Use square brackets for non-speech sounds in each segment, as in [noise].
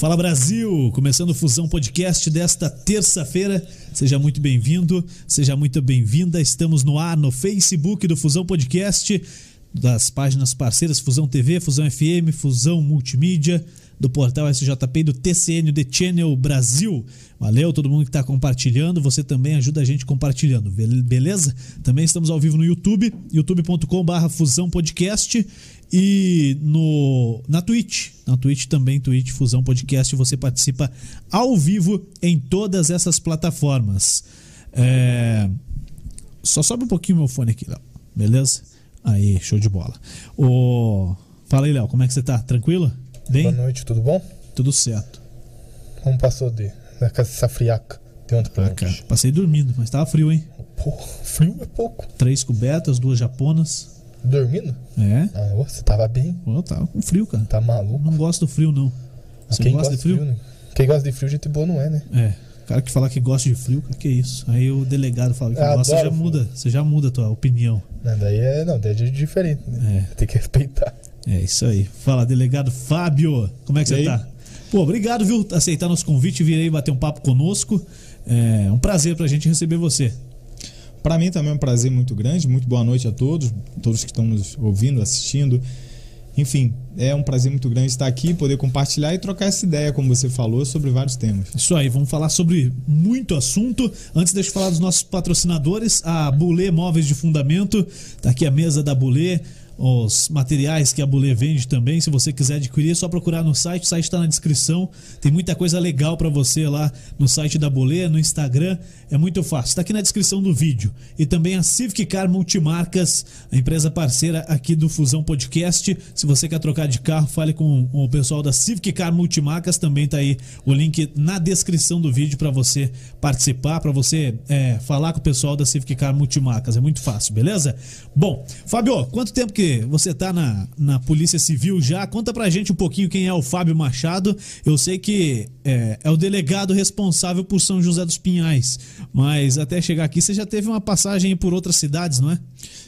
Fala Brasil! Começando o Fusão Podcast desta terça-feira. Seja muito bem-vindo, seja muito bem-vinda. Estamos no ar no Facebook do Fusão Podcast, das páginas parceiras Fusão TV, Fusão FM, Fusão Multimídia, do portal SJP e do TCN The Channel Brasil. Valeu todo mundo que está compartilhando. Você também ajuda a gente compartilhando, beleza? Também estamos ao vivo no YouTube, youtube.com/barra Fusão Podcast e no na Twitch, na Twitch também, Twitch Fusão Podcast, você participa ao vivo em todas essas plataformas. É... Só sobe um pouquinho meu fone aqui, Léo. Beleza? Aí, show de bola. O... Fala aí, Léo, como é que você tá? Tranquilo? Bem? Boa noite, tudo bom? Tudo certo. Como passou de dessa friaca de ontem pra ah, cara, Passei dormindo, mas tava frio, hein? Porra, frio é pouco. Três cobertas, duas japonas. Dormindo? É. Ah, você tava bem? Eu tava com frio, cara. Tá maluco? Não gosto do frio, não. Você Quem gosta, gosta de frio? frio né? Quem gosta de frio, gente boa não é, né? É. O cara que falar que gosta de frio, que é isso? Aí o delegado fala que Eu gosta, você já frio. muda, você já muda a tua opinião. Não, daí é, não, daí é diferente, né? É. Tem que respeitar. É isso aí. Fala, delegado Fábio. Como é que E você aí? tá? Pô, obrigado, viu, por aceitar nosso convite, vir aí bater um papo conosco. É um prazer pra gente receber você. Para mim também é um prazer muito grande. Muito boa noite a todos, todos que estão nos ouvindo, assistindo. Enfim, é um prazer muito grande estar aqui, poder compartilhar e trocar essa ideia, como você falou, sobre vários temas. Isso aí, vamos falar sobre muito assunto. Antes deixa eu falar dos nossos patrocinadores, a Bulê Móveis de Fundamento. Tá aqui a mesa da Bulê, os materiais que a Bulê vende também. Se você quiser adquirir, é só procurar no site, o site está na descrição. Tem muita coisa legal para você lá no site da Bulê, no Instagram. É muito fácil. Está aqui na descrição do vídeo. E também a Civic Car Multimarcas, a empresa parceira aqui do Fusão Podcast. Se você quer trocar de carro, fale com o pessoal da Civic Car Multimarcas. Também tá aí o link na descrição do vídeo para você participar, para você é, falar com o pessoal da Civic Car Multimarcas. É muito fácil, beleza? Bom, Fábio, quanto tempo que você tá na, na Polícia Civil já? Conta pra gente um pouquinho quem é o Fábio Machado. Eu sei que é, é o delegado responsável por São José dos Pinhais, mas até chegar aqui você já teve uma passagem por outras cidades, não é?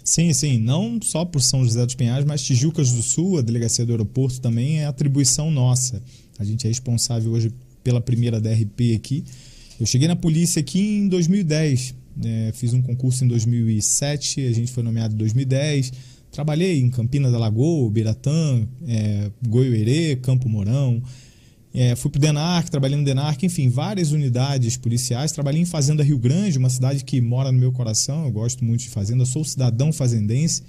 Sim, sim, não só por São José dos Pinhais, mas Tijucas do Sul, a delegacia do aeroporto também é atribuição nossa. A gente é responsável hoje pela primeira DRP aqui. Eu cheguei na polícia aqui em 2010, né, fiz um concurso em 2007, a gente foi nomeado em 2010. Trabalhei em Campina da Lagoa, Biratã, é, Goiuerê, Campo Mourão. É, fui pro Denarc, trabalhei no Denarc, enfim, várias unidades policiais. Trabalhei em Fazenda Rio Grande, uma cidade que mora no meu coração. Eu gosto muito de fazenda, sou cidadão fazendense,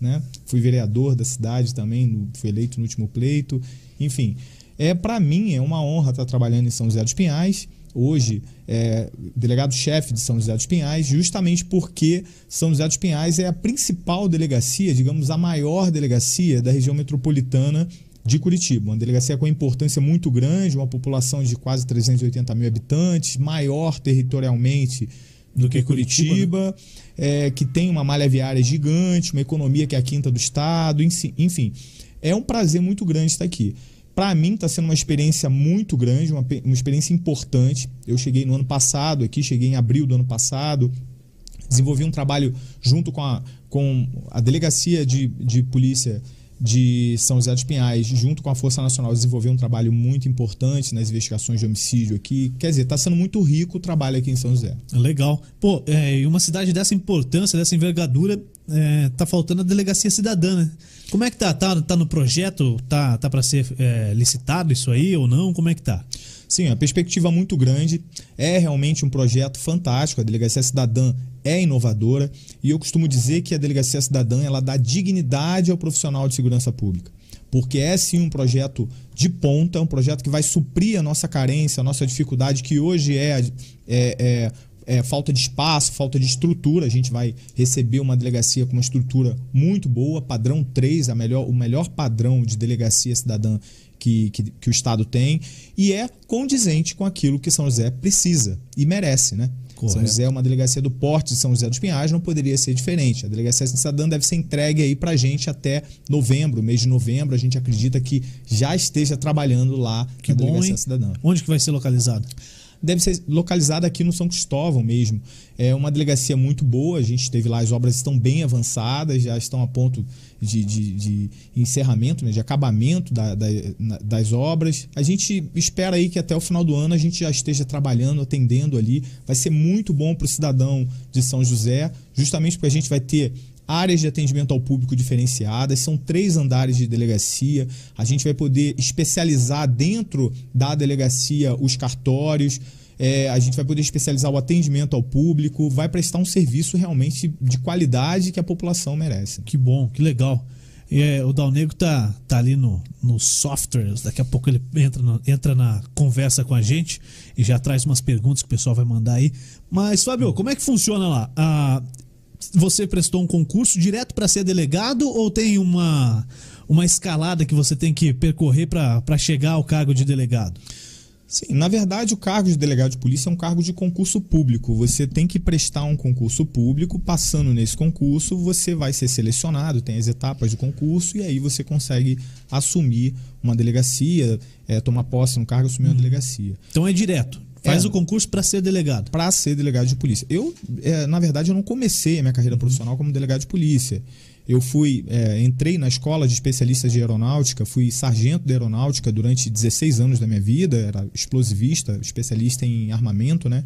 né? Fui vereador da cidade também, no- fui eleito no último pleito. Enfim, é para mim é uma honra estar trabalhando em São José dos Pinhais. Hoje, é delegado-chefe de São José dos Pinhais, justamente porque São José dos Pinhais é a principal delegacia, digamos, a maior delegacia da região metropolitana de Curitiba. Uma delegacia com importância muito grande, uma população de quase 380 mil habitantes, maior territorialmente do que Curitiba, é, que tem uma malha viária gigante, uma economia que é a quinta do estado, enfim. É um prazer muito grande estar aqui. Para mim está sendo uma experiência muito grande, uma, uma experiência importante. Eu cheguei no ano passado aqui, cheguei em abril do ano passado, desenvolvi um trabalho junto com a, com a Delegacia de, de Polícia de São José dos Pinhais, junto com a Força Nacional, desenvolveu um trabalho muito importante nas investigações de homicídio aqui. Quer dizer, está sendo muito rico o trabalho aqui em São José. Legal. Pô, é, e uma cidade dessa importância, dessa envergadura, é, tá faltando a delegacia cidadã, né? Como é que tá? Tá, tá no projeto? Tá, tá para ser é, licitado isso aí ou não? Como é que tá? Sim, a perspectiva muito grande. É realmente um projeto fantástico. A Delegacia Cidadã é inovadora e eu costumo dizer que a Delegacia Cidadã ela dá dignidade ao profissional de segurança pública. Porque é sim um projeto de ponta, um projeto que vai suprir a nossa carência, a nossa dificuldade, que hoje é, é, é, é falta de espaço, falta de estrutura. A gente vai receber uma delegacia com uma estrutura muito boa, padrão 3, a melhor, o melhor padrão de delegacia cidadã que, que, que o Estado tem, e é condizente com aquilo que São José precisa e merece, né? Correto. São José é uma delegacia do porte de São José dos Pinhais, não poderia ser diferente. A delegacia cidadã deve ser entregue aí pra gente até novembro, mês de novembro. A gente acredita que já esteja trabalhando lá Que na bom, delegacia hein? cidadã. Onde que vai ser localizado? deve ser localizada aqui no São Cristóvão mesmo. É uma delegacia muito boa, a gente esteve lá, as obras estão bem avançadas, já estão a ponto de, de, de encerramento, né, de acabamento da, da, das obras. A gente espera aí que até o final do ano a gente já esteja trabalhando, atendendo ali. Vai ser muito bom para o cidadão de São José, justamente porque a gente vai ter áreas de atendimento ao público diferenciadas, são três andares de delegacia. A gente vai poder especializar dentro da delegacia os cartórios. É, a gente vai poder especializar o atendimento ao público, vai prestar um serviço realmente de qualidade que a população merece. Que bom, que legal. É, o Dal Negro tá, tá ali no, no softwares, daqui a pouco ele entra, no, entra na conversa com a gente e já traz umas perguntas que o pessoal vai mandar aí. Mas, Fábio, como é que funciona lá? Ah, você prestou um concurso direto para ser delegado ou tem uma, uma escalada que você tem que percorrer para chegar ao cargo de delegado? Sim, na verdade, o cargo de delegado de polícia é um cargo de concurso público. Você tem que prestar um concurso público. Passando nesse concurso, você vai ser selecionado, tem as etapas do concurso, e aí você consegue assumir uma delegacia, é, tomar posse no cargo assumir uma uhum. delegacia. Então é direto. Faz é, o concurso para ser delegado. Para ser delegado de polícia. Eu, é, na verdade, eu não comecei a minha carreira profissional como delegado de polícia. Eu fui, é, entrei na escola de especialistas de aeronáutica, fui sargento de aeronáutica durante 16 anos da minha vida, era explosivista, especialista em armamento, né?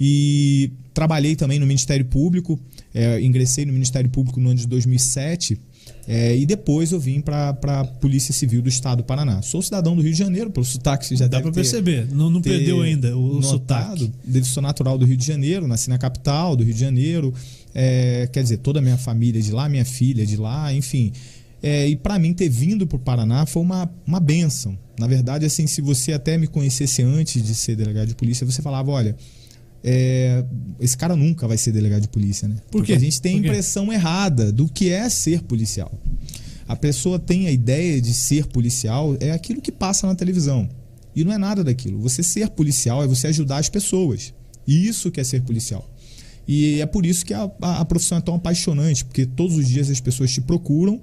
E trabalhei também no Ministério Público, é, ingressei no Ministério Público no ano de 2007 é, e depois eu vim para a Polícia Civil do Estado do Paraná. Sou cidadão do Rio de Janeiro, pelo sotaque você já Dá para perceber, não, não perdeu ainda o notado. sotaque. Sou natural do Rio de Janeiro, nasci na capital do Rio de Janeiro. É, quer dizer, toda a minha família é de lá, minha filha é de lá, enfim. É, e para mim ter vindo para o Paraná foi uma, uma benção. Na verdade, assim, se você até me conhecesse antes de ser delegado de polícia, você falava, olha, é, esse cara nunca vai ser delegado de polícia, né? Por Porque a gente tem a impressão errada do que é ser policial. A pessoa tem a ideia de ser policial, é aquilo que passa na televisão. E não é nada daquilo. Você ser policial é você ajudar as pessoas. E isso que é ser policial. E é por isso que a, a, a profissão é tão apaixonante, porque todos os dias as pessoas te procuram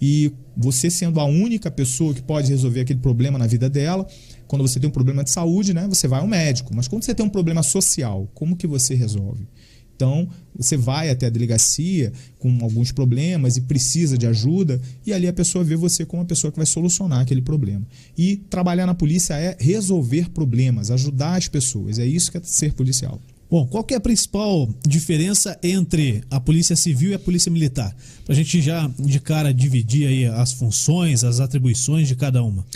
e você sendo a única pessoa que pode resolver aquele problema na vida dela, quando você tem um problema de saúde, né, você vai ao médico. Mas quando você tem um problema social, como que você resolve? Então, você vai até a delegacia com alguns problemas e precisa de ajuda, e ali a pessoa vê você como uma pessoa que vai solucionar aquele problema. E trabalhar na polícia é resolver problemas, ajudar as pessoas. É isso que é ser policial. Bom, qual é a principal diferença entre a Polícia Civil e a Polícia Militar? Para a gente já de cara dividir aí as funções, as atribuições de cada uma.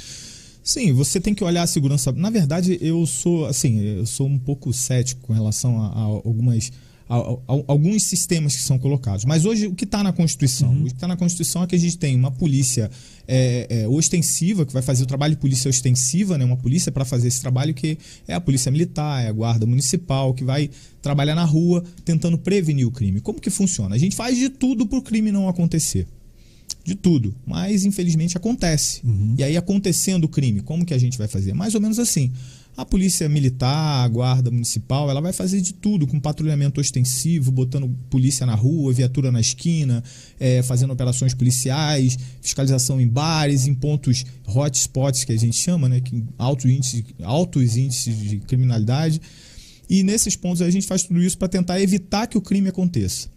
Sim, você tem que olhar a segurança. Na verdade, eu sou assim, eu sou um pouco cético com relação a, a algumas a, a, alguns sistemas que são colocados. Mas hoje, o que está na Constituição? Uhum. O que está na Constituição é que a gente tem uma polícia é, é, ostensiva, que vai fazer o trabalho de polícia ostensiva, né? uma polícia para fazer esse trabalho, que é a polícia militar, é a guarda municipal, que vai trabalhar na rua tentando prevenir o crime. Como que funciona? A gente faz de tudo para o crime não acontecer de tudo, mas infelizmente acontece. Uhum. E aí acontecendo o crime, como que a gente vai fazer? Mais ou menos assim. A polícia militar, a guarda municipal, ela vai fazer de tudo, com patrulhamento ostensivo, botando polícia na rua, viatura na esquina, é, fazendo operações policiais, fiscalização em bares, em pontos hotspots que a gente chama, né, que alto índice, altos índices de criminalidade. E nesses pontos a gente faz tudo isso para tentar evitar que o crime aconteça.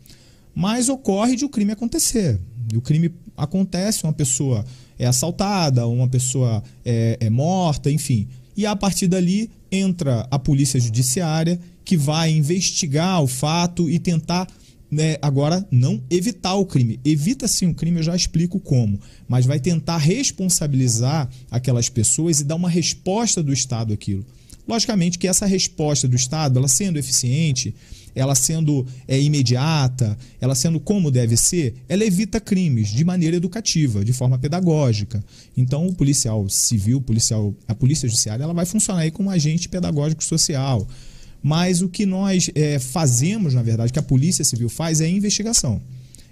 Mas ocorre de o crime acontecer. E o crime acontece, uma pessoa é assaltada, uma pessoa é, é morta, enfim e a partir dali entra a polícia judiciária que vai investigar o fato e tentar né, agora não evitar o crime. Evita sim o crime, eu já explico como, mas vai tentar responsabilizar aquelas pessoas e dar uma resposta do Estado àquilo. Logicamente que essa resposta do Estado, ela sendo eficiente, ela sendo é, imediata, ela sendo como deve ser, ela evita crimes de maneira educativa, de forma pedagógica. Então, o policial civil, policial, a polícia judiciária, ela vai funcionar aí como agente pedagógico social. Mas o que nós é, fazemos, na verdade, que a polícia civil faz é investigação.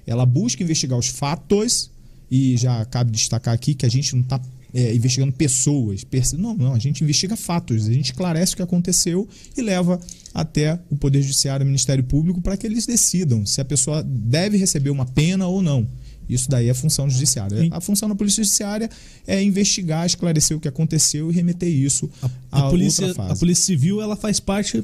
Ela busca investigar os fatos, e já cabe destacar aqui que a gente não está é, investigando pessoas. Não, não, a gente investiga fatos, a gente esclarece o que aconteceu e leva até o Poder Judiciário e o Ministério Público para que eles decidam se a pessoa deve receber uma pena ou não. Isso daí é função judiciária. Sim. A função da polícia judiciária é investigar, esclarecer o que aconteceu e remeter isso A, a, polícia, outra a fase. polícia civil, ela faz parte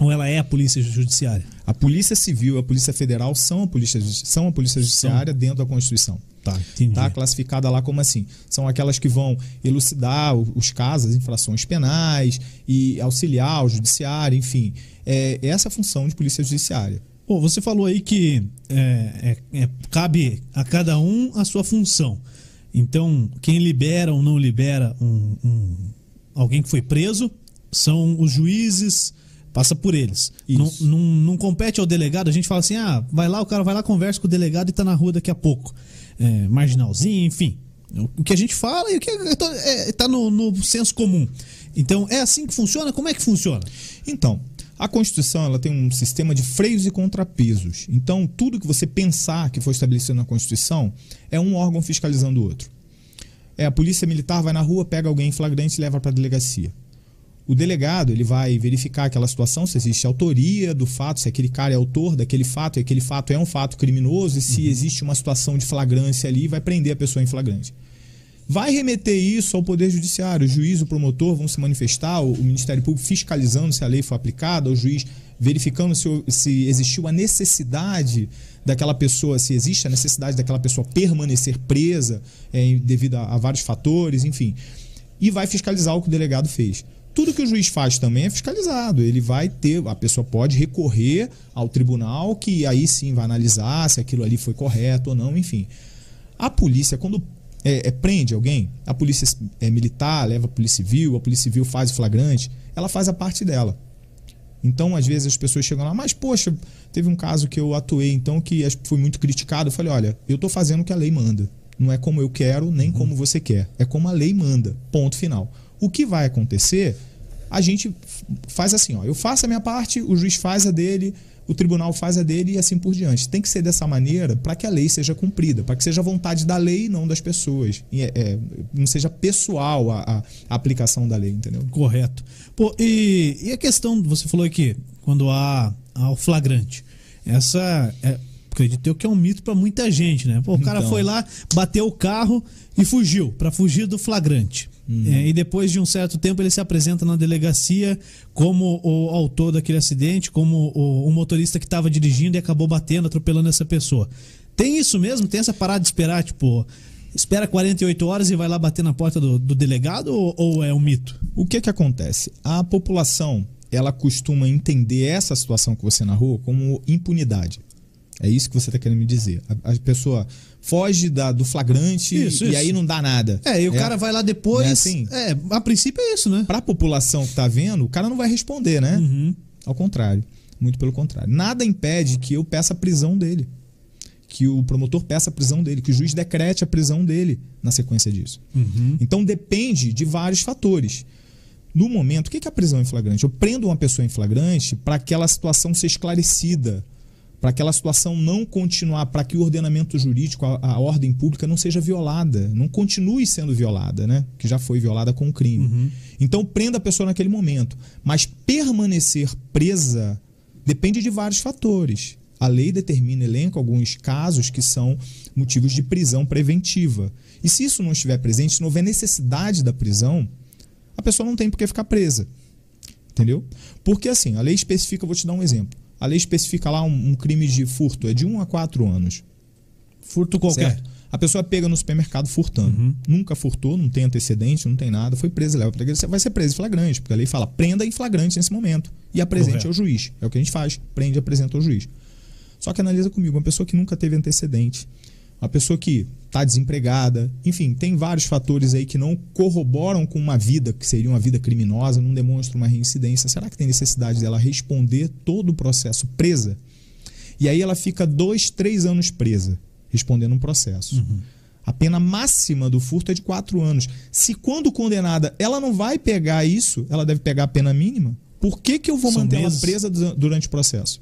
ou ela é a polícia judiciária? A Polícia Civil e a Polícia Federal são a Polícia, são a polícia Judiciária dentro da Constituição. Tá, entendi. Tá classificada lá como assim. São aquelas que vão elucidar os casos, as infrações penais e auxiliar o judiciário, enfim. É essa é a função de polícia judiciária. Pô, você falou aí que é, é- é- cabe a cada um a sua função. Então, quem libera ou não libera um, um- alguém que foi preso são os juízes, passa por eles. Não, não, não compete ao delegado, a gente fala assim: ah, vai lá, o cara vai lá, conversa com o delegado e tá na rua daqui a pouco. É, marginalzinho, enfim. O que a gente fala e o que é, tá no, no senso comum. Então, é assim que funciona? Como é que funciona? Então, a Constituição ela tem um sistema de freios e contrapesos. Então, tudo que você pensar que foi estabelecido na Constituição é um órgão fiscalizando o outro. É a polícia militar vai na rua, pega alguém em flagrante e leva para a delegacia. O delegado ele vai verificar aquela situação, se existe autoria do fato, se aquele cara é autor daquele fato e aquele fato é um fato criminoso e se existe uma situação de flagrância ali, vai prender a pessoa em flagrante. Vai remeter isso ao Poder Judiciário. O juiz, o promotor vão se manifestar, o Ministério Público fiscalizando se a lei foi aplicada, o juiz verificando se, se existiu a necessidade daquela pessoa, se existe a necessidade daquela pessoa permanecer presa é, devido a, a vários fatores, enfim. E vai fiscalizar o que o delegado fez. Tudo que o juiz faz também é fiscalizado. Ele vai ter, a pessoa pode recorrer ao tribunal, que aí sim vai analisar se aquilo ali foi correto ou não, enfim. A polícia, quando é, é, prende alguém, a polícia é militar, leva a polícia civil, a polícia civil faz o flagrante, ela faz a parte dela. Então, às vezes, as pessoas chegam lá, mas, poxa, teve um caso que eu atuei, então, que foi muito criticado. Eu falei, olha, eu tô fazendo o que a lei manda. Não é como eu quero, nem como você quer. É como a lei manda. Ponto final. O que vai acontecer, a gente faz assim, ó. Eu faço a minha parte, o juiz faz a dele, o tribunal faz a dele e assim por diante. Tem que ser dessa maneira para que a lei seja cumprida, para que seja a vontade da lei e não das pessoas. E é- é, não seja pessoal a, a- aplicação da lei, entendeu? Correto. Pô, e, e a questão, você falou aqui, quando há, há o flagrante. Essa, é, acredito eu que é um mito pra muita gente, né? Pô, o cara Então. foi lá, bateu o carro e fugiu, pra fugir do flagrante. É, e depois de um certo tempo ele se apresenta na delegacia como o autor daquele acidente, como o, o motorista que estava dirigindo e acabou batendo, atropelando essa pessoa. Tem isso mesmo? Tem essa parada de esperar, tipo, espera 48 horas e vai lá bater na porta do, do delegado ou, ou é um mito? O que que acontece? A população, ela costuma entender essa situação que você narrou como impunidade. É isso que você está querendo me dizer. A, a pessoa foge da- do flagrante Isso, e isso. aí não dá nada. É, e o cara vai lá depois. É assim? É, a princípio é isso, né? Para a população que está vendo, o cara não vai responder, né? Uhum. Ao contrário. Muito pelo contrário. Nada impede que eu peça a prisão dele. Que o promotor peça a prisão dele, que o juiz decrete a prisão dele na sequência disso. Uhum. Então depende de vários fatores. No momento, o que é a prisão em flagrante? Eu prendo uma pessoa em flagrante para aquela situação ser esclarecida, para aquela situação não continuar, para que o ordenamento jurídico, a, a ordem pública não seja violada, não continue sendo violada, né? Que já foi violada com o crime. Então prenda a pessoa naquele momento, mas permanecer presa depende de vários fatores. A lei determina, elenca alguns casos que são motivos de prisão preventiva. E se isso não estiver presente, se não houver necessidade da prisão, a pessoa não tem por que ficar presa. Entendeu? Porque assim, a lei especifica, vou te dar um exemplo. A lei especifica lá um, um crime de furto, é de 1 a 4 anos. Furto qualquer. Certo? A pessoa pega no supermercado furtando. Nunca furtou, não tem antecedente, não tem nada, foi presa, leva pra delegacia, vai ser preso em flagrante, porque a lei fala prenda em flagrante nesse momento e apresente Correto. ao juiz. É o que a gente faz, prende e apresenta ao juiz. Só que analisa comigo, uma pessoa que nunca teve antecedente, uma pessoa que está desempregada, enfim, tem vários fatores aí que não corroboram com uma vida que seria uma vida criminosa, não demonstram uma reincidência. Será que tem necessidade dela responder todo o processo presa? E aí ela fica dois, três anos presa, respondendo um processo. A pena máxima do furto é de quatro anos. Se quando condenada ela não vai pegar isso, ela deve pegar a pena mínima, por que, que eu vou São manter ela meses. presa du- durante o processo?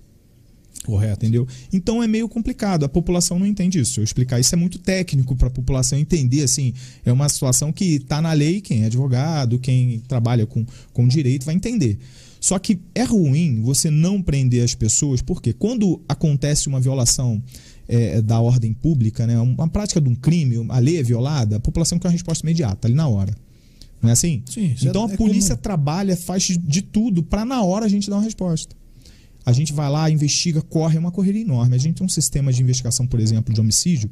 Correto. Entendeu? Então é meio complicado. A população não entende isso. Se eu explicar isso é muito técnico para a população entender. Assim, é uma situação que está na lei. Quem é advogado, quem trabalha com, com direito vai entender. Só que é ruim você não prender as pessoas, porque quando acontece uma violação é, da ordem pública, né? uma prática de um crime, a lei é violada, a população quer uma resposta imediata, ali na hora. Não é assim? Sim, isso então é- a é polícia comum. trabalha, faz de tudo para na hora a gente dar uma resposta. A gente vai lá, investiga, corre, é uma correria enorme. A gente tem um sistema de investigação, por exemplo, de homicídio,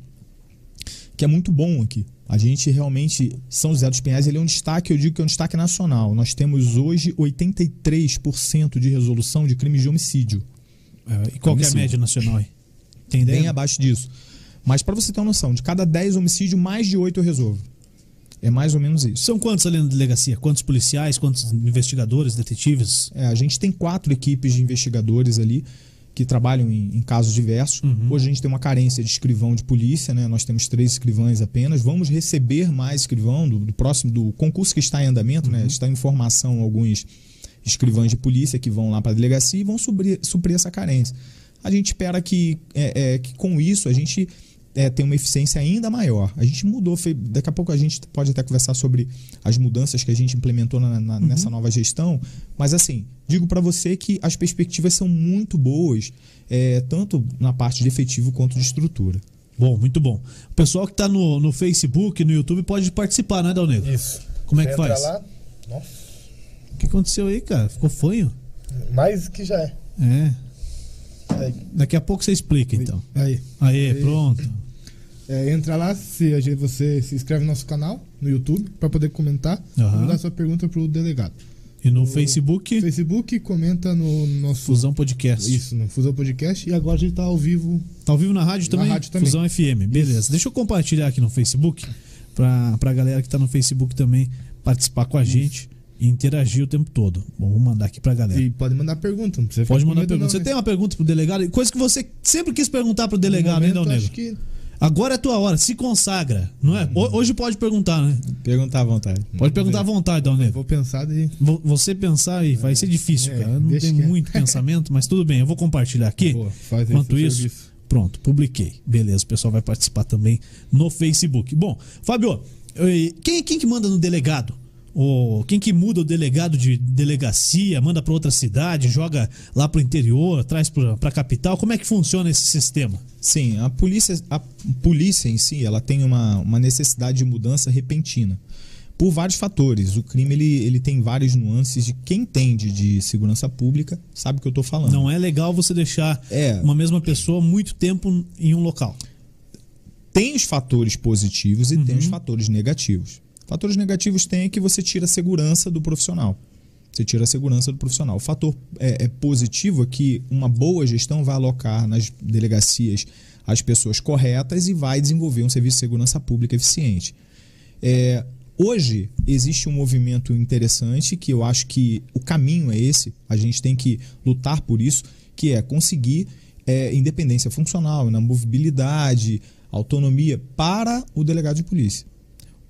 que é muito bom aqui. A gente realmente, São José dos Pinhais, ele é um destaque, eu digo que é um destaque nacional. Nós temos hoje 83% de resolução de crimes de homicídio. É, e qual é a média nacional aí? Bem abaixo disso. Mas para você ter uma noção, de cada 10 homicídios, mais de 8 eu resolvo. É mais ou menos isso. São quantos ali na delegacia? Quantos policiais, quantos investigadores, detetives? É, a gente tem quatro equipes de investigadores ali que trabalham em, em casos diversos. Uhum. Hoje a gente tem uma carência de escrivão de polícia, né? Nós temos três escrivães apenas. Vamos receber mais escrivão do, do próximo do concurso que está em andamento, Uhum. né? Está em formação alguns escrivães de polícia que vão lá para a delegacia e vão suprir, suprir essa carência. A gente espera que, é, é, que com isso a gente é, tenha uma eficiência ainda maior. A gente mudou, foi- daqui a pouco a gente pode até conversar sobre as mudanças que a gente implementou na- na- nessa nova gestão, mas assim, digo para você que as perspectivas são muito boas, é, tanto na parte de efetivo quanto de estrutura. Bom, muito bom. O pessoal que tá no, no Facebook, no YouTube, pode participar, né, Dal Negro? Isso. Como é que faz? lá, nossa, O que aconteceu aí, cara? Ficou fanho? mais que já é. É. Aí. Daqui a pouco você explica, então. Aí. Aê, Aí. pronto. É, entra lá, se a gente, você se inscreve no nosso canal, no YouTube, para poder comentar Aham. e mandar sua pergunta pro delegado. E no Facebook, Facebook, comenta no nosso. Fusão Podcast. Isso, no Fusão Podcast. E agora a gente tá ao vivo. Tá ao vivo na rádio Na também? rádio também. Fusão FM. Beleza. Deixa eu compartilhar aqui no Facebook pra, pra galera que tá no Facebook também participar com a gente e interagir o tempo todo. Bom, vou mandar aqui pra galera. E pode mandar pergunta. Não precisa Pode mandar pergunta. não, Você né? tem uma pergunta pro delegado? Coisa que você sempre quis perguntar pro No delegado, hein, momento, Dal acho que Agora é tua hora, se consagra, não é? Ho- Hoje pode perguntar, né? Perguntar à vontade. Pode perguntar à vontade, Dal Negro. vou pensar. Vo- Você pensar aí, vai ser difícil, É, cara. Não tenho que muito [laughs] pensamento, mas tudo bem, eu vou compartilhar aqui. Boa, faz Enquanto isso, serviço. pronto, publiquei. Beleza, o pessoal vai participar também no Facebook. Bom, Fábio, quem, quem que manda no delegado? Ou quem que muda o delegado de delegacia, manda para outra cidade, joga lá pro interior, traz pra, pra capital? Como é que funciona esse sistema? Sim, a polícia, a polícia em si, ela tem uma, uma necessidade de mudança repentina. Por vários fatores. O crime ele, ele tem várias nuances de quem entende de segurança pública sabe o que eu estou falando. Não é legal você deixar É. uma mesma pessoa muito tempo em um local. Tem os fatores positivos e Uhum. tem os fatores negativos. Fatores negativos tem é que você tira a segurança do profissional. Você tira a segurança do profissional. O fator é, é positivo é que uma boa gestão vai alocar nas delegacias as pessoas corretas e vai desenvolver um serviço de segurança pública eficiente. É, hoje existe um movimento interessante que eu acho que o caminho é esse. A gente tem que lutar por isso, que é conseguir é, independência funcional, na mobilidade, autonomia para o delegado de polícia.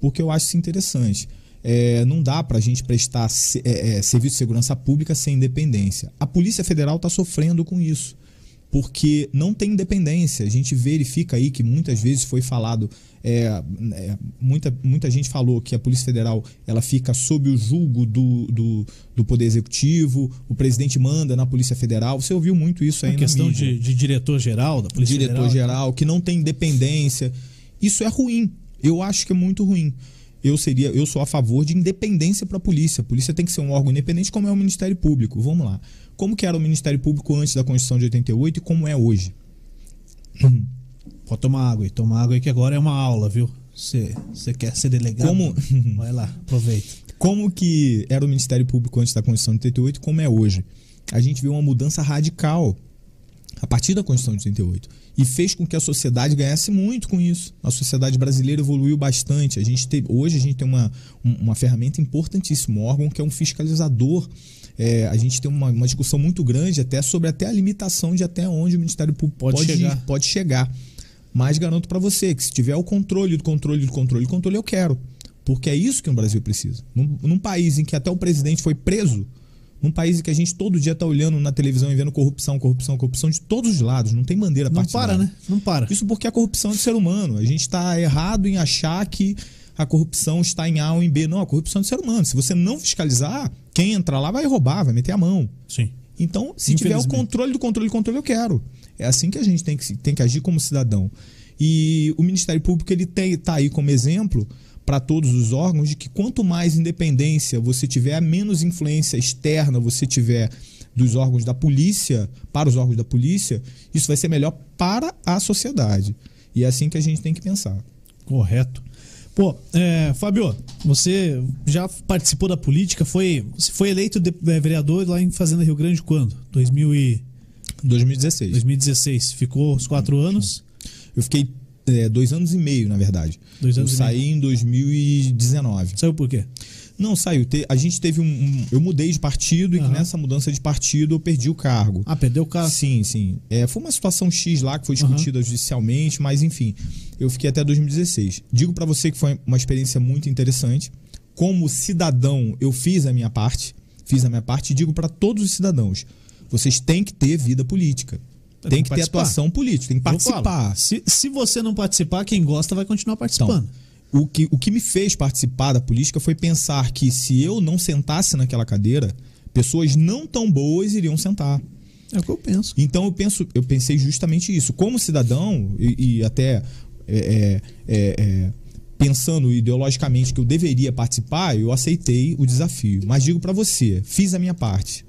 Porque eu acho isso interessante. É, não dá para a gente prestar se- é, é, serviço de segurança pública sem independência. A Polícia Federal está sofrendo com isso porque não tem independência. A gente verifica aí que muitas vezes foi falado, é, é, muita, muita gente falou que a Polícia Federal ela fica sob o julgo do, do, do Poder Executivo, o presidente manda na Polícia Federal. Você ouviu muito isso aí A na questão de, de diretor-geral da Polícia diretor Federal. geral, que não tem independência. Isso é ruim. Eu acho que é muito ruim. Eu seria, eu sou a favor de independência para a polícia. A polícia tem que ser um órgão independente, como é o Ministério Público. Vamos lá. Como que era o Ministério Público antes da Constituição de 88 e como é hoje? [clears throat] Pode tomar água aí, toma água aí que agora é uma aula, viu? Você você quer ser delegado? Como- [laughs] Vai lá, aproveita. Como que era o Ministério Público antes da Constituição de 88 e como é hoje? A gente viu uma mudança radical a partir da Constituição de 88 e fez com que a sociedade ganhasse muito com isso. A sociedade brasileira evoluiu bastante. A gente teve, hoje a gente tem uma, um- uma ferramenta importantíssima, um órgão que é um fiscalizador. É, a gente tem uma, uma discussão muito grande até sobre até a limitação de até onde o Ministério Público Pode pode, chegar. pode chegar. Mas garanto para você que se tiver o controle do controle do controle do controle, eu quero. Porque é isso que o Brasil precisa. Num, num país em que até o presidente foi preso, num país em que a gente todo dia está olhando na televisão e vendo corrupção, corrupção, corrupção de todos os lados, não tem bandeira Não partidária. para, né? Não para. Isso porque a corrupção é de ser humano. A gente está errado em achar que a corrupção está em A ou em B. Não, a corrupção é de ser humano. Se você não fiscalizar, quem entrar lá vai roubar, vai meter a mão. Sim. Então, se tiver o controle do controle do controle, eu quero. É assim que a gente tem que, tem que agir como cidadão. E o Ministério Público ele tem, tá aí como exemplo para todos os órgãos de que quanto mais independência você tiver, menos influência externa você tiver dos órgãos da polícia, para os órgãos da polícia, isso vai ser melhor para a sociedade. E é assim que a gente tem que pensar. Correto. Pô, é, Fábio, você já participou da política, foi, você foi eleito de- é, vereador lá em Fazenda Rio Grande quando? 2000 e, 2016. 2016. Ficou os quatro anos. Eu fiquei é, dois anos e meio, na verdade. Dois anos eu saí em 2019. Saiu por quê? Não, saiu. Te- A gente teve um. um- eu mudei de partido Aham. e nessa mudança de partido eu perdi o cargo. Ah, perdeu o carro. Sim, sim. É, foi uma situação X lá que foi discutida judicialmente, mas enfim, eu fiquei até 2016. Digo pra você que foi uma experiência muito interessante. Como cidadão, eu fiz a minha parte, fiz a minha parte e digo pra todos os cidadãos: vocês têm que ter vida política. Tem que que ter atuação política, tem que participar. se, se você não participar, quem gosta vai continuar participando. Então, o que, o que me fez participar da política foi pensar que se eu não sentasse naquela cadeira, pessoas não tão boas iriam sentar. é o que eu penso. Então eu penso, eu pensei justamente isso. Como cidadão e, e até é, é, é, é, pensando ideologicamente que eu deveria participar, eu aceitei o desafio. Mas digo pra você, fiz a minha parte.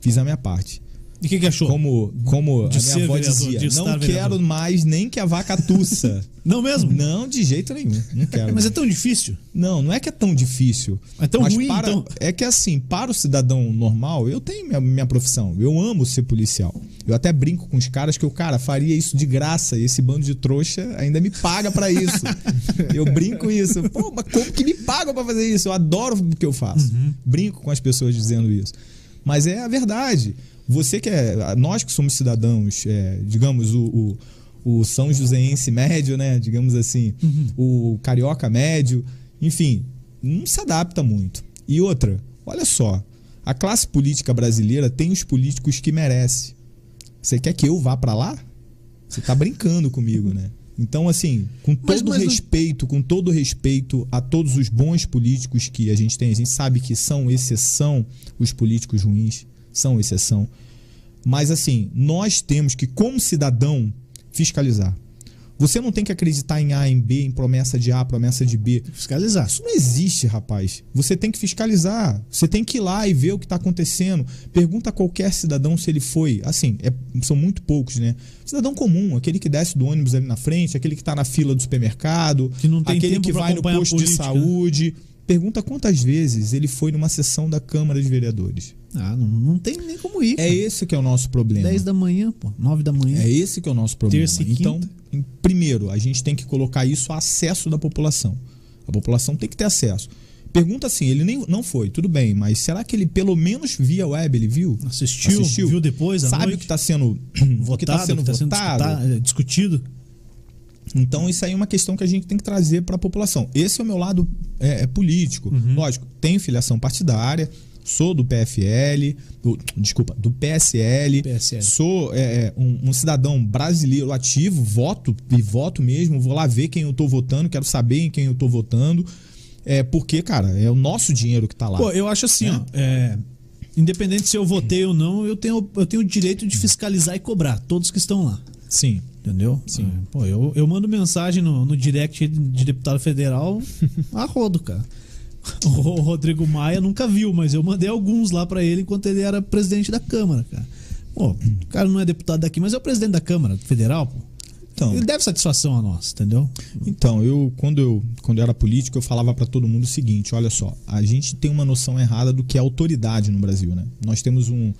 Fiz a minha parte. E o que, que achou? Como, como De a minha avó dizia, de não vereador." quero mais nem que a vaca tussa. [laughs] Não mesmo? não, de jeito nenhum. Não quero. Mas é tão difícil. Não, não é que é tão difícil. É tão ruim, para, então? É que assim, para o cidadão normal, eu tenho minha, minha profissão. Eu amo ser policial. Eu até brinco com os caras que o cara faria isso de graça e esse bando de trouxa ainda me paga pra isso. [laughs] eu brinco isso. Pô, mas como que me pagam pra fazer isso? Eu adoro o que eu faço. Uhum. Brinco com as pessoas dizendo isso. Mas é a verdade. Você que é. Nós que somos cidadãos, é, digamos, o, o, o São Joséense médio, né? Digamos assim, o carioca médio, enfim, não se adapta muito. E outra, olha só, a classe política brasileira tem os políticos que merece. Você quer que eu vá pra lá? Você tá brincando comigo, né? Então, assim, com Mas- todo mas não- respeito, com todo respeito a todos os bons políticos que a gente tem, a gente sabe que são exceção os políticos ruins, são exceção. Mas assim, nós temos que, como cidadão, fiscalizar. Você não tem que acreditar em A, em B, em promessa de A, promessa de B. Fiscalizar. Isso não existe, rapaz. Você tem que fiscalizar. Você tem que ir lá e ver o que está acontecendo. Pergunta a qualquer cidadão se ele foi. Assim, é- são muito poucos, né? Cidadão comum, aquele que desce do ônibus ali na frente, aquele que está na fila do supermercado, Que aquele que vai no posto de saúde. Pergunta quantas vezes ele foi numa sessão da Câmara de Vereadores. Ah, não, não tem nem como ir. É esse que é o nosso problema. 10 da manhã, pô. 9 da manhã. É esse que é o nosso problema. Terça e então, quinta. primeiro, a gente tem que colocar isso a acesso da população. A população tem que ter acesso. Pergunta assim, ele nem não foi, tudo bem, mas será que ele pelo menos via web, ele viu? Assistiu, viu depois, à Sabe noite? o que está sendo [clears throat] Votado, o que está sendo que tá sendo votado? é, discutido. Então, isso aí é uma questão que a gente tem que trazer para a população. Esse é o meu lado é, é político. Uhum. Lógico, tenho filiação partidária, sou do PFL, do- desculpa, do PSL, PSL. sou é, é, um, um cidadão brasileiro ativo, voto e voto mesmo, vou lá ver quem eu tô votando, quero saber em quem eu tô votando. É porque, cara, é o nosso dinheiro que tá lá. Pô, eu acho assim, É. ó. é, independente se eu votei ou não, eu tenho, eu tenho o direito de fiscalizar e cobrar todos que estão lá. Sim. Entendeu? Sim. É, Pô, eu, eu mando mensagem no, no direct de deputado federal a rodo, cara. O Rodrigo Maia nunca viu, mas eu mandei alguns lá pra ele enquanto ele era presidente da Câmara, cara. Pô, o cara não é deputado daqui, mas é o presidente da Câmara Federal, pô. Então, Ele deve satisfação a nós, entendeu? Então, eu quando eu quando eu era político, eu falava para todo mundo o seguinte, olha só, a gente tem uma noção errada do que é autoridade no Brasil, né? Nós temos um,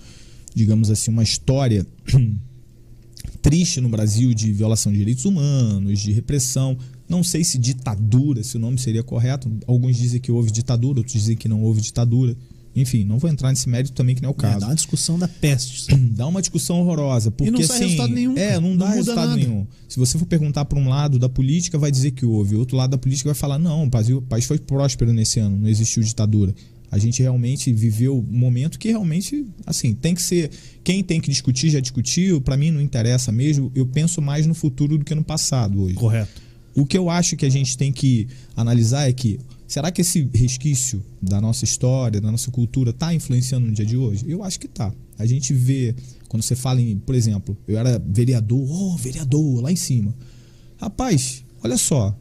digamos assim, uma história [clears throat] triste no Brasil de violação de direitos humanos, de repressão. Não sei se ditadura, se o nome seria correto. Alguns dizem que houve ditadura, outros dizem que não houve ditadura. Enfim, não vou entrar nesse mérito também que não é o É, caso. dá uma discussão da peste. [clears throat] Dá uma discussão horrorosa. Porque, não sai assim, resultado nenhum, É, não Não dá resultado nada. nenhum. Se você for perguntar para um lado da política, vai dizer que houve. Outro lado da política vai falar: não, o país, o país foi próspero nesse ano, não existiu ditadura. A gente realmente viveu um momento que realmente, assim, tem que ser. Quem tem que discutir já discutiu, para mim não interessa mesmo. Eu penso mais no futuro do que no passado hoje. Correto. O que eu acho que a gente tem que analisar é que Será que esse resquício da nossa história, da nossa cultura, está influenciando no dia de hoje? Eu acho que tá. A gente vê, quando você fala em, por exemplo, eu era vereador, oh, vereador, lá em cima. Rapaz, olha só,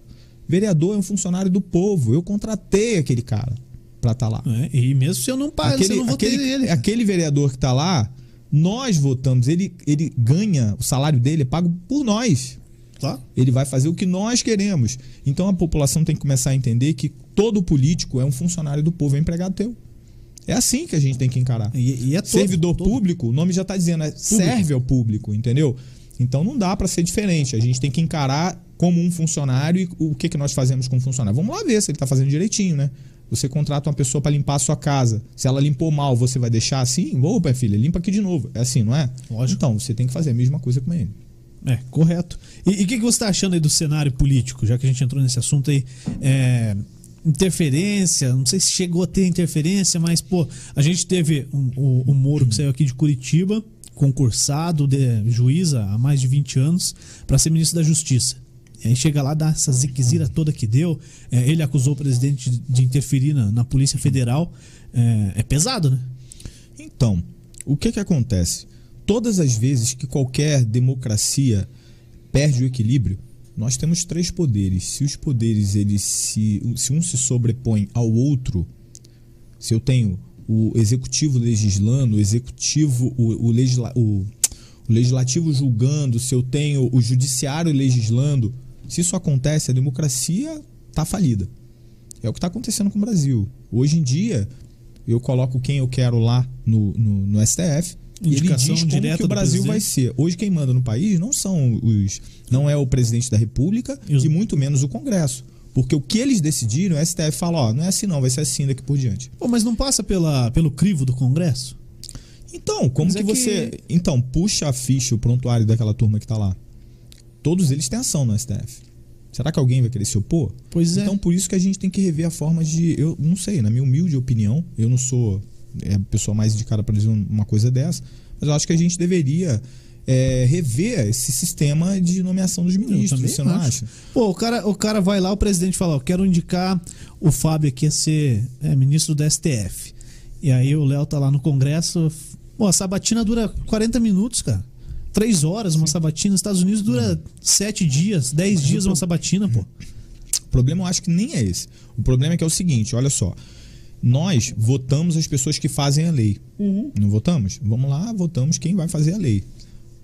vereador é um funcionário do povo, eu contratei aquele cara para estar lá. É, e mesmo se eu não pago, aquele, eu não votei aquele, nele. aquele vereador que está lá, nós votamos, ele, ele ganha, o salário dele é pago por nós. Tá? Ele vai fazer o que nós queremos. Então a população tem que começar a entender que todo político é um funcionário do povo, é um empregado teu. É assim que a gente tem que encarar. E, e é todo, Servidor todo. público, o nome já está dizendo, é, serve ao público, entendeu? Então não dá para ser diferente. A gente tem que encarar como um funcionário e o que, que nós fazemos com o funcionário. Vamos lá ver se ele está fazendo direitinho, né? Você contrata uma pessoa para limpar a sua casa. Se ela limpou mal, você vai deixar assim? Opa, filha, limpa aqui de novo. É assim, não é? Lógico. Então, você tem que fazer a mesma coisa com ele. É, correto. E o que, que você está achando aí do cenário político, já que a gente entrou nesse assunto aí? É, interferência, não sei se chegou a ter interferência, mas, pô, a gente teve um, o, o Moro que saiu aqui de Curitiba, concursado de juíza há mais de 20 anos, para ser ministro da Justiça. E aí chega lá, dá essa ziquezira toda que deu. É, ele acusou o presidente de, interferir na, na Polícia Federal. É, é pesado, né? Então, o que que acontece? Todas as vezes que qualquer democracia perde o equilíbrio, nós temos três poderes. Se os poderes eles se, se um se sobrepõe ao outro, se eu tenho o executivo legislando, o executivo, o, o, legisla, o, o legislativo julgando, se eu tenho o judiciário legislando, se isso acontece, a democracia está falida. É o que está acontecendo com o Brasil. Hoje em dia, eu coloco quem eu quero lá no, no, no STF. E ele Indicação diz como que o Brasil vai ser. Hoje quem manda no país não são os, não é o presidente da República E os- e muito menos o Congresso, porque o que eles decidiram, o STF fala, ó, não é assim não, vai ser assim daqui por diante. Pô, mas não passa pela, pelo crivo do Congresso? Então, como Mas que é que- você, então puxa a ficha, o prontuário daquela turma que tá lá. Todos eles têm ação no STF. Será que alguém vai querer se opor? Pois é. Então, por isso que a gente tem que rever a forma de. Eu não sei, na minha humilde opinião, eu não sou é, a pessoa mais indicada para dizer uma coisa dessa, mas eu acho que a gente deveria é, rever esse sistema de nomeação dos ministros. Você não acho. acha? Pô, o cara, o cara vai lá, o presidente fala, ó, quero indicar o Fábio aqui a ser é, ministro do STF. E aí o Léo tá lá no Congresso. Pô, a sabatina dura 40 minutos, cara. Três horas uma sabatina. Nos Estados Unidos dura sete dias, dez dias uma sabatina, pô. O problema eu acho que nem é esse. O problema é que é o seguinte, olha só. Nós votamos as pessoas que fazem a lei. Não votamos? Vamos lá, votamos quem vai fazer a lei.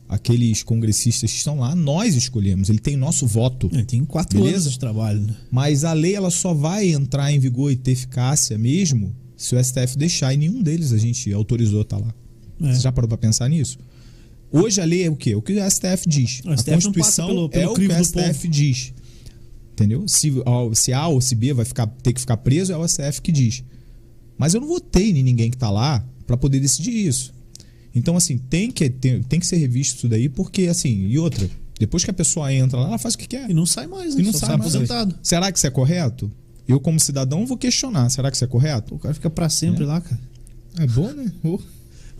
Aqueles congressistas que estão lá, nós escolhemos. Ele tem nosso voto. É, tem quatro Beleza? anos de trabalho, né? Mas a lei ela só vai entrar em vigor e ter eficácia mesmo se o STF deixar. E nenhum deles a gente autorizou a estar lá. É. Você já parou para pensar nisso? Hoje a lei é o quê? O que o STF diz. O a STF não passa Constituição pelo- pelo é o que o STF diz. Entendeu? Se, se A ou se B vai ficar, ter que ficar preso, é o STF que diz. Mas eu não votei em ninguém que está lá para poder decidir isso. Então, assim, tem que, tem, tem que ser revisto isso daí, porque, assim, e outra, depois que a pessoa entra lá, ela faz o que quer. E não sai mais, né? E não Só sai mais. aposentado. Será que isso é correto? Eu, como cidadão, vou questionar. Será que isso é correto? O cara fica pra sempre É. lá, cara. É bom, né? [laughs]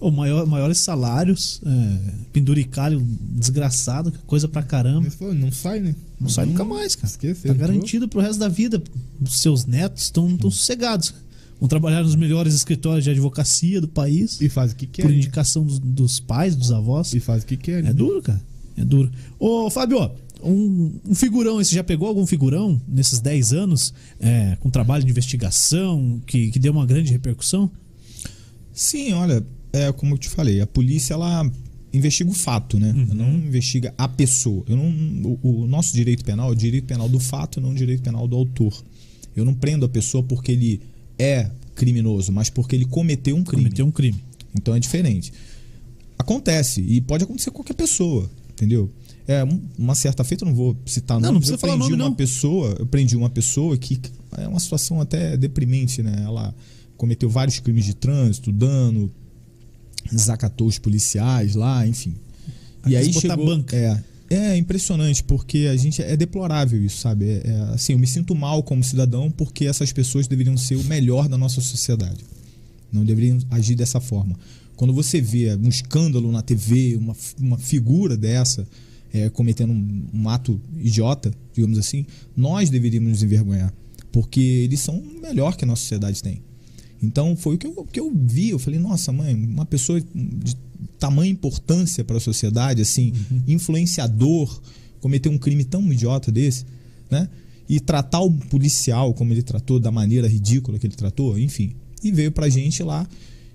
Oh, maior, maiores salários, é, penduricalho desgraçado, coisa pra caramba. pô, não sai, né? Não sai nunca mais, cara. Esquece, Tá entrou. garantido pro resto da vida. Os seus netos estão tão sossegados. Vão trabalhar nos melhores escritórios de advocacia do país. E faz o que quer. por indicação dos, dos pais, dos avós. E faz o que quer. É duro, cara. É duro. Ô, Fábio, um, um figurão, você já pegou algum figurão nesses 10 anos é, com trabalho de investigação que, que deu uma grande repercussão? Sim, olha, é como eu te falei, a polícia ela investiga o fato, né? Uhum. Não investiga a pessoa. Eu não, o, o nosso direito penal é o direito penal do fato, não o direito penal do autor. Eu não prendo a pessoa porque ele é criminoso, mas porque ele cometeu um crime. Cometeu um crime. Então é diferente. Acontece, e pode acontecer com qualquer pessoa, entendeu? É, um- uma certa feita, eu não vou citar Não, nomes, não precisa eu falar prendi nome, uma não. pessoa, eu prendi uma pessoa que é uma situação até deprimente, né? Ela cometeu vários crimes de trânsito, dano, desacatou os policiais lá, enfim. E aí chegou, banca. é, é impressionante porque a gente é deplorável isso, sabe? É, é, assim, eu me sinto mal como cidadão porque essas pessoas deveriam ser o melhor da nossa sociedade. Não deveriam agir dessa forma. Quando você vê um escândalo na TV, uma, uma figura dessa é, cometendo um, um ato idiota, digamos assim, nós deveríamos nos envergonhar. porque eles são o melhor que a nossa sociedade tem. Então foi o que eu, que eu vi. Eu falei, nossa, mãe, uma pessoa de tamanha importância para a sociedade, assim, influenciador, cometer um crime tão idiota desse, né? E tratar o policial como ele tratou, da maneira ridícula que ele tratou, enfim. E veio pra gente lá.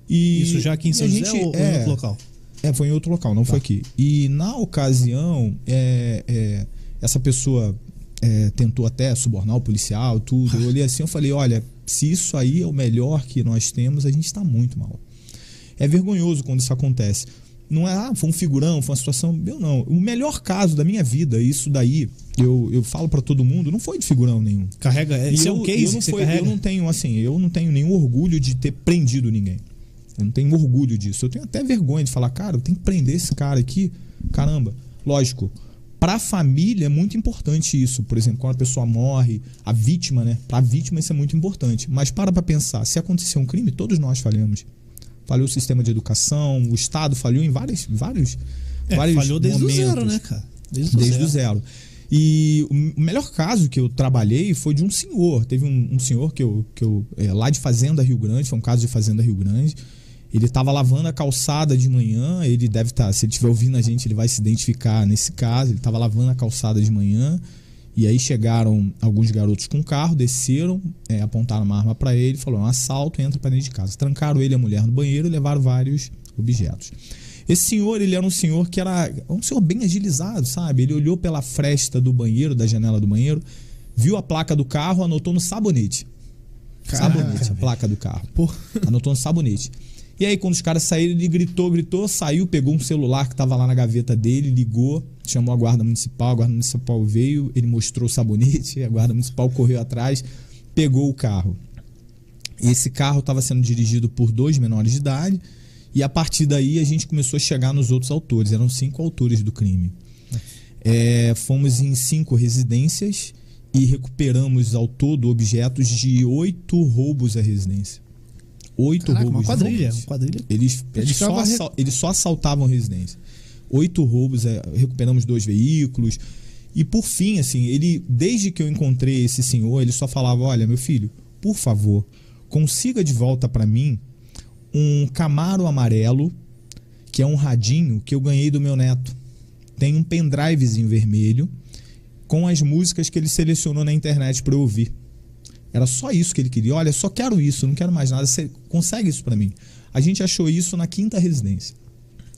E, Isso já aqui em São José gente- ou, ou em é, outro local? é, foi em outro local, não foi aqui. E na ocasião, é, é, essa pessoa é, tentou até subornar o policial, tudo. [laughs] Eu olhei assim eu falei: olha, se isso aí é o melhor que nós temos, a gente está muito mal. É vergonhoso quando isso acontece. Não é, ah, foi um figurão, foi uma situação. Eu não. O melhor caso da minha vida, isso daí, eu, eu falo pra todo mundo, não foi de figurão nenhum. Carrega. É eu, um case eu não foi- eu não tenho assim, eu não tenho nenhum orgulho de ter prendido ninguém. Eu não tenho orgulho disso. Eu tenho até vergonha de falar, cara, eu tenho que prender esse cara aqui. Caramba, lógico. Pra família é muito importante isso. Por exemplo, quando a pessoa morre, a vítima, né? Pra vítima isso é muito importante. Mas para pra pensar, se acontecer um crime, todos nós falhamos. Falhou o sistema de educação, o Estado falhou em vários, vários, É, vários falhou desde o zero, né, cara? Desde, desde o zero. E o melhor caso que eu trabalhei foi de um senhor. Teve um, um senhor que eu, que eu é, lá de Fazenda Rio Grande, foi um caso de Fazenda Rio Grande. Ele estava lavando a calçada de manhã. Ele deve estar, se ele estiver ouvindo a gente, ele vai se identificar nesse caso. Ele estava lavando a calçada de manhã. E aí chegaram alguns garotos com carro, desceram, é, apontaram uma arma para ele, falou: um assalto, entra para dentro de casa. Trancaram ele e a mulher no banheiro e levaram vários objetos. Esse senhor, ele era um senhor que era um senhor bem agilizado, sabe? Ele olhou pela fresta do banheiro, da janela do banheiro, viu a placa do carro, anotou no sabonete. Caraca, sabonete, a placa do carro. Pô. Anotou no sabonete. E aí, quando os caras saíram, ele gritou, gritou, saiu, pegou um celular que tava lá na gaveta dele, ligou, chamou a guarda municipal, a guarda municipal veio, ele mostrou o sabonete, [laughs] a guarda municipal correu atrás, pegou o carro. Esse carro estava sendo dirigido por dois menores de idade, e a partir daí a gente começou a chegar nos outros autores. Eram cinco autores do crime. É, fomos em cinco residências e recuperamos ao todo objetos de oito roubos à residência. Oito Caraca, uma roubos. quadrilha. diferentes. Uma quadrilha. Eles, eles, só, assal- eles só assaltavam residência. Oito roubos, é, recuperamos dois veículos. E por fim, assim, ele, desde que eu encontrei esse senhor, ele só falava: Olha, meu filho, por favor, consiga de volta para mim um Camaro amarelo, que é um radinho que eu ganhei do meu neto. Tem um pendrivezinho vermelho com as músicas que ele selecionou na internet para eu ouvir. Era só isso que ele queria. Olha, só quero isso, não quero mais nada. Você consegue isso para mim? A gente achou isso na quinta residência.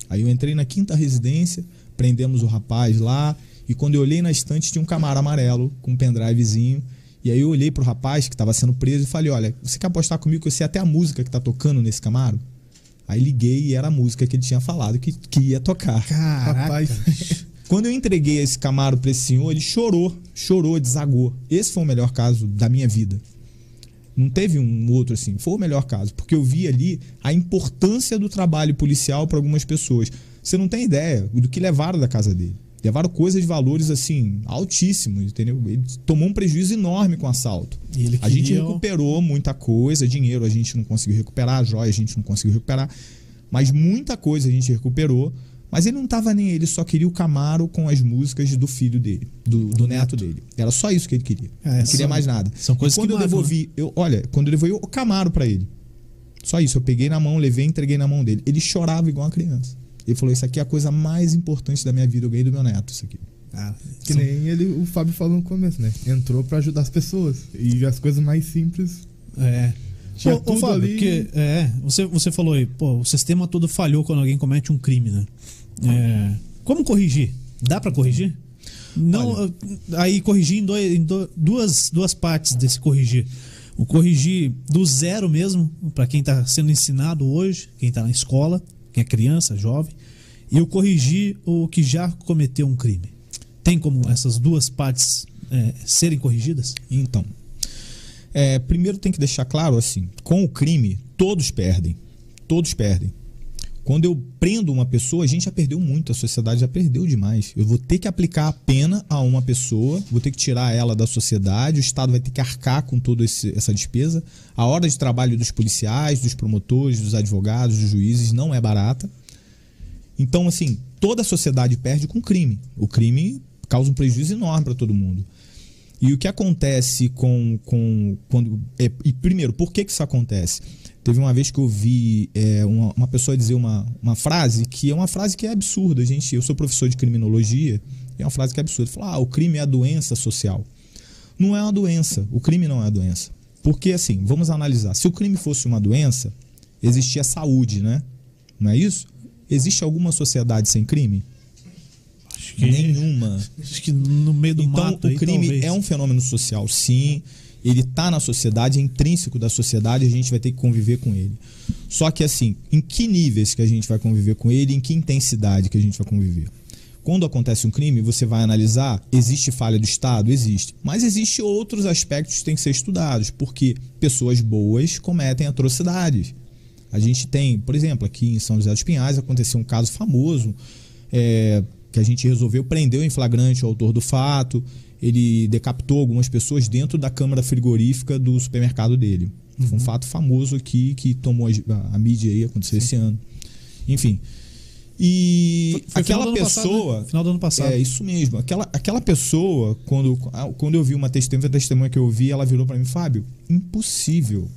Aí eu entrei na quinta residência, prendemos o rapaz lá, e quando eu olhei na estante tinha um camaro amarelo com um pendrivezinho. E aí eu olhei pro rapaz que estava sendo preso e falei: Olha, você quer apostar comigo que eu sei até a música que tá tocando nesse camaro? Aí liguei e era a música que ele tinha falado que, que ia tocar. Caraca. Rapaz. Quando eu entreguei esse Camaro para esse senhor, ele chorou, chorou, desagou. Esse foi o melhor caso da minha vida. Não teve um outro assim. Foi o melhor caso, porque eu vi ali a importância do trabalho policial para algumas pessoas. Você não tem ideia do que levaram da casa dele. Levaram coisas de valores assim altíssimos, entendeu? Ele tomou um prejuízo enorme com o assalto. A gente recuperou muita coisa, dinheiro a gente não conseguiu recuperar, joia a gente não conseguiu recuperar, mas muita coisa a gente recuperou. Mas ele não tava nem aí, ele só queria o Camaro com as músicas do filho dele, do, do neto dele. Era só isso que ele queria. É, não queria são- mais nada. são coisas e quando que eu marcam, né? devolvi, eu, olha, quando eu devolvi o Camaro pra ele. Só isso, eu peguei na mão, levei e entreguei na mão dele. Ele chorava igual uma criança. Ele falou: Isso aqui é a coisa mais importante da minha vida. Eu ganhei do meu neto, isso aqui. Ah, Que são- nem ele, o Fábio falou no começo, né? Entrou pra ajudar as pessoas. E as coisas mais simples. É. Tinha Ô, ô, tudo Fábio, ali. porque, é, você, você falou aí, pô, o sistema todo falhou quando alguém comete um crime, né? É, como corrigir? Dá pra corrigir? Não, aí corrigir em, dois- em do- duas, duas partes desse corrigir. O corrigir do zero mesmo, pra quem tá sendo ensinado hoje, quem tá na escola, quem é criança, jovem, e o corrigir o que já cometeu um crime. Tem como essas duas partes é, serem corrigidas? Então, é, primeiro tem que deixar claro assim: com o crime, todos perdem. Todos perdem. Quando eu prendo uma pessoa, a gente já perdeu muito, a sociedade já perdeu demais. Eu vou ter que aplicar a pena a uma pessoa, vou ter que tirar ela da sociedade, o Estado vai ter que arcar com toda essa despesa. A hora de trabalho dos policiais, dos promotores, dos advogados, dos juízes não é barata. Então, assim, toda a sociedade perde com o crime. O crime causa um prejuízo enorme para todo mundo. E o que acontece com. com quando, é, e primeiro, por que, que isso acontece? Teve uma vez que eu vi é, uma, uma pessoa dizer uma, uma frase que é uma frase que é absurda, gente. Eu sou professor de criminologia, é uma frase que é absurda. Falar, ah, o crime é a doença social. Não é uma doença. O crime não é uma doença. Porque, assim, vamos analisar. Se o crime fosse uma doença, existia saúde, né? Não é isso? Existe alguma sociedade sem crime? Acho que, Nenhuma. acho que no meio do Então, mato o aí, crime talvez. é um fenômeno social, sim. Ele está na sociedade, é intrínseco da sociedade, a gente vai ter que conviver com ele. Só que, assim, em que níveis que a gente vai conviver com ele, em que intensidade que a gente vai conviver? Quando acontece um crime, você vai analisar, existe falha do Estado? Existe. Mas existe outros aspectos que têm que ser estudados, porque pessoas boas cometem atrocidades. A gente tem, por exemplo, aqui em São José dos Pinhais aconteceu um caso famoso é, que a gente resolveu, prendeu em flagrante o autor do fato. Ele decapitou algumas pessoas dentro da câmara frigorífica do supermercado dele. Foi um fato famoso aqui que tomou a, a mídia aí, aconteceu esse ano. Enfim. E Foi- foi aquela ano passado, pessoa. né? Final do ano passado. É, isso mesmo. Aquela, aquela pessoa, quando, quando eu vi uma testemunha, uma testemunha que eu vi, ela virou pra mim, Fábio, impossível.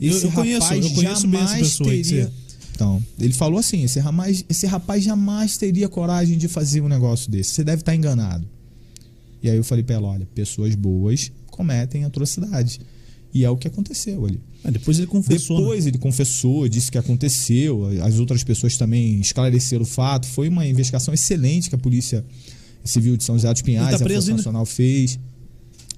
Eu- eu conheço- eu conheço bem essa jamais pessoa teria. Então, ele falou assim: esse rapaz, esse rapaz jamais teria coragem de fazer um negócio desse. Você deve estar enganado. E aí eu falei pra ela: olha, pessoas boas cometem atrocidades. E é o que aconteceu ali. Ah, depois ele confessou. né? Depois ele confessou, disse que aconteceu, as outras pessoas também esclareceram o fato. Foi uma investigação excelente que a Polícia Civil de São José dos Pinhais, tá a ainda? Nacional fez.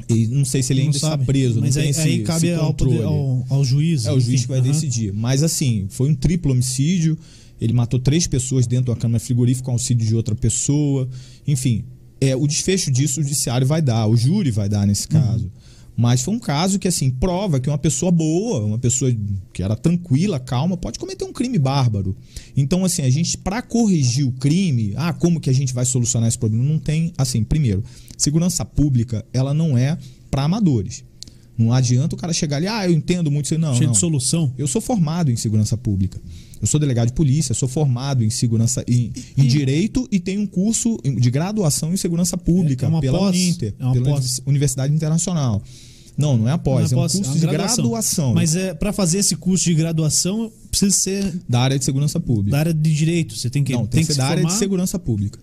E não sei se ele ainda está preso, Mas não aí, esse, aí cabe ao, ao, ao juiz. É o juiz que vai Aham. decidir. Mas assim, foi um triplo homicídio. Ele matou três pessoas dentro da câmara frigorífica com auxílio de outra pessoa. Enfim, é, o desfecho disso o judiciário vai dar, o júri vai dar nesse caso. Mas foi um caso que, assim, prova que uma pessoa boa, uma pessoa que era tranquila, calma, pode cometer um crime bárbaro. Então, assim, a gente, para corrigir o crime, ah, como que a gente vai solucionar esse problema? Não tem, assim, primeiro, segurança pública, ela não é para amadores. Não adianta o cara chegar ali, ah, eu entendo muito isso. Não, Cheio não. de solução. Eu sou formado em segurança pública. Eu sou delegado de polícia, sou formado em segurança em, em direito e tenho um curso de graduação em segurança pública É pela pós, Uninter, é pela pós. Universidade Internacional. Não, não é após, é, Não um pós, curso uma de graduação, Mas é para fazer esse curso de graduação precisa ser da área de segurança pública. da área de direito. Você tem que não, tem, que ser se da área de segurança pública.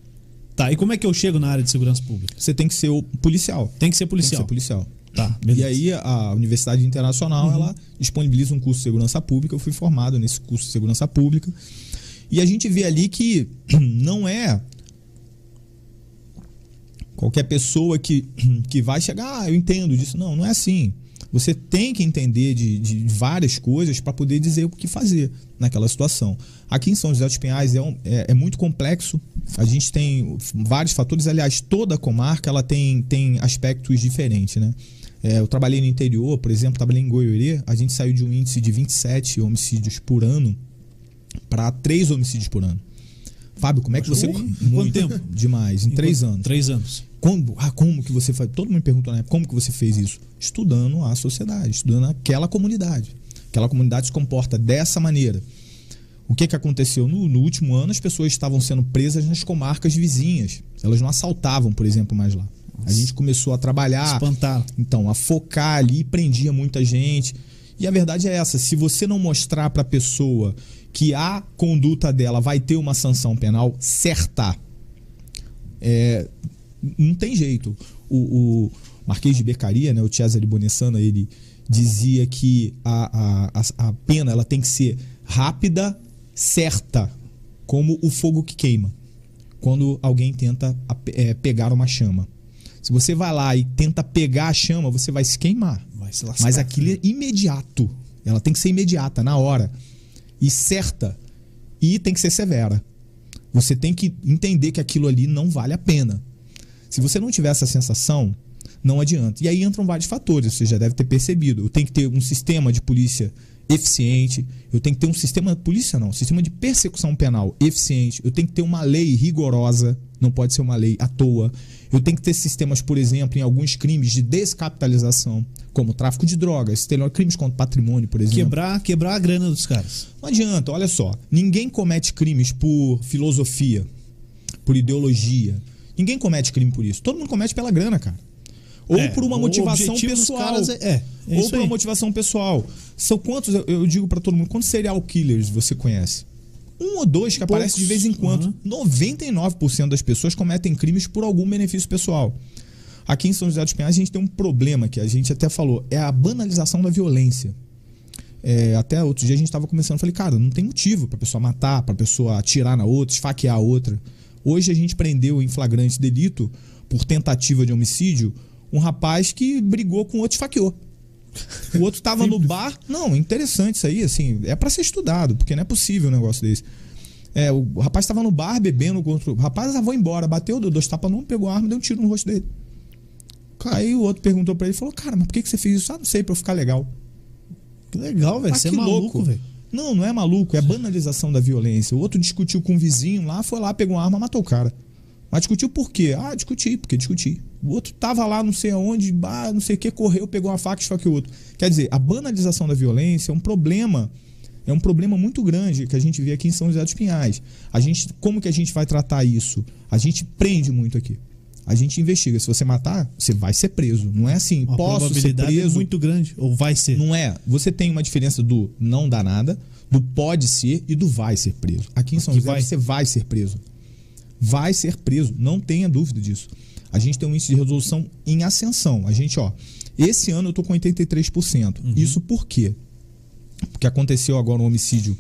Tá. E como é que eu chego na área de segurança pública? Você tem que ser o policial. Tem que ser Tem que policial. ser policial. Tá. E aí a Universidade Internacional Uhum. ela disponibiliza um curso de segurança pública. Eu fui formado nesse curso de segurança pública. E a gente vê ali que [clears throat] não é qualquer pessoa que, [clears throat] que vai chegar, ah, eu entendo disso. Não, não é assim. Você tem que entender de, de várias coisas para poder dizer o que fazer naquela situação. Aqui em São José dos Pinhais é, um- é- é muito complexo. A gente tem vários fatores. Aliás, toda a comarca ela tem, tem aspectos diferentes, né? É, eu trabalhei no interior, por exemplo, trabalhei em Goiorê. A gente saiu de um índice de 27 homicídios por ano para 3 homicídios por ano. Fábio, como é que você. Porra, em quanto tempo? Demais, em 3 anos. Três anos. Como, ah, como que você faz? Todo mundo me perguntou, né? Como que você fez isso? Estudando a sociedade, estudando aquela comunidade. Aquela comunidade se comporta dessa maneira. O que, que aconteceu? No, no último ano, as pessoas estavam sendo presas nas comarcas vizinhas. Elas não assaltavam, por exemplo, mais lá. A gente começou a trabalhar. Espantaram. Então, a focar ali prendia muita gente. E a verdade é essa: se você não mostrar para a pessoa que a conduta dela vai ter uma sanção penal certa, é, não tem jeito. O, o Marquês de Becaria, né, o Cesare Bonessana, ele dizia que a, a, a- pena ela tem que ser rápida, certa, como o fogo que queima. Quando alguém tenta é, pegar uma chama. Se você vai lá e tenta pegar a chama, você vai se queimar. Vai se lascar. Mas aquilo é imediato. Ela tem que ser imediata, na hora. E certa. E tem que ser severa. Você tem que entender que aquilo ali não vale a pena. Se você não tiver essa sensação, não adianta. E aí entram vários fatores, você já deve ter percebido. Eu tenho que ter um sistema de polícia eficiente, eu tenho que ter um sistema de polícia não, um sistema de persecução penal eficiente, eu tenho que ter uma lei rigorosa, não pode ser uma lei à toa. Eu tenho que ter sistemas, por exemplo, em alguns crimes de descapitalização, como tráfico de drogas, crimes contra patrimônio, por exemplo. Quebrar, quebrar a grana dos caras. Não adianta, olha só. Ninguém comete crimes por filosofia, por ideologia. Ninguém comete crime por isso. Todo mundo comete pela grana, cara. Ou É, por uma motivação pessoal. caras é- é, é ou por uma motivação pessoal. São quantos, eu, eu digo pra todo mundo, quantos serial killers você conhece? Um ou dois que aparecem de vez em quando. Uhum. 99% das pessoas cometem crimes por algum benefício pessoal. Aqui em São José dos Pinhais a gente tem um problema que a gente até falou, é a banalização da violência. É, até outro dia a gente estava conversando, eu falei, cara, não tem motivo pra pessoa matar, pra pessoa atirar na outra, esfaquear a outra. Hoje a gente prendeu em flagrante delito por tentativa de homicídio um rapaz que brigou com outro e esfaqueou. O outro tava no bar. Não, interessante isso aí, assim, é pra ser estudado, porque não é possível um negócio desse. É, o rapaz tava no bar bebendo com outro. O rapaz ah, vou embora, bateu, deu dois tapas não, pegou a arma e deu um tiro no rosto dele. Aí o outro perguntou pra ele, falou: "Cara, mas por que que você fez isso?" Ah, não sei, pra eu ficar legal. Que legal, velho. Ah, Você é maluco, velho. Não, não é maluco, é banalização da violência. O outro discutiu com um vizinho lá, foi lá, pegou uma arma, matou o cara. Mas discutiu por quê? Ah, discuti, porque discuti. O outro tava lá, não sei aonde, não sei o que, correu, pegou uma faca e esfaqueou o outro. Quer dizer, a banalização da violência é um problema, é um problema muito grande que a gente vê aqui em São José dos Pinhais. A gente, como que a gente vai tratar isso? A gente prende muito aqui. A gente investiga. Se você matar, você vai ser preso. Não é assim, Uma posso ser probabilidade preso. muito grande. Ou vai ser. Não é. Você tem uma diferença do não dá nada, do pode ser e do vai ser preso. Aqui em São Aqui José vai. você vai ser preso. Vai ser preso, não tenha dúvida disso. A gente tem um índice de resolução em ascensão. A gente, ó, esse ano eu tô com 83%. Isso por quê? Porque aconteceu agora um homicídio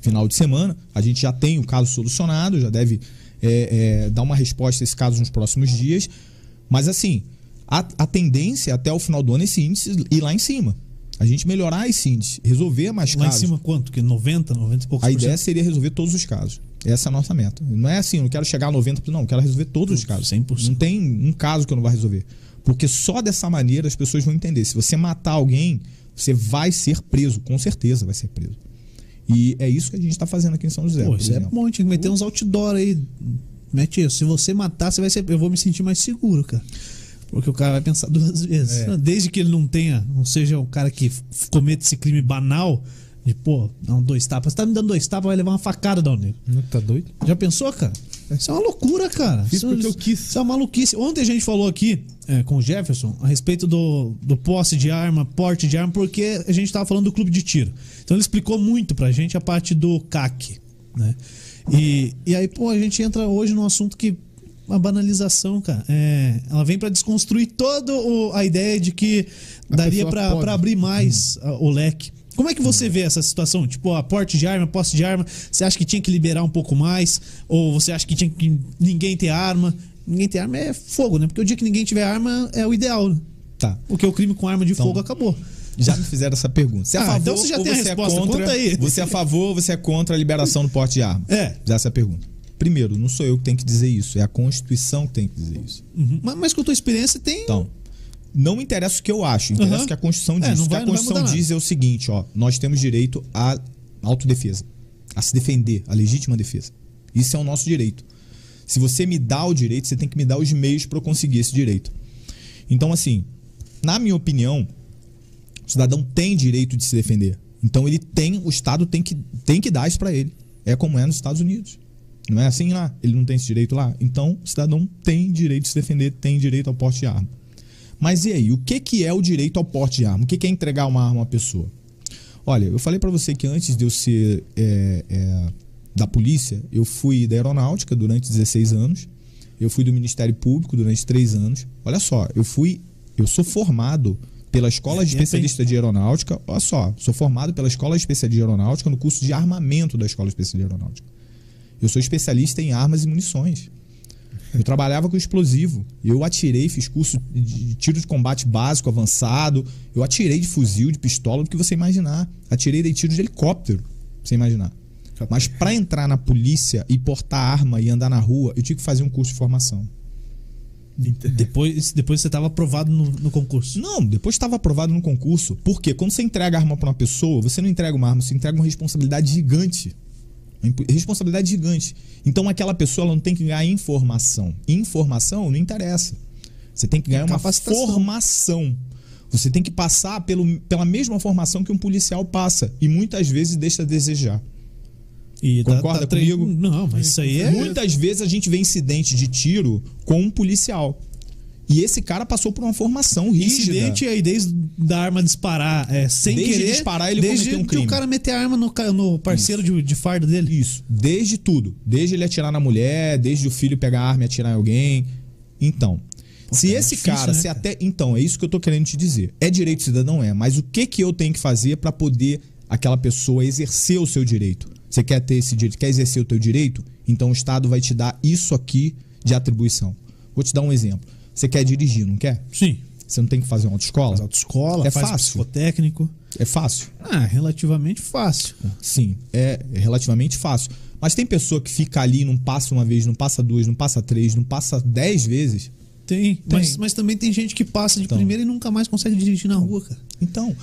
final de semana, a gente já tem o caso solucionado, já deve é, é, dar uma resposta a esse caso nos próximos dias. Mas assim, a, a tendência é até o final do ano esse índice ir lá em cima. A gente melhorar esse índice, resolver mais Lá em casos. cima quanto? Que 90, 90 e poucos A ideia seria resolver todos os casos. Essa é a nossa meta. Não é assim, eu não quero chegar a 90%, não, eu quero resolver todos os casos. 100%. Não tem um caso que eu não vá resolver. Porque só dessa maneira as pessoas vão entender. Se você matar alguém, você vai ser preso, com certeza vai ser preso. E é isso que a gente está fazendo aqui em São José. Pô, isso é exemplo. bom, tinha que meter uns outdoor aí. Mete isso. Se você matar, você vai ser. Eu vou me sentir mais seguro, cara. Porque o cara vai pensar duas vezes. É. Desde que ele não tenha, não seja um cara que cometa esse crime banal, de pô, dá um dois tapas. Você tá me dando dois tapas, vai levar uma facada da onde? Não tá doido? Já pensou, cara? Isso é uma loucura, cara. Fiz Isso, porque eu quis. Isso é uma maluquice. Ontem a gente falou aqui é, com o Jefferson a respeito do, do posse de arma, porte de arma, porque a gente tava falando do clube de tiro. Então ele explicou muito pra gente a parte do CAC, né? E, e aí, pô, a gente entra hoje num assunto que uma banalização, cara. É, ela vem pra desconstruir toda a ideia de que A daria pra abrir mais a- o leque. Como é que você vê essa situação? Tipo, a porte de arma, posse de arma, você acha que tinha que liberar um pouco mais? Ou você acha que tinha que ninguém ter arma? Ninguém ter arma é fogo, né? Porque o dia que ninguém tiver arma é o ideal, né? Tá. Porque o crime com arma de Então, fogo acabou. Já me fizeram essa pergunta. Você é a Ah, favor então você já tem a você resposta. é contra? Conta aí. Você é a favor ou você é contra a liberação do porte de arma? É. Já essa é pergunta. Primeiro, não sou eu que tenho que dizer isso, é a Constituição que tem que dizer isso. Uhum. Mas, mas com a tua experiência tem. Então, não me interessa o que eu acho, interessa o que a Constituição É, diz. não o que vai- a vai Constituição diz é o seguinte, ó, nós temos direito à autodefesa, a se defender, a legítima defesa. Isso é o nosso direito. Se você me dá o direito, você tem que me dar os meios para eu conseguir esse direito. Então, assim, na minha opinião, o cidadão tem direito de se defender. Então ele tem, o Estado tem que, tem que dar isso para ele. É como é nos Estados Unidos. Não é assim lá? Ele não tem esse direito lá? Então, o cidadão tem direito de se defender, tem direito ao porte de arma. Mas e aí, o que, que é o direito ao porte de arma? O que, que é entregar uma arma a uma pessoa? Olha, eu falei para você que antes de eu ser é, é, da polícia, eu fui da aeronáutica durante 16 anos. Eu fui do Ministério Público durante 3 anos. Olha só, eu fui. Eu sou formado pela Escola de é Especialista de Aeronáutica. Olha só, sou formado pela Escola Especialista de Aeronáutica no curso de armamento da Escola Especialista de Aeronáutica. Eu sou especialista em armas e munições. Eu trabalhava com explosivo. Eu atirei, fiz curso de tiro de combate básico, avançado. Eu atirei de fuzil, de pistola, do que você imaginar. Atirei de tiro de helicóptero, pra você imaginar. Mas para entrar na polícia e portar arma e andar na rua, eu tive que fazer um curso de formação. Depois, depois você estava aprovado no, no concurso. Não, depois estava aprovado no concurso. Por quê? Quando você entrega a arma para uma pessoa, você não entrega uma arma, você entrega uma responsabilidade gigante. Imp- responsabilidade gigante. Então aquela pessoa ela não tem que ganhar informação. Informação não interessa. Você tem que ganhar uma formação. Você tem que passar pelo, pela mesma formação que um policial passa. E muitas vezes deixa a desejar. E tá- Concorda tre- comigo? Não, mas isso aí é. Muitas vezes a gente vê incidente de tiro com um policial. E esse cara passou por uma formação rígida. Incidente aí, desde da arma disparar é, sem Desde querer. disparar, ele desde cometeu um crime. o cara meter a arma no, no parceiro de, de farda dele. Isso, desde tudo. Desde ele atirar na mulher, desde o filho pegar a arma e atirar em alguém. Então, se é esse difícil, cara, né, se cara? até. Então, é isso que eu tô querendo te dizer. É direito cidadão? É. Mas o que que eu tenho que fazer pra poder aquela pessoa exercer o seu direito? Você quer ter esse direito? Quer exercer o teu direito? Então o Estado vai te dar isso aqui de atribuição. Vou te dar um exemplo. Você quer dirigir, não quer? Sim. Você não tem que fazer uma autoescola? Faz autoescola, É faz fácil. psicotécnico. É fácil. Ah, relativamente fácil. cara. Sim, é relativamente fácil. Mas tem pessoa que fica ali, não passa uma vez, não passa duas, não passa três, não passa dez vezes. Tem, Mas, mas também tem gente que passa de Então. primeira e nunca mais consegue dirigir na rua, cara. Então,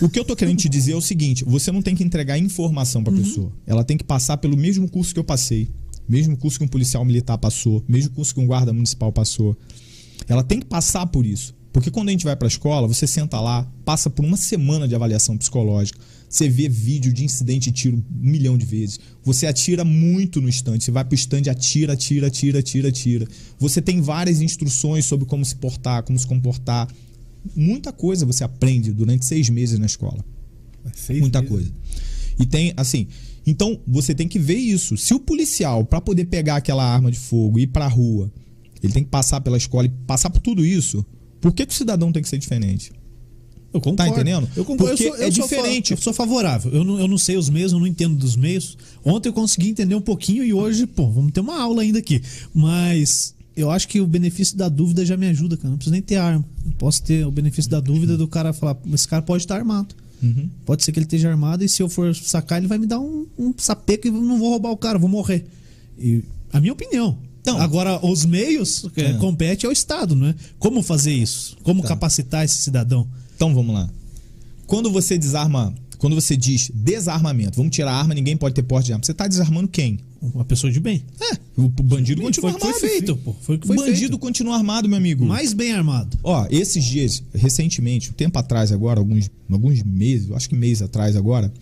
o que eu tô querendo te dizer é o seguinte: você não tem que entregar informação pra pessoa. Ela tem que passar pelo mesmo curso que eu passei, mesmo curso que um policial militar passou, mesmo curso que um guarda municipal passou. Ela tem que passar por isso. Porque quando a gente vai pra escola, você senta lá, passa por uma semana de avaliação psicológica, você vê vídeo de incidente de tiro um milhão de vezes. Você atira muito no stand. Você vai pro stand, atira, atira, atira, atira, atira. Você tem várias instruções sobre como se portar, como se comportar. Muita coisa você aprende durante seis meses na escola. Seis Muita meses. coisa. E tem, assim. Então, você tem que ver isso. Se o policial, pra poder pegar aquela arma de fogo e ir pra rua, ele tem que passar pela escola e passar por tudo isso, por que, que o cidadão tem que ser diferente? Eu concordo. Tá entendendo? Eu concordo. Porque eu sou, eu é sou fa- diferente. eu sou favorável. Eu não, eu não sei os meios, eu não entendo dos meios. Ontem eu consegui entender um pouquinho e hoje, pô, vamos ter uma aula ainda aqui. Mas eu acho que o benefício da dúvida já me ajuda, cara. Não preciso nem ter arma. Eu posso ter o benefício da dúvida do cara falar, esse cara pode estar armado. Uhum. Pode ser que ele esteja armado e se eu for sacar, ele vai me dar um, um sapeco e eu não vou roubar o cara, eu vou morrer. E a minha opinião. Então- Agora, os meios é, É. compete ao Estado, né? Como fazer isso? Como Tá. capacitar esse cidadão? Então vamos lá. Quando você desarma, quando você diz desarmamento, vamos tirar a arma, ninguém pode ter porte de arma. Você tá desarmando quem? Uma pessoa de bem. É, o bandido Foi continua foi armado. feito, pô. Foi o que O foi bandido feito. continua armado, meu amigo. Mais bem armado. Ó, esses dias, recentemente, um tempo atrás agora, alguns, alguns meses, acho que mês atrás agora,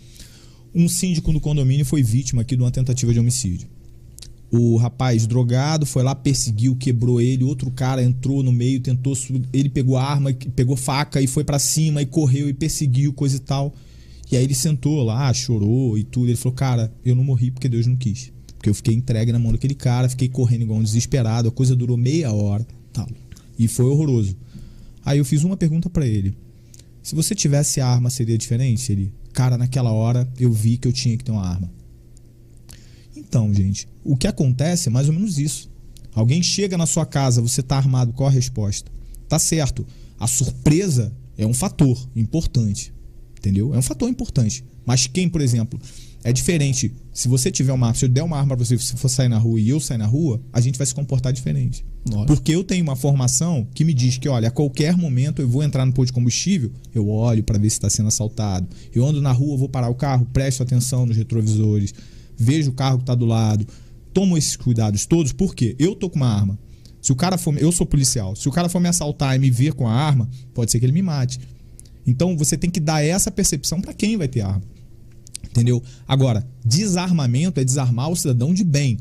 um síndico do condomínio foi vítima aqui de uma tentativa de homicídio. O rapaz drogado foi lá, perseguiu, quebrou ele, outro cara entrou no meio, tentou, ele pegou arma, pegou faca e foi pra cima e correu e perseguiu, coisa e tal. E aí ele sentou lá, chorou e tudo. Ele falou: "Cara, eu não morri porque Deus não quis. Porque eu fiquei entregue na mão daquele cara, fiquei correndo igual um desesperado, a coisa durou meia hora, tal. E foi horroroso. Aí eu fiz uma pergunta pra ele. Se você tivesse arma, seria diferente? Ele, cara, naquela hora eu vi que eu tinha que ter uma arma. Então, gente, o que acontece é mais ou menos isso. Alguém chega na sua casa, você tá armado, qual a resposta? Tá certo. A surpresa é um fator importante. Entendeu? É um fator importante. Mas quem, por exemplo, é diferente. Se você tiver uma arma, se eu der uma arma pra você, se você for sair na rua e eu sair na rua, a gente vai se comportar diferente. Lógico. Porque eu tenho uma formação que me diz que, olha, a qualquer momento eu vou entrar no posto de combustível, eu olho para ver se está sendo assaltado. Eu ando na rua, vou parar o carro, presto atenção nos retrovisores, vejo o carro que está do lado, tomo esses cuidados todos, porque eu tô com uma arma. Se o cara for, eu sou policial, se o cara for me assaltar e me ver com a arma, pode ser que ele me mate. Então você tem que dar essa percepção para quem vai ter arma. Entendeu? Agora, desarmamento é desarmar o cidadão de bem.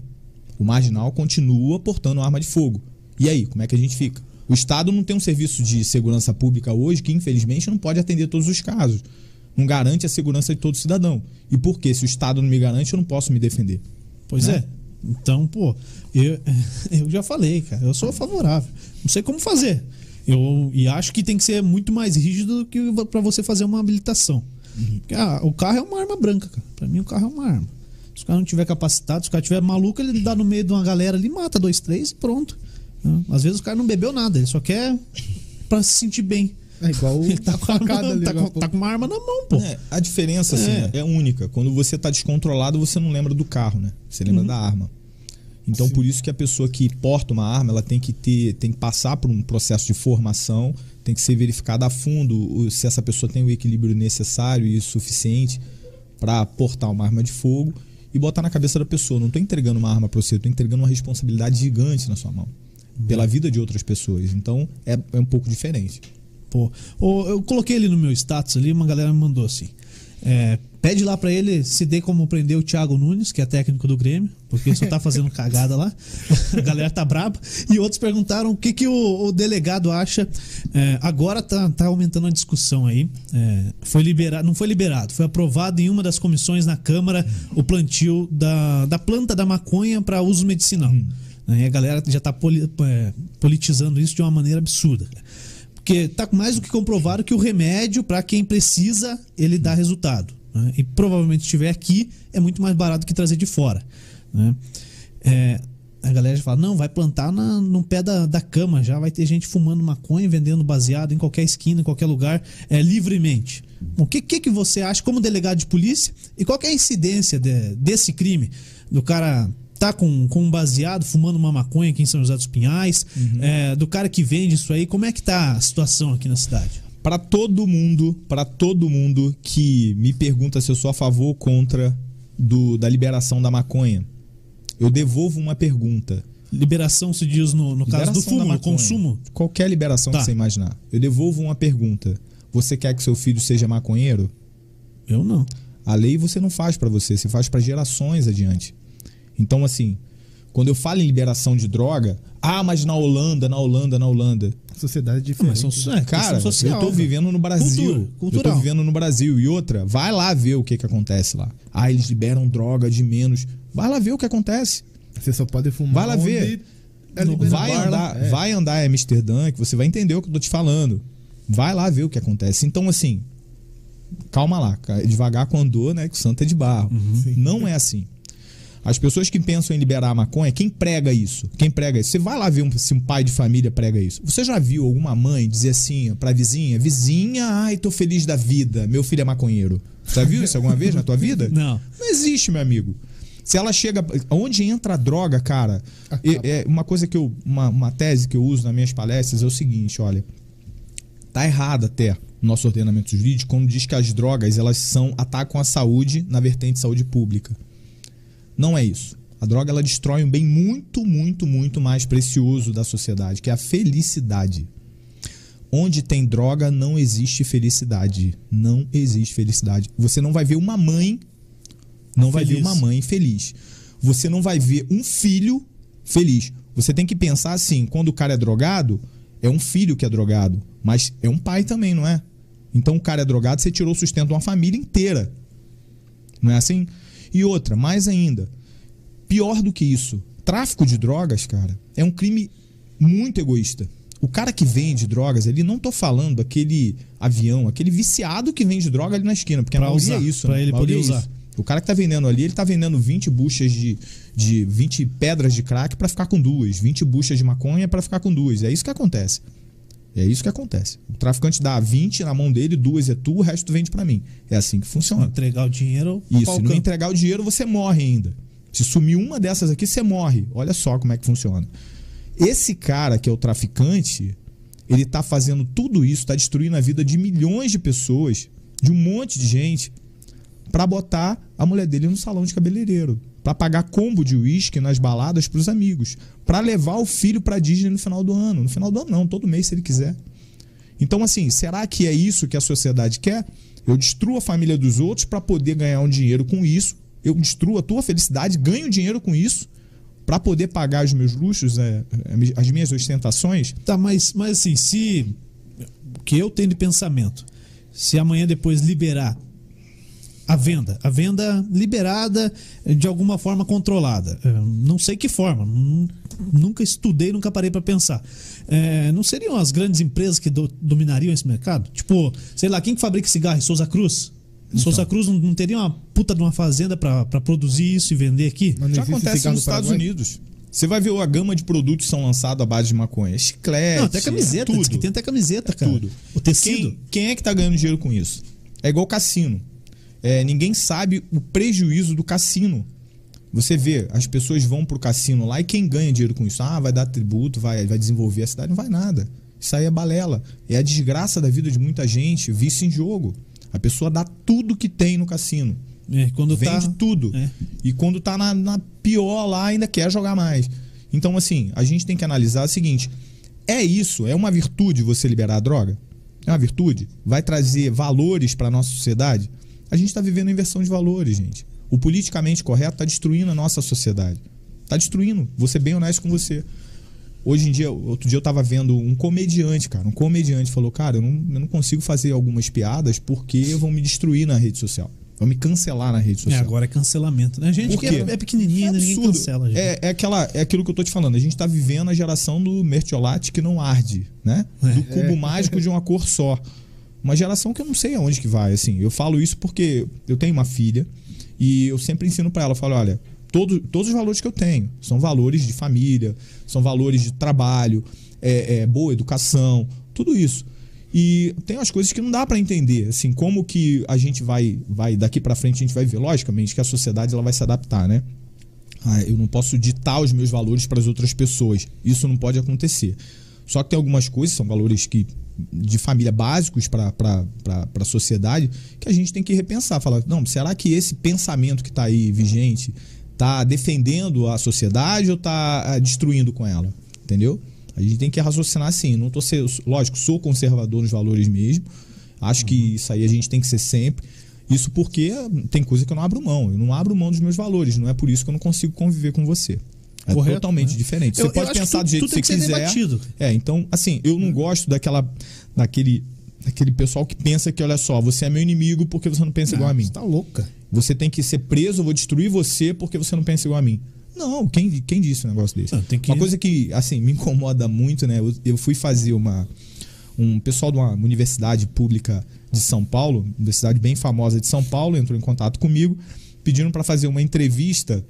O marginal continua portando arma de fogo. E aí, como é que a gente fica? O Estado não tem um serviço de segurança pública hoje que, infelizmente, não pode atender todos os casos. Não garante a segurança de todo cidadão. E por quê? Se o Estado não me garante, eu não posso me defender. Pois Né? é. Então, pô, eu, [laughs] eu já falei, cara. Eu sou favorável. Não sei como fazer. Eu, e acho que tem que ser muito mais rígido do que pra você fazer uma habilitação. Porque, ah, o carro é uma arma branca, cara. Pra mim, o carro é uma arma. Se o cara não tiver capacitado, se o cara tiver maluco, ele dá no meio de uma galera ali, mata dois, três e pronto. Né? Às vezes o cara não bebeu nada, ele só quer pra se sentir bem. É igual [laughs] Ele tá a com, facada ali. tá, com, tá com uma arma na mão, pô. É, a diferença assim, É. é. única. Quando você tá descontrolado, você não lembra do carro, né? Você lembra da arma. Então, por isso que a pessoa que porta uma arma, ela tem que ter, tem que passar por um processo de formação, tem que ser verificada a fundo o- se essa pessoa tem o equilíbrio necessário e suficiente para portar uma arma de fogo e botar na cabeça da pessoa. Não tô entregando uma arma para você, eu tô entregando uma responsabilidade gigante na sua mão. Pela vida de outras pessoas. Então, é, é um pouco diferente. Pô, eu coloquei ali no meu status ali, uma galera me mandou assim. É, pede lá pra ele se dê como prender o Thiago Nunes, que é técnico do Grêmio, porque só tá fazendo [laughs] cagada lá. [laughs] A galera tá braba. E outros perguntaram o que, que o, o delegado acha. É, agora tá, tá aumentando a discussão aí. É, foi liberado, não foi liberado, foi aprovado em uma das comissões na Câmara o plantio da, da planta da maconha para uso medicinal. Né? E a galera já tá é, politizando isso de uma maneira absurda. Porque tá mais do que comprovado que o remédio, para quem precisa, ele dá resultado. né? E provavelmente estiver aqui, é muito mais barato que trazer de fora. né? É, a galera já fala, não, vai plantar na, no pé da, da cama, já vai ter gente fumando maconha, vendendo baseado em qualquer esquina, em qualquer lugar, é, livremente. O que, que, que você acha como delegado de polícia e qual é a incidência de- desse crime? Do cara tá com, com um baseado, fumando uma maconha aqui em São José dos Pinhais, é, do cara que vende isso aí, como é que tá a situação aqui na cidade? Pra todo mundo, para todo mundo que me pergunta se eu sou a favor ou contra do, da liberação da maconha, eu devolvo uma pergunta. Liberação se diz no, no caso do fumo, no consumo? Qualquer liberação Tá. que você imaginar. Eu devolvo uma pergunta. Você quer que seu filho seja maconheiro? Eu não. A lei você não faz pra você, você faz pra gerações adiante. Então, assim, quando eu falo em liberação de droga, ah, mas na Holanda, na Holanda, na Holanda. Sociedade diferente. mas são, é, Cara, social, eu tô né? vivendo no Brasil. Cultura, Eu tô vivendo no Brasil. E outra, vai lá ver o que que acontece lá. Ah, eles liberam droga de menos. Vai lá ver o que acontece. Você só pode fumar. Vai lá ver. É vai andar, É. vai andar em Amsterdã que você vai entender o que eu tô te falando. Vai lá ver o que acontece. Então, assim, calma lá, cara. devagar com andou, né? Que o santo é de barro. Sim. Não é assim. As pessoas que pensam em liberar a maconha, quem prega isso? Quem prega isso? Você vai lá ver um- se um pai de família prega isso. Você já viu alguma mãe dizer assim pra vizinha: Vizinha, ai, tô feliz da vida, meu filho é maconheiro. Já viu isso alguma vez na tua vida? [laughs] Não. Não existe, meu amigo. Se ela chega. Onde entra a droga, cara? É, é uma coisa que eu. Uma, uma tese que eu uso nas minhas palestras é o seguinte: olha. Tá errado até o nosso ordenamento jurídico quando diz que as drogas elas são atacam a saúde na vertente de saúde pública. Não é isso. A droga ela destrói um bem muito, muito, muito mais precioso da sociedade, que é a felicidade. Onde tem droga não existe felicidade. Não existe felicidade. Você não vai ver uma mãe, não vai ver Feliz. uma mãe feliz. Você não vai ver um filho feliz. Você tem que pensar assim, quando o cara é drogado, é um filho que é drogado, mas é um pai também, não é? Então o cara é drogado, você tirou o sustento de uma família inteira. Não é assim? E outra, mais ainda, pior do que isso, tráfico de drogas, cara, é um crime muito egoísta. O cara que vende drogas, ele não tô falando aquele avião, aquele viciado que vende droga ali na esquina, porque Pra a maioria usar, é isso, pra né? ele A poder é usar. isso. O cara que tá vendendo ali, ele tá vendendo 20 buchas de, de 20 pedras de crack pra ficar com duas, 20 buchas de maconha pra ficar com duas. É isso que acontece. É isso que acontece. O traficante dá 20 na mão dele, duas é tu, o resto tu vende pra mim. É assim que Se funciona. entregar o dinheiro, Isso, se não entregar o dinheiro, você morre ainda. Se sumir uma dessas aqui, você morre. Olha só como é que funciona. Esse cara que é o traficante, ele tá fazendo tudo isso, tá destruindo a vida de milhões de pessoas, de um monte de gente, pra botar a mulher dele no salão de cabeleireiro, Pra pagar combo de uísque nas baladas pros amigos, Pra levar o filho pra Disney no final do ano. No final do ano não, todo mês se ele quiser. Então, assim, será que é isso que a sociedade quer? Eu destruo a família dos outros para poder ganhar um dinheiro com isso. Eu destruo a tua felicidade, ganho dinheiro com isso para poder pagar os meus luxos, é, as minhas ostentações. Tá, mas, mas assim, se. Que eu tenho de pensamento, se amanhã depois liberar a venda, a venda liberada de alguma forma controlada, é, não sei que forma, nu- nunca estudei, nunca parei para pensar. É, não seriam as grandes empresas que do- dominariam esse mercado? Tipo, sei lá, quem que fabrica cigarro? Souza Cruz? Então. Souza Cruz não, não teria uma puta de uma fazenda para produzir isso e vender aqui? Já acontece nos no Estados Paraguai? Unidos. Você vai ver a gama de produtos que são lançados à base de maconha. Chiclete, Não, até camiseta, é tudo. que tem até camiseta, É cara. tudo. O tecido. Quem, quem é que tá ganhando dinheiro com isso? É igual cassino. É, ninguém sabe o prejuízo do cassino. Você vê, as pessoas vão pro cassino lá e quem ganha dinheiro com isso? Ah, vai dar tributo, vai, vai desenvolver a cidade. Não vai nada. Isso aí é balela. É a desgraça da vida de muita gente, vício em jogo. A pessoa dá tudo que tem no cassino. É, quando Vende tá, tudo. É. E quando tá na, na pior lá, ainda quer jogar mais. Então, assim, a gente tem que analisar o seguinte: é isso? É uma virtude você liberar a droga? É uma virtude? Vai trazer valores para nossa sociedade? A gente está vivendo inversão de valores, gente. O politicamente correto está destruindo a nossa sociedade. Está destruindo. Vou ser bem honesto com você. Hoje em dia, outro dia eu tava vendo um comediante, cara. Um comediante falou: Cara, eu não, eu não consigo fazer algumas piadas porque vão me destruir na rede social. Vão me cancelar na rede É, social. agora é cancelamento. né? A gente que é, é pequenininho, né? ninguém cancela. Gente. É, é, aquela, é aquilo que eu tô te falando. A gente tá vivendo a geração do mertiolate que não arde, né? Do cubo mágico de uma cor só. Uma geração que eu não sei aonde que vai, assim. Eu falo isso porque eu tenho uma filha e eu sempre ensino para ela, eu falo, olha, todo, todos os valores que eu tenho são valores de família, são valores de trabalho, é, é, boa educação, tudo isso. E tem umas coisas que não dá para entender, assim, como que a gente vai, vai daqui para frente a gente vai ver, logicamente que a sociedade ela vai se adaptar, né? Ah, eu não posso ditar os meus valores para as outras pessoas. Isso não pode acontecer. Só que tem algumas coisas, são valores que de família básicos para a sociedade, que a gente tem que repensar. Falar, não, será que esse pensamento que está aí vigente está defendendo a sociedade ou está destruindo com ela? Entendeu? A gente tem que raciocinar assim. Não tô ser, lógico, sou conservador nos valores mesmo. Acho que isso aí a gente tem que ser sempre. Isso porque tem coisa que eu não abro mão. Eu não abro mão dos meus valores. Não é por isso que eu não consigo conviver com você. É Correto, totalmente né? diferente. Eu- Você pode pensar do jeito que você quiser. debatido. É, então, assim, eu não gosto daquela. daquele. daquele pessoal que pensa que, olha só, você é meu inimigo porque você não pensa igual a mim. Você tá louca. Você tem que ser preso, eu vou destruir você porque você não pensa igual a mim. Não, quem, quem disse um negócio desse? Não, que- Uma coisa que, assim, me incomoda muito, né? Eu, eu fui fazer uma. Um pessoal de uma universidade pública de São Paulo, universidade bem famosa de São Paulo, entrou em contato comigo, pedindo para fazer uma entrevista,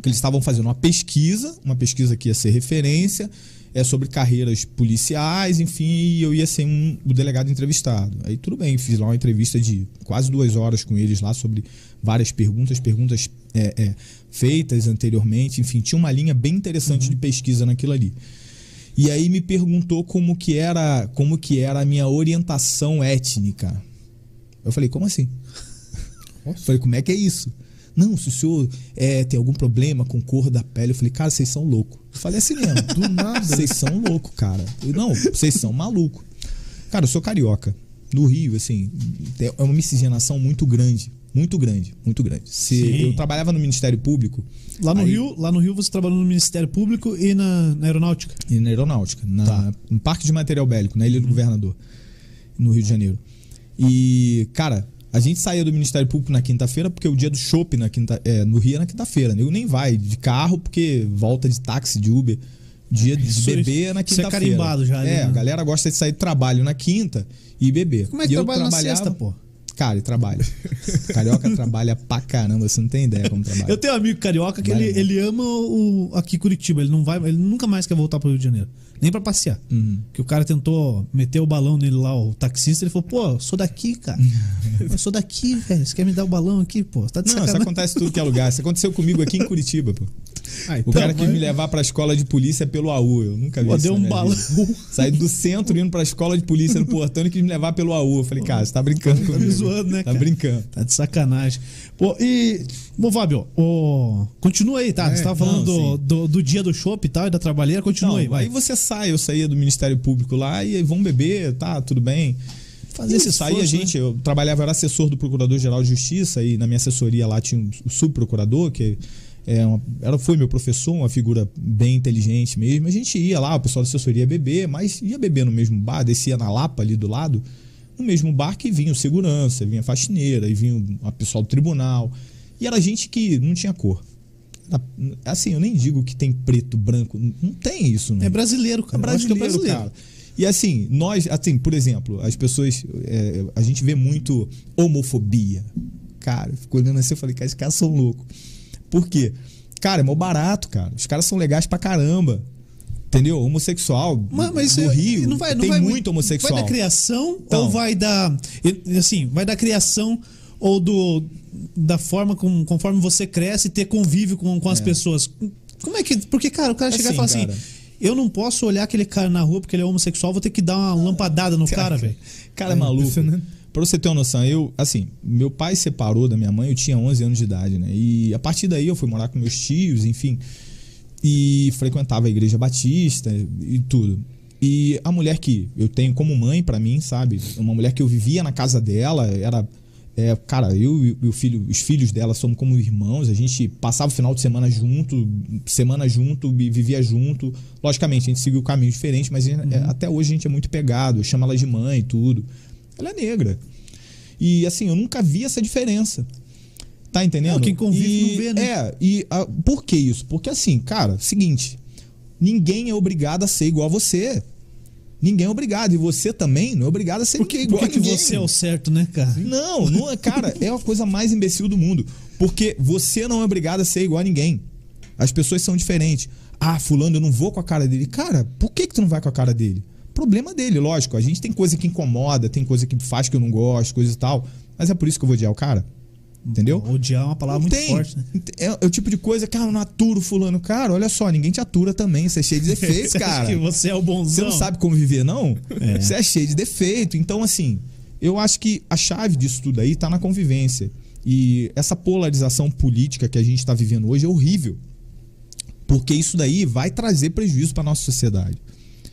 porque eles estavam fazendo uma pesquisa, uma pesquisa que ia ser referência, é sobre carreiras policiais, enfim, e eu ia ser um, o delegado entrevistado. Aí tudo bem, fiz lá uma entrevista de quase duas horas com eles lá sobre várias perguntas, perguntas é, é, feitas anteriormente, enfim, tinha uma linha bem interessante de pesquisa naquilo ali. E aí me perguntou como que era, como que era a minha orientação étnica. Eu falei, como assim? Eu falei, como é que é isso? Não, se o senhor é, tem algum problema com cor da pele, eu falei, cara, vocês são loucos. Eu falei assim mesmo. [laughs] Do nada. Vocês são loucos, cara. Eu, não, vocês são malucos. Cara, eu sou carioca. No Rio, assim, é uma miscigenação muito grande. Muito grande, muito grande. Se eu trabalhava no Ministério Público. Lá no aí- Rio, lá no Rio você trabalhou no Ministério Público e na, na Aeronáutica. E na aeronáutica, na, Tá. no Parque de Material Bélico, na Ilha do Governador, no Rio de Janeiro. E, cara, a gente saía do Ministério Público na quinta-feira, porque o dia do shopping na quinta, é, no Rio é na quinta-feira. Nego nem vai de carro, porque volta de táxi, de Uber. Dia de Isso- beber é na isso é quinta-feira. carimbado já, É, né? a galera gosta de sair do trabalho na quinta e beber. Como é que E eu trabalha na trabalhava- sexta, pô? Cara, ele trabalha. Carioca [laughs] trabalha pra caramba, você não tem ideia como trabalha. Eu tenho um amigo carioca que ele, ele ama o, aqui Curitiba. Ele não vai, ele nunca mais quer voltar pro Rio de Janeiro. Nem pra passear. Uhum. Que o cara tentou meter o balão nele lá, o taxista, ele falou, pô, sou daqui, cara. [laughs] eu sou daqui, velho. Você quer me dar o balão aqui, pô? Tá de Não, isso sacanagem. acontece em tudo que é lugar. Isso aconteceu comigo aqui em Curitiba, pô. Ah, O então, cara quis mas- me levar pra escola de polícia pelo AU. Eu nunca vi Pô, isso. deu um balão. vida. Saí do centro indo pra escola de polícia no portão e quis me levar pelo AU. Eu falei, cara, você tá brincando Tá comigo. me zoando, né, Tá cara? brincando. Tá de sacanagem. Pô, e. Bom, Fábio, ô, continua aí, tá? É, você tava falando não, do, do, do dia do show e tal, e da trabalheira, continua Não, aí, vai. aí você sai, eu saía do Ministério Público lá e aí vão beber, tá, tudo bem. Fazer esse saía, esforço, né? gente, eu trabalhava, eu era assessor do Procurador-Geral de Justiça e na minha assessoria lá tinha um- o subprocurador, que é uma, era, foi meu professor, uma figura bem inteligente mesmo. A gente ia lá, o pessoal da assessoria ia beber, mas ia beber no mesmo bar, descia na Lapa ali do lado, no mesmo bar que vinha o segurança, vinha a faxineira, e vinha o pessoal do tribunal. E era gente que não tinha cor. Assim, eu nem digo que tem preto, branco, não tem isso, né? É brasileiro, cara. É Eu acho que brasileiro, cara. E assim, nós, assim, por exemplo, as pessoas. é, a gente vê muito homofobia. Cara, eu fico olhando assim e falei, cara, esses caras são loucos. Por quê? Cara, é mó barato, cara. Os caras são legais pra caramba. Entendeu? Homossexual. Mas, mas no isso- Rio não vai, não tem vai muito homossexual. Vai da criação Então. ou vai da. e- Assim, vai da criação ou do. Da forma com, conforme você cresce e ter convívio com, com as pessoas. Como é que. Porque, cara, o cara chegar e Assim, falar assim. cara. Eu não posso olhar aquele cara na rua porque ele é homossexual, vou ter que dar uma lampadada no cara, velho. Cara, é É maluco. impressionante. Pra você ter uma noção, eu, assim, meu pai separou da minha mãe, eu tinha 11 anos de idade, né? E a partir daí eu fui morar com meus tios, enfim. E frequentava a igreja batista e tudo. E a mulher que eu tenho como mãe pra mim, sabe? Uma mulher que eu vivia na casa dela, era. É, cara, eu e o filho, os filhos dela somos como irmãos, a gente passava o final de semana junto, semana junto, vivia junto. Logicamente, a gente seguiu caminhos diferentes, mas é, até hoje a gente é muito pegado, chama ela de mãe e tudo. Ela é negra. E assim, eu nunca vi essa diferença. Tá entendendo? Não, quem convive E- não vê, né? É, e ah, por que isso? Porque assim, cara, seguinte, ninguém é obrigado a ser igual a você. Ninguém é obrigado. E você também não é obrigado a ser Por que, igual por que, a ninguém. você é o certo, né, cara? Não, não é, cara, é a coisa mais imbecil do mundo. Porque você não é obrigado a ser igual a ninguém. As pessoas são diferentes. Ah, fulano, eu não vou com a cara dele. Cara, por que, que tu não vai com a cara dele? Problema dele, lógico. A gente tem coisa que incomoda, tem coisa que faz que eu não gosto, coisa e tal. Mas é por isso que eu vou odiar o cara. Entendeu? Odiar é uma palavra Não muito tem. forte, né? É, é o tipo de coisa, cara, eu não aturo fulano. Cara, olha só, ninguém te atura também. Você é cheio de [laughs] defeitos, cara. que você é o bonzão? Você não sabe conviver, não? É. Você é cheio de defeito. Então, assim, eu acho que a chave disso tudo aí tá na convivência. E essa polarização política que a gente está vivendo hoje é horrível. Porque isso daí vai trazer prejuízo para nossa sociedade.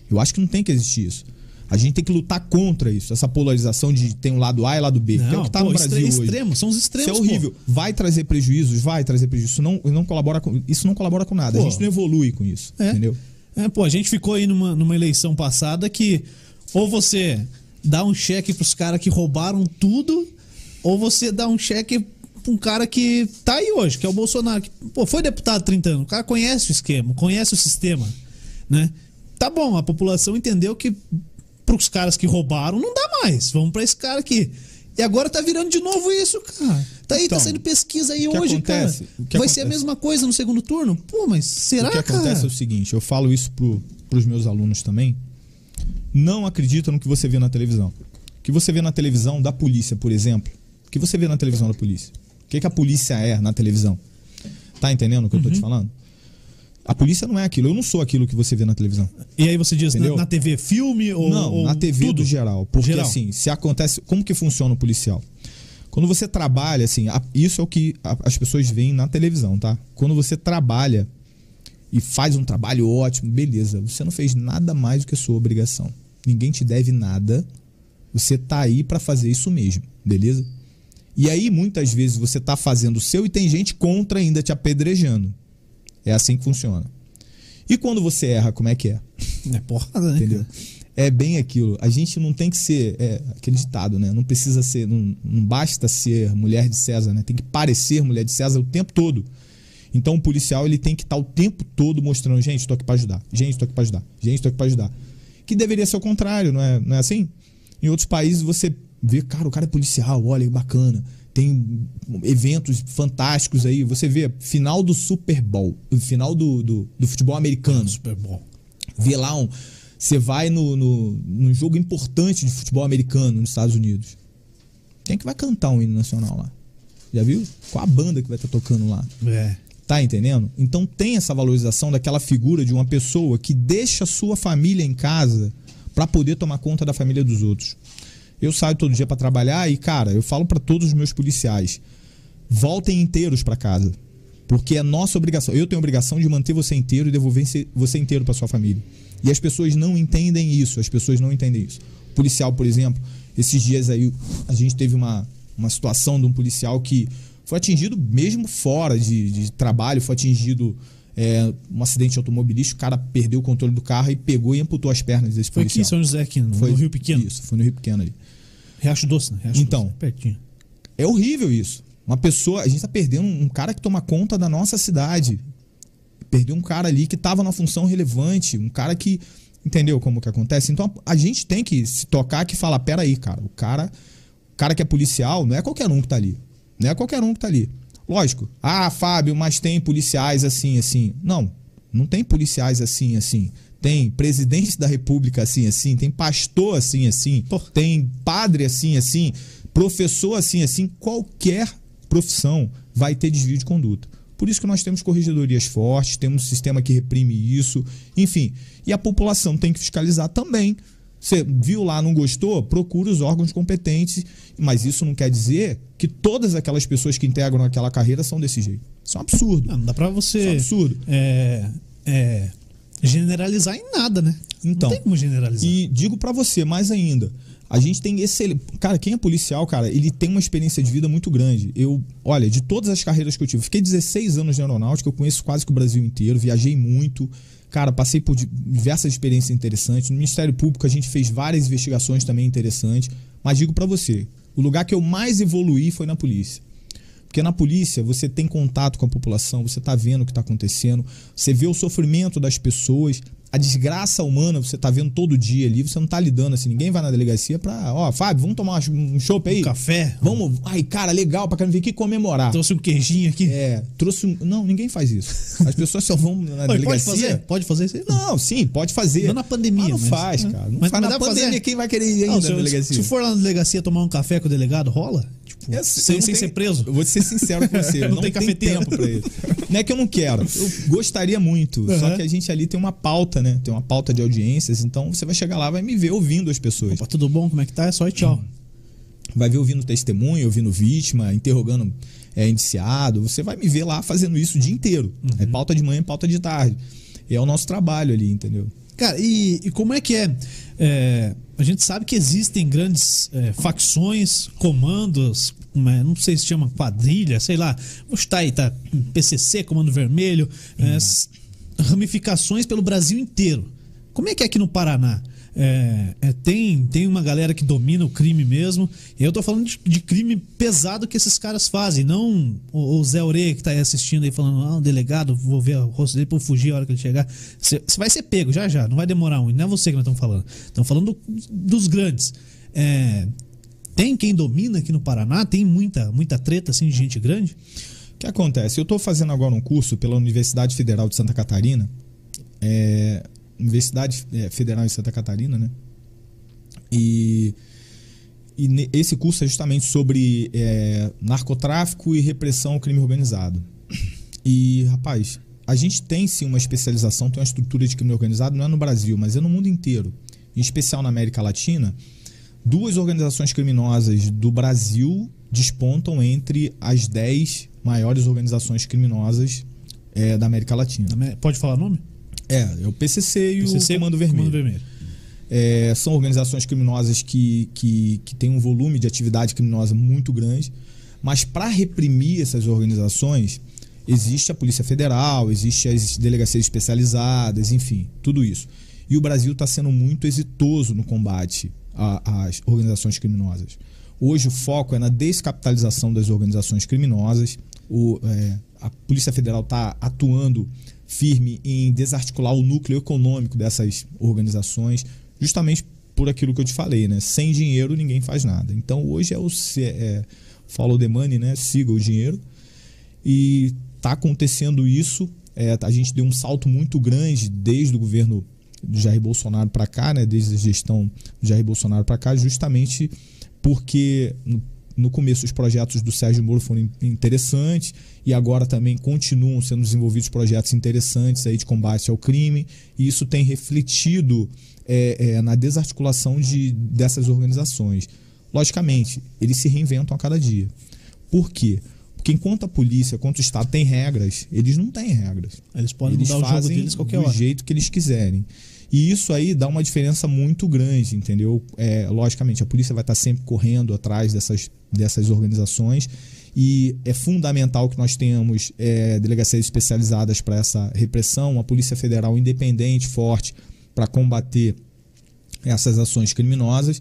Eu acho que não tem que existir isso. A gente tem que lutar contra isso, essa polarização de tem um lado A e lado B, que é o Não, que tá pô, no Brasil hoje. extremo, são os extremos, Isso é horrível. pô. Vai trazer prejuízos, vai trazer prejuízo. Isso não, não colabora com, isso não colabora com nada. Pô. A gente não evolui com isso, É. entendeu? É, pô, a gente ficou aí numa, numa eleição passada que ou você dá um cheque pros caras que roubaram tudo, ou você dá um cheque pra um cara que tá aí hoje, que é o Bolsonaro. Que, pô, foi deputado há 30 anos, o cara conhece o esquema, conhece o sistema, né? Tá bom, a população entendeu que pros caras que roubaram não dá mais, vamos pra esse cara aqui. E agora tá virando de novo isso, cara. Tá aí, Então, tá saindo pesquisa aí hoje, acontece- cara. Vai ser a acontece? mesma coisa no segundo turno? Pô, mas será, o que acontece cara? é o seguinte, eu falo isso pro, pros meus alunos também. Não acredita no que você vê na televisão. O que você vê na televisão da polícia, por exemplo. O que você vê na televisão da polícia? O que, que a polícia é na televisão? Tá entendendo o que eu Uhum. tô te falando? A polícia não é aquilo. Eu não sou aquilo que você vê na televisão. E aí você diz na, na TV filme ou não, ou na TV tudo? do geral. Porque Geral. assim, se acontece. Como que funciona o policial? Quando você trabalha, assim, a- isso é o que a- as pessoas veem na televisão, tá? Quando você trabalha e faz um trabalho ótimo, beleza. Você não fez nada mais do que a sua obrigação. Ninguém te deve nada. Você tá aí pra fazer isso mesmo, beleza? E aí, muitas vezes, você tá fazendo o seu e tem gente contra ainda te apedrejando. É assim que funciona. E quando você erra, como é que é? [laughs] É porrada, né? Entendeu? É bem aquilo. A gente não tem que ser. É, aquele ditado, né? Não precisa ser. Não, não basta ser mulher de César, né? Tem que parecer mulher de César o tempo todo. Então o policial ele tem que estar o tempo todo mostrando: gente, estou aqui para ajudar. Gente, estou aqui para ajudar. Gente, estou aqui para ajudar. Que deveria ser o contrário, não é, não é assim? Em outros países você vê, cara, o cara é policial, olha que bacana. Tem eventos fantásticos aí. Você vê final do Super Bowl, final do, do, do futebol americano Super bom. vê lá um. Você vai no, no, num jogo importante de futebol americano nos Estados Unidos. Quem é que vai cantar um hino nacional lá? Já viu? Qual a banda que vai estar tocando lá? É. Tá entendendo? Então tem essa valorização daquela figura de uma pessoa que deixa sua família em casa para poder tomar conta da família dos outros. Eu saio todo dia para trabalhar e, cara, eu falo para todos os meus policiais: voltem inteiros para casa. Porque é nossa obrigação. Eu tenho a obrigação de manter você inteiro e devolver você inteiro para sua família. E as pessoas não entendem isso. As pessoas não entendem isso. O policial, por exemplo, esses dias aí a gente teve uma, uma situação de um policial que foi atingido mesmo fora de, de trabalho, foi atingido é, um acidente automobilístico, o cara perdeu o controle do carro e pegou e amputou as pernas desse Foi aqui policial. em São José, aqui no, Foi- no Rio Pequeno. Isso, foi no Rio Pequeno ali. Riacho Doce, né? Riacho Então. Doce, pertinho. É horrível isso. Uma pessoa, a gente tá perdendo um cara que toma conta da nossa cidade. Perdeu um cara ali que tava numa função relevante, um cara que entendeu como que acontece. Então a gente tem que se tocar que falar, pera aí, cara, o cara, o cara que é policial, não é qualquer um que tá ali. Não é qualquer um que tá ali. Lógico. Ah, Fábio, mas tem policiais assim, assim. Não, não tem policiais assim, assim. Tem presidente da república assim, assim. Tem pastor assim, assim. Tem padre assim, assim. Professor assim, assim. Qualquer profissão vai ter desvio de conduta. Por isso que nós temos corregedorias fortes, temos um sistema que reprime isso, enfim. E a população tem que fiscalizar também. Você viu lá, não gostou? Procura os órgãos competentes. Mas isso não quer dizer que todas aquelas pessoas que integram aquela carreira são desse jeito. Isso é um absurdo. Não, não dá pra Isso é um você absurdo. é, é, generalizar em nada, né? Então, Não tem como generalizar. E digo pra você mais ainda, A gente tem esse. Cara, quem é policial, cara, ele tem uma experiência de vida muito grande. Eu, olha, de todas as carreiras que eu tive, fiquei 16 anos na aeronáutica, eu conheço quase que o Brasil inteiro, viajei muito. Cara, passei por diversas experiências interessantes. No Ministério Público a gente fez várias investigações também interessantes. Mas digo para você, o lugar que eu mais evoluí foi na polícia. Porque na polícia você tem contato com a população, você está vendo o que está acontecendo, você vê o sofrimento das pessoas, a desgraça humana você tá vendo todo dia ali, você não tá lidando assim, ninguém vai na delegacia pra, ó, Fábio, vamos tomar um chopp aí? Um café? Vamos, ai, cara, legal, pra vir aqui comemorar. Trouxe um queijinho aqui? É, trouxe um, não, ninguém faz isso. As pessoas só vão na Oi, delegacia. Pode fazer? Pode fazer isso? Não, sim, pode fazer. Não na pandemia. Mas não mas, faz, cara. Não mas, faz mas na pandemia, fazer? quem vai querer ir ainda não, na delegacia? Se for lá na delegacia tomar um café com o delegado, rola? Tipo, é, sem, sem ser preso? Eu vou ser sincero com você. [laughs] não, não tem, tem tempo pra isso. Não é que eu não quero. Eu gostaria muito. Uhum. Só que a gente ali tem uma pauta, né? Tem uma pauta de audiências. Então você vai chegar lá, vai me ver ouvindo as pessoas. Opa, tudo bom? Como é que tá? É só e tchau. Vai ver ouvindo testemunho, ouvindo vítima, interrogando é, indiciado. Você vai me ver lá fazendo isso o dia inteiro. Uhum. É pauta de manhã, pauta de tarde. E é o nosso trabalho ali, entendeu? Cara, e, e como é que é? é? A gente sabe que existem grandes é, facções, comandos, não sei se chama quadrilha, sei lá. Vou chutar aí, tá? PCC, Comando Vermelho, é, ramificações pelo Brasil inteiro. Como é que é aqui no Paraná? É, é, tem, tem uma galera que domina o crime mesmo. Eu tô falando de, de crime pesado que esses caras fazem, não o, o Zé Ore que tá aí assistindo aí falando, ah, o delegado, vou ver o rosto dele pra eu fugir a hora que ele chegar. Você vai ser pego, já já, não vai demorar muito. Não é você que nós estamos falando. Estamos falando do, dos grandes. É, tem quem domina aqui no Paraná? Tem muita, muita treta assim de gente grande? O que acontece? Eu estou fazendo agora um curso pela Universidade Federal de Santa Catarina. É, Universidade é, Federal de Santa Catarina, né? E, e esse curso é justamente sobre é, narcotráfico e repressão ao crime organizado. E, rapaz, a gente tem sim uma especialização, tem uma estrutura de crime organizado, não é no Brasil, mas é no mundo inteiro. Em especial na América Latina, duas organizações criminosas do Brasil despontam entre as dez maiores organizações criminosas é, da América Latina. Pode falar nome? É, é o PCC e PCC, o Comando Vermelho. Comando Vermelho. É, são organizações criminosas que, que, que têm um volume de atividade criminosa muito grande, mas para reprimir essas organizações, existe a Polícia Federal, existe as delegacias especializadas, enfim, tudo isso. E o Brasil está sendo muito exitoso no combate às organizações criminosas. Hoje o foco é na descapitalização das organizações criminosas. O, é, a Polícia Federal está atuando firme em desarticular o núcleo econômico dessas organizações, justamente por aquilo que eu te falei, né? Sem dinheiro ninguém faz nada. Então hoje é o é, follow the money, né? Siga o dinheiro. E está acontecendo isso. É, a gente deu um salto muito grande desde o governo do Jair Bolsonaro para cá, né? Desde a gestão do Jair Bolsonaro para cá, justamente porque no começo, os projetos do Sérgio Moro foram interessantes e agora também continuam sendo desenvolvidos projetos interessantes aí de combate ao crime, e isso tem refletido é, é, na desarticulação de, dessas organizações. Logicamente, eles se reinventam a cada dia. Por quê? Porque enquanto a polícia, enquanto o Estado tem regras, eles não têm regras. Eles podem eles mudar fazem o jogo deles qualquer do hora. jeito que eles quiserem. E isso aí dá uma diferença muito grande, entendeu? É, logicamente, a polícia vai estar sempre correndo atrás dessas, dessas organizações e é fundamental que nós tenhamos é, delegacias especializadas para essa repressão, uma polícia federal independente, forte, para combater essas ações criminosas.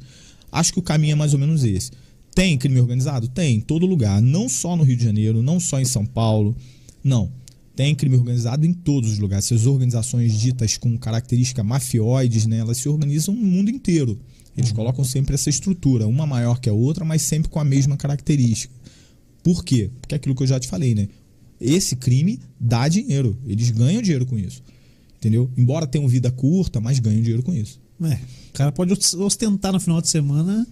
Acho que o caminho é mais ou menos esse. Tem crime organizado? Tem, em todo lugar. Não só no Rio de Janeiro, não só em São Paulo. Não. Tem crime organizado em todos os lugares. Essas organizações ditas com características mafioides, né, elas se organizam no mundo inteiro. Eles uhum. colocam sempre essa estrutura, uma maior que a outra, mas sempre com a mesma característica. Por quê? Porque é aquilo que eu já te falei, né? Esse crime dá dinheiro. Eles ganham dinheiro com isso. Entendeu? Embora tenham vida curta, mas ganham dinheiro com isso. É, o cara pode ostentar no final de semana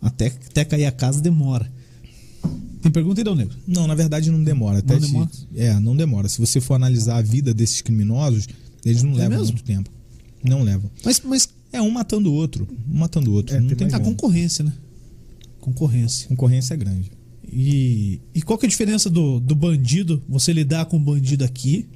até, até cair a casa demora. Tem pergunta aí, Negro? Não, na verdade não demora. Até não demora? É, não demora. Se você for analisar a vida desses criminosos, eles não é levam mesmo? muito tempo. Não levam. Mas, mas é um matando o outro. Um matando o outro. É, tem, tem a concorrência, né? Concorrência. Concorrência é grande. E, e qual que é a diferença do, do bandido, você lidar com um bandido aqui,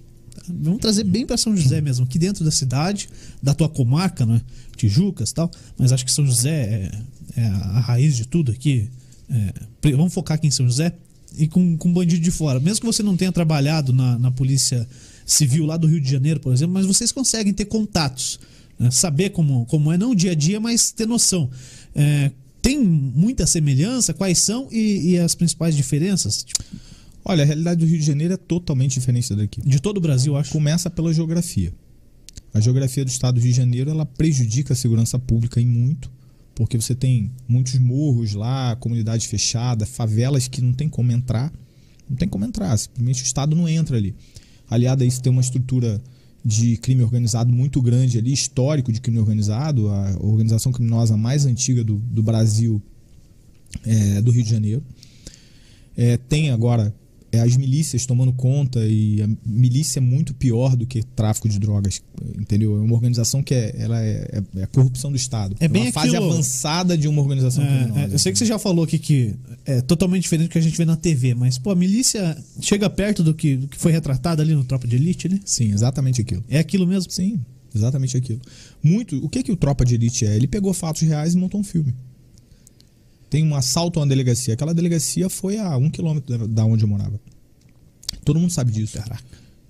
Vamos trazer bem para São José mesmo, aqui dentro da cidade, da tua comarca, né? Tijucas e tal. Mas acho que São José é, é a raiz de tudo aqui. É, vamos focar aqui em São José e com, com bandido de fora. Mesmo que você não tenha trabalhado na, na Polícia Civil lá do Rio de Janeiro, por exemplo, mas vocês conseguem ter contatos. né? Saber como, como é, não o dia a dia, mas ter noção. É, tem muita semelhança? Quais são e, e as principais diferenças? Tipo, Olha, a realidade do Rio de Janeiro é totalmente diferente da daqui. de todo o Brasil, acho. Começa pela geografia. A geografia do estado do Rio de Janeiro ela prejudica a segurança pública em muito, porque você tem muitos morros lá, comunidade fechada, favelas que não tem como entrar. Não tem como entrar, simplesmente o estado não entra ali. Aliado a isso, tem uma estrutura de crime organizado muito grande ali, histórico de crime organizado, a organização criminosa mais antiga do, do Brasil é do Rio de Janeiro. É, tem agora as milícias tomando conta e a milícia é muito pior do que tráfico de drogas, entendeu? É uma organização que é, ela é, é- é a corrupção do Estado. É bem uma fase aquilo- avançada de uma organização É, criminosa. é, eu sei que você já falou aqui que é totalmente diferente do que a gente vê na TV, mas pô, a milícia chega perto do que, do que foi retratado ali no Tropa de Elite, né? Sim, exatamente aquilo. É aquilo mesmo. Sim, exatamente aquilo. Muito. O que que o Tropa de Elite é? Ele pegou fatos reais e montou um filme. Tem um assalto a uma delegacia. Aquela delegacia foi a um quilômetro da- onde eu morava. Todo mundo sabe disso.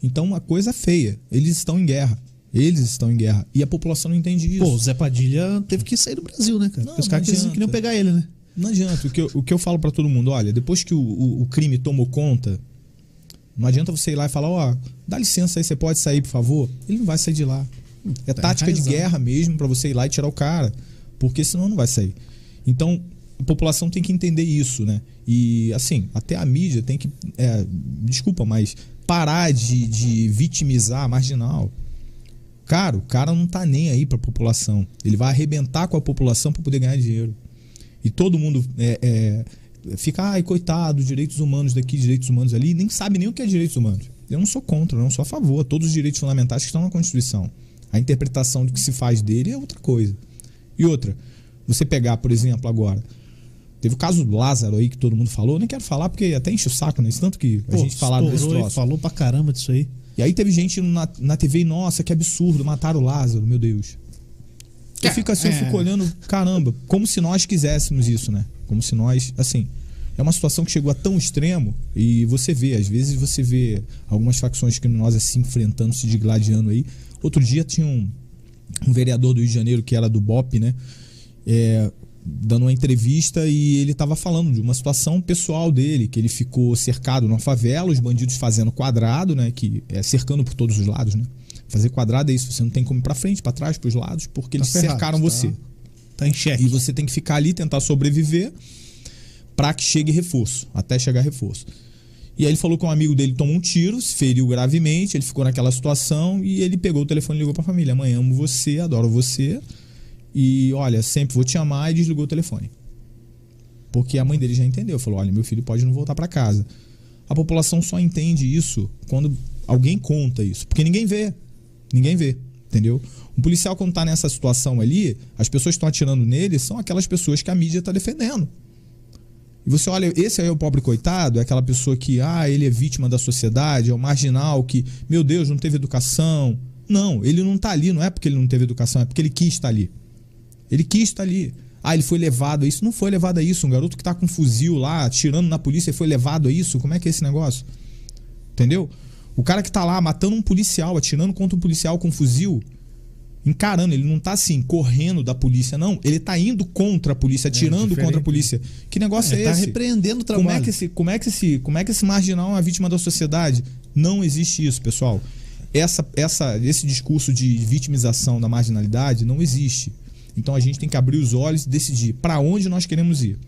Então, uma coisa feia. Eles estão em guerra. Eles estão em guerra. E a população não entende isso. Pô, o Zé Padilha teve que sair do Brasil, né, cara? Não, os caras não queriam- pegar ele, né? Não adianta. O que eu, o que eu falo pra todo mundo, olha, depois que o, o- o crime tomou conta, não adianta você ir lá e falar, ó, dá licença aí, você pode sair, por favor. Ele não vai sair de lá. É Tá tática de guerra mesmo pra você ir lá e tirar o cara. Porque senão não vai sair. Então, a população tem que entender isso, né? E, assim, até a mídia tem que. é, desculpa, mas parar de, de vitimizar marginal. Cara, o cara não tá nem aí pra população. Ele vai arrebentar com a população pra poder ganhar dinheiro. E todo mundo é, é, fica, ai, coitado, direitos humanos daqui, direitos humanos ali, nem sabe nem o que é direitos humanos. Eu não sou contra, eu não sou a favor. Todos os direitos fundamentais que estão na Constituição. A interpretação do que se faz dele é outra coisa. E outra, você pegar, por exemplo, agora. Teve o caso do Lázaro aí que todo mundo falou, eu nem quero falar porque até enche o saco, né? Isso Tanto que a Pô, gente falava desse troço. falou pra caramba disso aí. E aí teve gente na, na TV, nossa, que absurdo, mataram o Lázaro, meu Deus. Eu Cara, fico assim, eu é. fico olhando, caramba, como se nós quiséssemos isso, né? Como se nós, assim, é uma situação que chegou a tão extremo e você vê, às vezes você vê algumas facções criminosas se enfrentando, se digladiando aí. Outro dia tinha um, um vereador do Rio de Janeiro que era do BOP, né? É, dando uma entrevista e ele estava falando de uma situação pessoal dele, que ele ficou cercado numa favela, os bandidos fazendo quadrado, né? Que é cercando por todos os lados, né? Fazer quadrado é isso, você não tem como ir pra frente, pra trás, pros lados, porque eles ferrado, cercaram tá? você. Tá em xeque. E você tem que ficar ali, tentar sobreviver para que chegue reforço, até chegar reforço. E aí ele falou que um amigo dele tomou um tiro, se feriu gravemente, ele ficou naquela situação e ele pegou o telefone e ligou pra família: "Mãe, amo você, adoro você e olha, sempre vou te amar" e desligou o telefone. Porque a mãe dele já entendeu, falou: "Olha, meu filho pode não voltar para casa". A população só entende isso quando alguém conta isso, porque ninguém vê. Ninguém vê, entendeu? Um policial quando tá nessa situação ali, as pessoas que estão atirando nele são aquelas pessoas que a mídia tá defendendo. E você olha, esse aí é o pobre coitado, é aquela pessoa que, ah, ele é vítima da sociedade, é o marginal que, meu Deus, não teve educação. Não, ele não tá ali, não é porque ele não teve educação, é porque ele quis estar ali. Ele quis estar ali. Ah, ele foi levado a isso. Não foi levado a isso. Um garoto que tá com um fuzil lá, atirando na polícia, foi levado a isso. Como é que é esse negócio? Entendeu? O cara que tá lá matando um policial, atirando contra um policial com um fuzil, encarando, ele não tá assim, correndo da polícia, não. Ele tá indo contra a polícia, atirando diferente. contra a polícia. Que negócio é, É, tá esse? repreendendo o Como trabalho. é, que esse, como, é que esse, como é que esse marginal é uma vítima da sociedade? Não existe isso, pessoal. Essa, essa, esse discurso de vitimização da marginalidade não existe. Então a gente tem que abrir os olhos e decidir para onde nós queremos ir.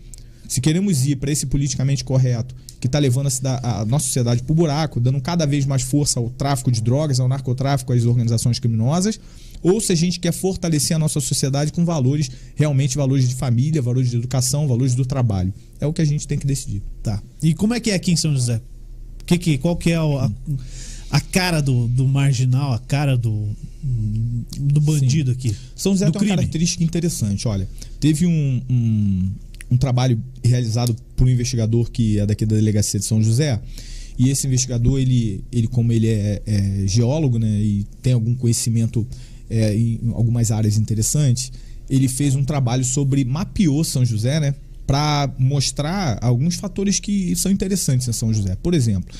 Se queremos ir para esse politicamente correto que está levando a, cida- a nossa sociedade para o buraco, dando cada vez mais força ao tráfico de drogas, ao narcotráfico, às organizações criminosas, ou se a gente quer fortalecer a nossa sociedade com valores, realmente valores de família, valores de educação, valores do trabalho. É o que a gente tem que decidir. Tá. E como é que é aqui em São José? Que que, qual que é a, a cara do, do marginal, a cara do, do bandido aqui? São José Do tem crime. uma característica interessante. Olha, teve um, um, um trabalho realizado por um investigador que é daqui da delegacia de São José E esse investigador, ele, ele como ele é, é geólogo, né, e tem algum conhecimento é, em algumas áreas interessantes, ele fez um trabalho sobre mapeou São José, né, para mostrar alguns fatores que são interessantes em São José. Por exemplo,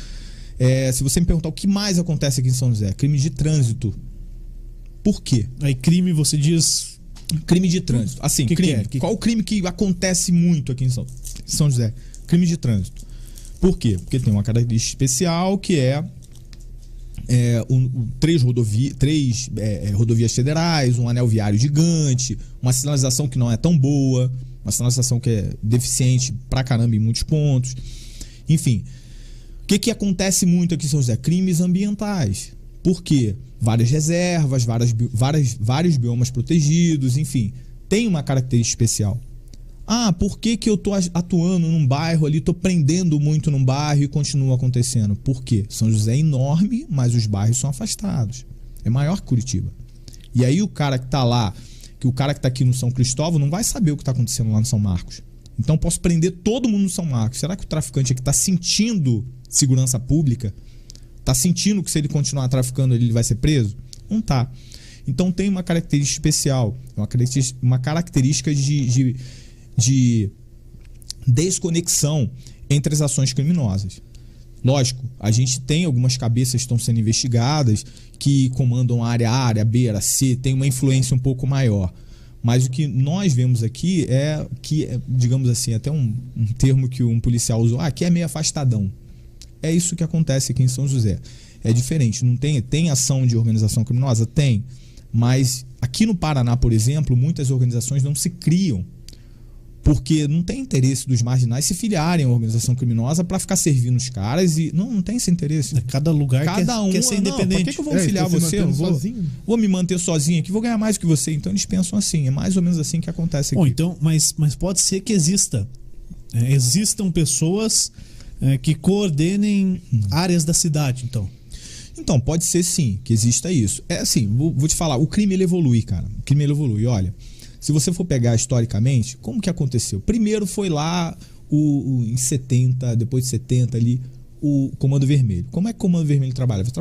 é, se você me perguntar o que mais acontece aqui em São José, crime de trânsito. Por quê? Aí crime você diz Crime de trânsito. Assim, Que que crime. é? Que- Qual o crime que acontece muito aqui em São, São José? Crime de trânsito. Por quê? Porque tem uma característica especial que é, é, um- um- três, rodovi três é, é, rodovias federais, um anel viário gigante, uma sinalização que não é tão boa, uma sinalização que é deficiente pra caramba em muitos pontos. Enfim, o que, que acontece muito aqui em São José? Crimes ambientais. Por quê? Várias reservas, várias, várias, vários biomas protegidos, enfim. Tem uma característica especial. Ah, por que, que eu tô atuando num bairro ali, tô prendendo muito num bairro e continua acontecendo? Por quê? São José é enorme, mas os bairros são afastados. É maior que Curitiba. E aí o cara que tá lá, que o cara que tá aqui no São Cristóvão não vai saber o que tá acontecendo lá no São Marcos. Então posso prender todo mundo no São Marcos. Será que o traficante aqui tá sentindo segurança pública? Tá sentindo que se ele continuar traficando ele vai ser preso? Não tá. Então tem uma característica especial, uma característica, uma característica de, de, de desconexão entre as ações criminosas. Lógico, a gente tem algumas cabeças que estão sendo investigadas que comandam a área A, área B, área C, tem uma influência um pouco maior. Mas o que nós vemos aqui é que, é, digamos assim, até um, um termo que um policial usou, ah, que é meio afastadão. É isso que acontece aqui em São José. É diferente, não tem, tem ação de organização criminosa? Tem. Mas aqui no Paraná, por exemplo, muitas organizações não se criam. Porque não tem interesse dos marginais se filiarem a uma organização criminosa para ficar servindo os caras e. Não, não tem esse interesse. cada lugar Cada quer, um. quer ser não, pra independente. que, que eu vou É, filiar estão se você? Eu vou, sozinho. vou me manter sozinho aqui, vou ganhar mais que você. Então eles pensam assim. É mais ou menos assim que acontece aqui. Bom, então, mas, mas pode ser que exista. é, existam pessoas é, que coordenem áreas da cidade, então. Então, pode ser sim que exista isso. É assim, vou, vou te falar, o crime ele evolui, cara. O crime ele evolui. Olha, se você for pegar historicamente, como que aconteceu? Primeiro foi lá o, o- em 70, depois de 70 ali, o Comando Vermelho. Como é que o Comando Vermelho trabalhava?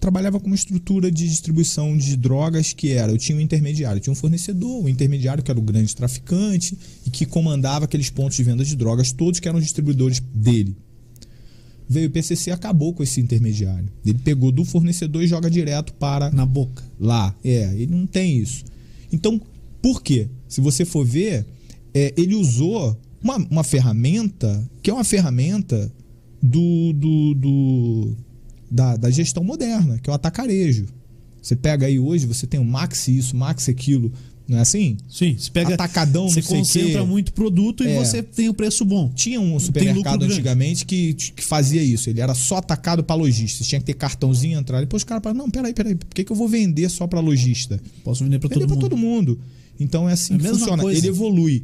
Trabalhava com uma estrutura de distribuição de drogas que era, eu tinha um intermediário, tinha um fornecedor, um intermediário que era o grande traficante e que comandava aqueles pontos de venda de drogas todos que eram distribuidores dele veio o PCC acabou com esse intermediário. Ele pegou do fornecedor e joga direto para Na boca. lá. É, ele não tem isso. Então, por quê? Se você for ver, é, ele usou uma, uma ferramenta que é uma ferramenta do, do, do- da, da gestão moderna, que é o atacarejo. Você pega aí hoje, você tem o Max isso, Max aquilo, não é assim? Sim, você pega. Atacadão, você o concentra quê. muito produto e É. você tem o preço bom. Tinha um supermercado antigamente que, que fazia isso. Ele era só atacado para lojista. Tinha que ter cartãozinho entrar. Depois os caras falaram: não, peraí, peraí, por que, que eu vou vender só para lojista? Posso vender para todo Vender para mundo. todo mundo. Então é assim É que funciona. coisa. Ele evolui.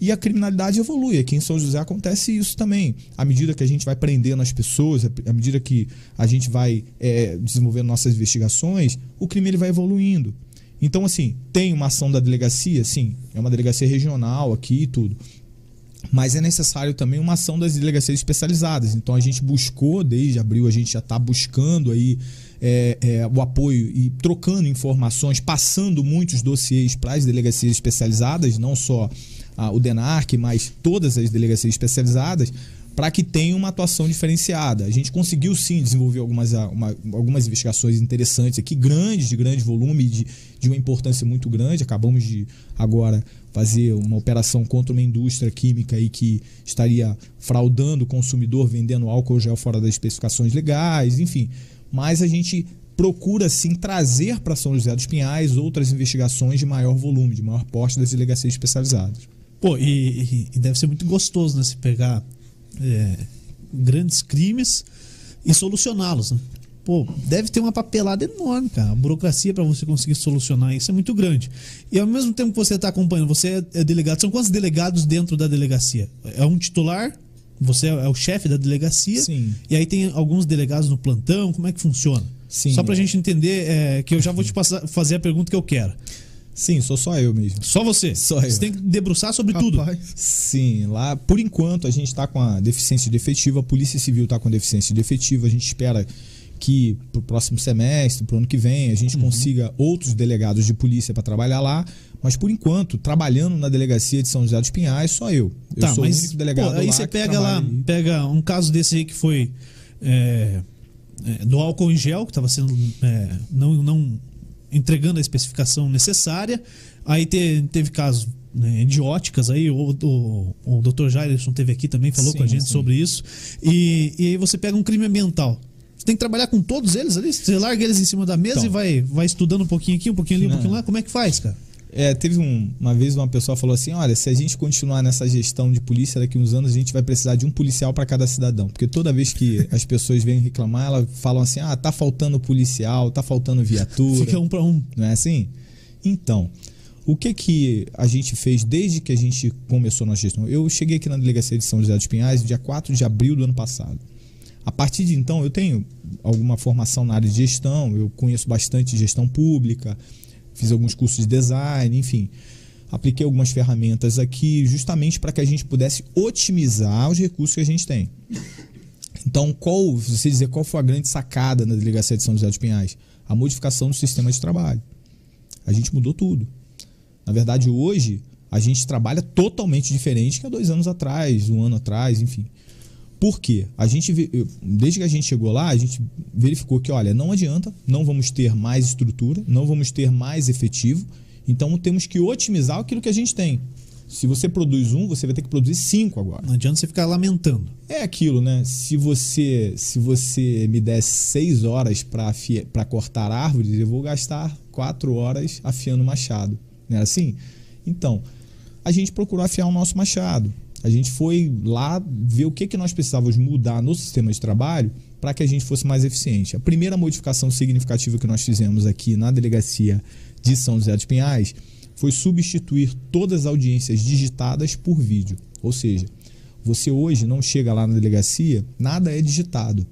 E a criminalidade evolui. Aqui em São José acontece isso também. À medida que a gente vai prendendo as pessoas, à medida que a gente vai é, desenvolvendo nossas investigações, o crime ele vai evoluindo. Então, assim, tem uma ação da delegacia, sim, é uma delegacia regional aqui e tudo. Mas é necessário também uma ação das delegacias especializadas. Então a gente buscou, desde abril, a gente já está buscando aí é, é, o apoio e trocando informações, passando muitos dossiês para as delegacias especializadas, não só o DENARC, mas todas as delegacias especializadas, para que tenha uma atuação diferenciada. A gente conseguiu sim desenvolver algumas, ah, uma- algumas investigações interessantes aqui, grandes, de grande volume, de, de uma importância muito grande. Acabamos de agora fazer uma operação contra uma indústria química aí que estaria fraudando o consumidor, vendendo álcool gel fora das especificações legais, enfim. Mas a gente procura sim trazer para São José dos Pinhais outras investigações de maior volume, de maior porte das delegacias especializadas. Pô, e, e- e deve ser muito gostoso, né? Se pegar é, grandes crimes e solucioná-los, né? Pô, deve ter uma papelada enorme, cara. A burocracia para você conseguir solucionar isso é muito grande. E ao mesmo tempo que você está acompanhando, você é- é delegado. São quantos delegados dentro da delegacia? É um titular? Você é o chefe da delegacia? Sim. E aí tem alguns delegados no plantão? Como é que funciona? Sim. Só pra gente entender, é, que eu já vou te passar, fazer a pergunta que eu quero. Sim, sou só eu mesmo. Só você? Só Você eu. tem que debruçar sobre tudo. Rapaz, Sim, lá, por enquanto, a gente está com a deficiência de efetivo, a Polícia Civil está com deficiência de efetivo, a gente espera que para o próximo semestre, para o ano que vem, a Uhum. gente consiga outros delegados de polícia para trabalhar lá, mas por enquanto, trabalhando na delegacia de São José dos Pinhais, só eu. Eu Tá, sou mas o único delegado pô, aí lá você que pega lá, pega um caso desse aí que foi é, é, do álcool em gel, que estava sendo é, não, não entregando a especificação necessária. Aí te- teve casos né, de óticas aí, o, o, o Dr. Jairson teve aqui também, falou Sim, com a gente sim. sobre isso. E, e aí você pega um crime ambiental. Você tem que trabalhar com todos eles ali? Você larga eles em cima da mesa Então. e vai, vai estudando um pouquinho aqui, um pouquinho ali, um pouquinho lá. Como é que faz, cara? É, teve um- uma vez uma pessoa falou assim: olha, se a gente continuar nessa gestão de polícia daqui uns anos, a gente vai precisar de um policial para cada cidadão. Porque toda vez que [laughs] as pessoas vêm reclamar, elas falam assim: ah, tá faltando policial, tá faltando viatura. Fica um para um. Não é assim? Então, o que que a gente fez desde que a gente começou nossa gestão? Eu cheguei aqui na delegacia de São José dos Pinhais dia 4 de abril do ano passado. A partir de então, eu tenho alguma formação na área de gestão, eu conheço bastante gestão pública, fiz alguns cursos de design, enfim. Apliquei algumas ferramentas aqui justamente para que a gente pudesse otimizar os recursos que a gente tem. Então, qual, você dizer qual foi a grande sacada na delegacia de São José dos Pinhais? A modificação do sistema de trabalho. A gente mudou tudo. Na verdade, hoje, a gente trabalha totalmente diferente que há dois anos atrás, um ano atrás, enfim. Por quê? A gente, desde que a gente chegou lá, a gente verificou que, olha, não adianta, não vamos ter mais estrutura, não vamos ter mais efetivo, então temos que otimizar aquilo que a gente tem. Se você produz um, você vai ter que produzir cinco agora. Não adianta você ficar lamentando. É aquilo, né? Se você se você me desse seis horas para cortar árvores, eu vou gastar quatro horas afiando o machado. Não é assim? Então, a gente procurou afiar o nosso machado. A gente foi lá ver o que, que nós precisávamos mudar no sistema de trabalho para que a gente fosse mais eficiente. A primeira modificação significativa que nós fizemos aqui na delegacia de São José dos Pinhais foi substituir todas as audiências digitadas por vídeo. Ou seja, você hoje não chega lá na delegacia, nada é digitado.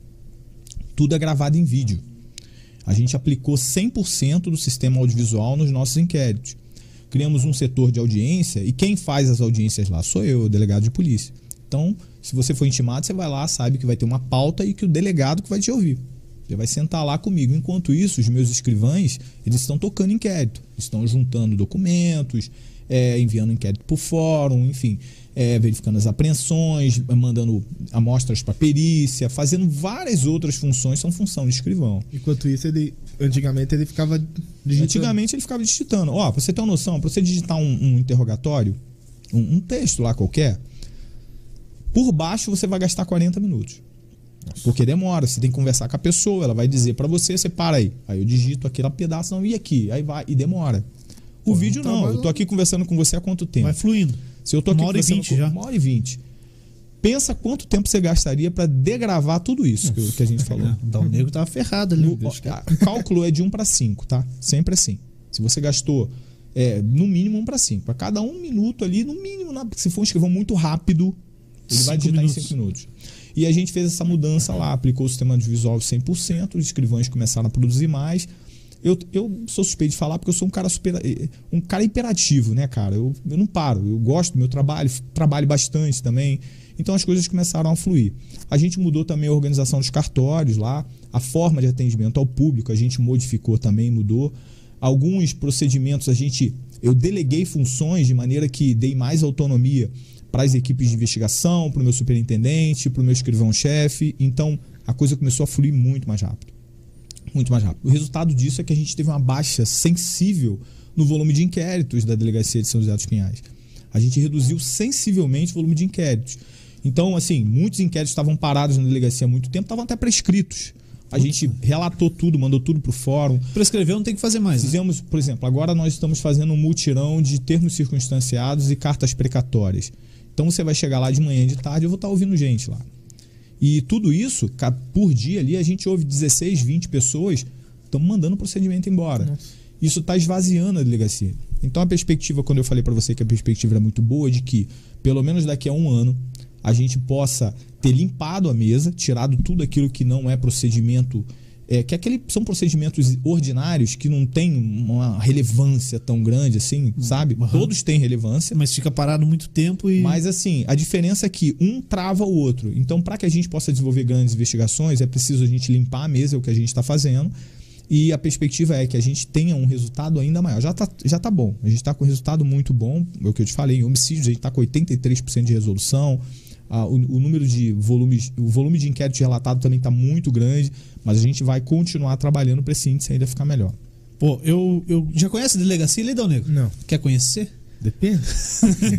Tudo é gravado em vídeo. A gente aplicou 100% do sistema audiovisual nos nossos inquéritos. Criamos um setor de audiência e quem faz as audiências lá sou eu, o delegado de polícia. Então, se você for intimado, você vai lá, sabe que vai ter uma pauta e que o delegado que vai te ouvir. Você vai sentar lá comigo. Enquanto isso, os meus escrivães, eles estão tocando inquérito. Estão juntando documentos, é, enviando inquérito para o fórum, enfim, é, verificando as apreensões, mandando amostras para perícia, fazendo várias outras funções, são função de escrivão. enquanto isso, ele. Antigamente ele ficava digitando. Antigamente ele ficava digitando. Ó, pra você ter uma noção, pra você digitar um, um interrogatório, um, um texto lá qualquer, por baixo você vai gastar 40 minutos. Porque demora, você tem que conversar com a pessoa, ela vai dizer pra você, você para aí. Aí eu digito aquele pedaço, não, e aqui? Aí vai, e demora. O Pô, vídeo não, trabalho- eu tô aqui conversando com você há quanto tempo? Vai fluindo. Se eu tô aqui Uma hora e vinte já. Uma hora e vinte. Pensa quanto tempo você gastaria pra degravar tudo isso que, que a gente falou. É, [laughs] o Dal Negro tava ferrado ali. No- o cálculo é de 1 para 5, tá? Sempre assim. Se você gastou é, no mínimo 1 para 5, a cada um minuto ali, no mínimo, se for um escrivão muito rápido, ele vai Cinco digitar minutos. em 5 minutos. E a gente fez essa mudança lá, aplicou o sistema de visual 100%, os escrivães começaram a produzir mais. Eu, eu sou suspeito de falar porque eu sou um cara super, eh, um cara imperativo, né, cara? Eu, eu não paro, eu gosto do meu trabalho, trabalho bastante também. Então as coisas começaram a fluir. A gente mudou também a organização dos cartórios lá, a forma de atendimento ao público a gente modificou também, mudou. Alguns procedimentos a gente eu deleguei funções de maneira que dei mais autonomia para as equipes de investigação, para o meu superintendente, para o meu escrivão-chefe. Então a coisa começou a fluir muito mais rápido muito mais rápido. O resultado disso é que a gente teve uma baixa sensível no volume de inquéritos da delegacia de São José dos Pinhais. A gente reduziu sensivelmente o volume de inquéritos. Então, assim, muitos inquéritos estavam parados na delegacia há muito tempo, estavam até prescritos. A gente relatou tudo, mandou tudo para o fórum. Prescreveu, não tem que fazer mais. né? Fizemos, por exemplo, agora nós estamos fazendo um mutirão de termos circunstanciados e cartas precatórias. Então você vai chegar lá de manhã e de tarde, eu vou estar ouvindo gente lá. E tudo isso, por dia ali, a gente ouve 16, 20 pessoas estão mandando o procedimento embora. Isso está esvaziando a delegacia. Então a perspectiva, quando eu falei para você que a perspectiva era muito boa, de que, pelo menos daqui a um ano, a gente possa ter limpado a mesa, tirado tudo aquilo que não é procedimento É, que aquele são procedimentos ordinários que não têm uma relevância tão grande assim, sabe? Uhum. Todos têm relevância. Mas fica parado muito tempo e. Mas assim, a diferença é que um trava o outro. Então, para que a gente possa desenvolver grandes investigações, é preciso a gente limpar a mesa, é o que a gente está fazendo. E a perspectiva é que a gente tenha um resultado ainda maior. Já tá, já tá bom. A gente está com um resultado muito bom. É o que eu te falei, em homicídios a gente está com 83% de resolução. Ah, o, o número de volumes, o volume de inquérito relatado também está muito grande, mas a gente vai continuar trabalhando para esse índice ainda ficar melhor. Pô, eu, eu já conhece a delegacia ali, Dal Negro? Não. Quer conhecer? Depende.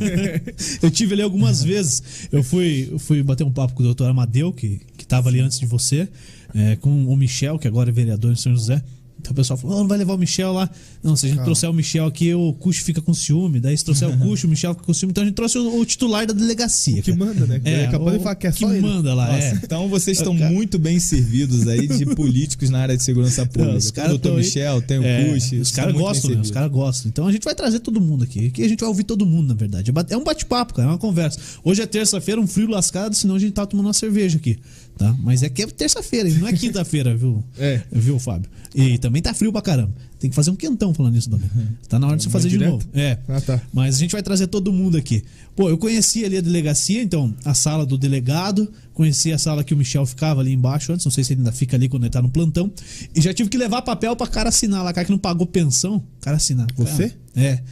[laughs] eu tive ali algumas vezes. Eu fui, eu fui bater um papo com o doutor Amadeu, que, que tava ali antes de você, é, com o Michel, que agora é vereador em São José. Então o pessoal falou: oh, não vai levar o Michel lá. Não, se a gente Calma. trouxer o Michel aqui, o Cuxo fica com ciúme. Daí se trouxer o [laughs] Cuxo, o Michel fica com ciúme. Então a gente trouxe o, o titular da delegacia. que cara. manda, né? É, Acabou o de falar que é só que ele. manda lá, Nossa, é. Então vocês estão Cara- muito bem servidos aí de [laughs] políticos na área de segurança pública. os Tem caras o doutor aí- Michel, tem o É, Cuxi, Os caras gostam, né? Os caras gostam. Então a gente vai trazer todo mundo aqui. Aqui a gente vai ouvir todo mundo, na verdade. É É um bate-papo, cara. É uma conversa. Hoje é terça-feira, um frio lascado, senão a gente tá tomando uma cerveja aqui. Tá? Mas é que é terça-feira, não é quinta-feira, viu? É. Viu, Fábio? E também tá frio pra caramba. Tem que fazer um quentão falando isso, Dona. Tá na hora de você fazer de direto? novo. É. Ah, tá. Mas a gente vai trazer todo mundo aqui. Pô, eu conheci ali a delegacia, então, a sala do delegado, conheci a sala que o Michel ficava ali embaixo antes, não sei se ele ainda fica ali quando ele tá no plantão. E já tive que levar papel pra cara assinar lá, cara que não pagou pensão, o cara assinar. Você? Cara, é.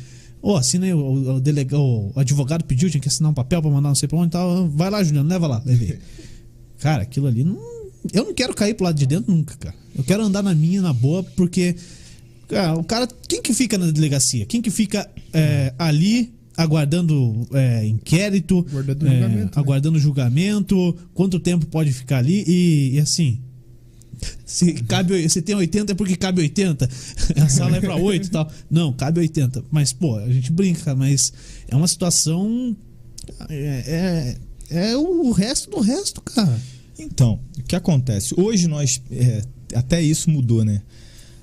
Ô, assina aí, o, o, o delega- o advogado pediu, tinha que assinar um papel pra mandar não sei pra onde e tal. Vai lá, Juliano, leva lá, levei. Cara, aquilo ali não. Eu não quero cair pro lado de dentro nunca, cara. Eu quero andar na minha, na boa, porque. Cara, o cara. Quem que fica na delegacia? Quem que fica é, ali aguardando é, inquérito? Aguardando é, julgamento, né? Aguardando julgamento? Quanto tempo pode ficar ali? E, e assim. Se, cabe, se tem 80 é porque cabe 80. [laughs] A sala é pra 8 e tal. Não, cabe 80. Mas, pô, a gente brinca, mas é uma situação. É, é, é o resto do resto, cara. Então, o que acontece? Hoje nós. é, até isso mudou, né?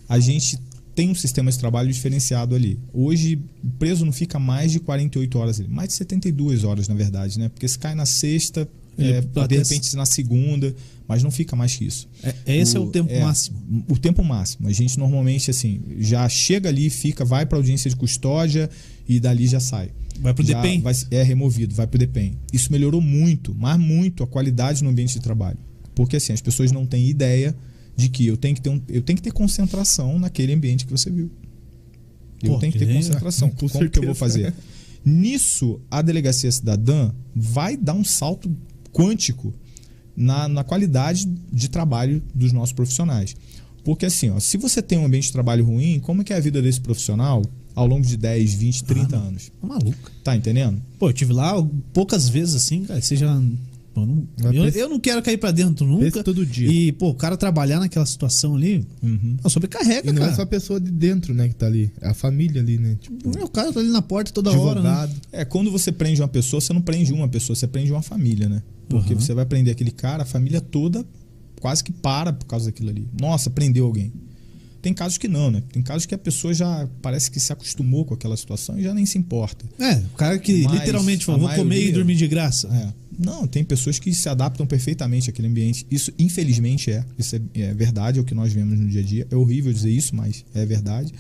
A gente tem um sistema de trabalho diferenciado ali. Hoje, o preso não fica mais de 48 horas ali. Mais de 72 horas, na verdade, né? Porque se cai na sexta, é, de repente na segunda, mas não fica mais que isso. É, esse é o tempo máximo. O tempo máximo. A gente normalmente, assim, já chega ali, fica, vai para audiência de custódia e dali já sai. Vai pro Já DEPEN? vai- é removido, vai pro DEPEN. Isso melhorou muito, mas muito a qualidade no ambiente de trabalho. Porque assim, as pessoas não têm ideia de que eu tenho que ter, um, eu tenho que ter concentração naquele ambiente que você viu. Eu Pô, tenho que ter concentração. [laughs] com Como que eu vou certeza. fazer? Nisso, a delegacia cidadã vai dar um salto quântico na, na qualidade de trabalho dos nossos profissionais. Porque assim, ó, se você tem um ambiente de trabalho ruim, como é que é a vida desse profissional ao longo de 10, 20, 30 não. anos? Tá maluco. Tá entendendo? Pô, eu tive lá poucas vezes assim, cara. Você já. pô, não- eu, eu não quero cair pra dentro nunca. todo dia. E, pô, o cara trabalhar naquela situação ali, pô, sobrecarrega, E não cara. é só a pessoa de dentro, né, que tá ali. É a família ali, né? Tipo, É, O cara tá ali na porta toda hora, né? advogado. É, quando você prende uma pessoa, você não prende uma pessoa, você prende uma família, né? Porque Uhum. você vai prender aquele cara, a família toda quase que para por causa daquilo ali. Nossa, prendeu alguém. Tem casos que não, né? Tem casos que a pessoa já parece que se acostumou com aquela situação e já nem se importa. É, o cara que Mas literalmente falou, vou comer e maioria- dormir de graça. É. Não, tem pessoas que se adaptam perfeitamente àquele ambiente. Isso, infelizmente, é. Isso é, é verdade, é o que nós vemos no dia a dia. É horrível dizer isso, mas é verdade.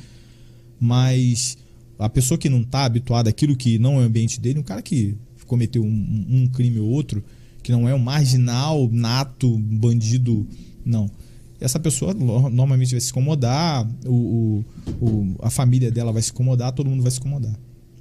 Mas a pessoa que não está habituada àquilo que não é o ambiente dele, um cara que cometeu um- um crime ou outro, que não é um marginal, nato, bandido, não. Essa pessoa no- normalmente vai se incomodar, o, o- o- a família dela vai se incomodar, todo mundo vai se incomodar.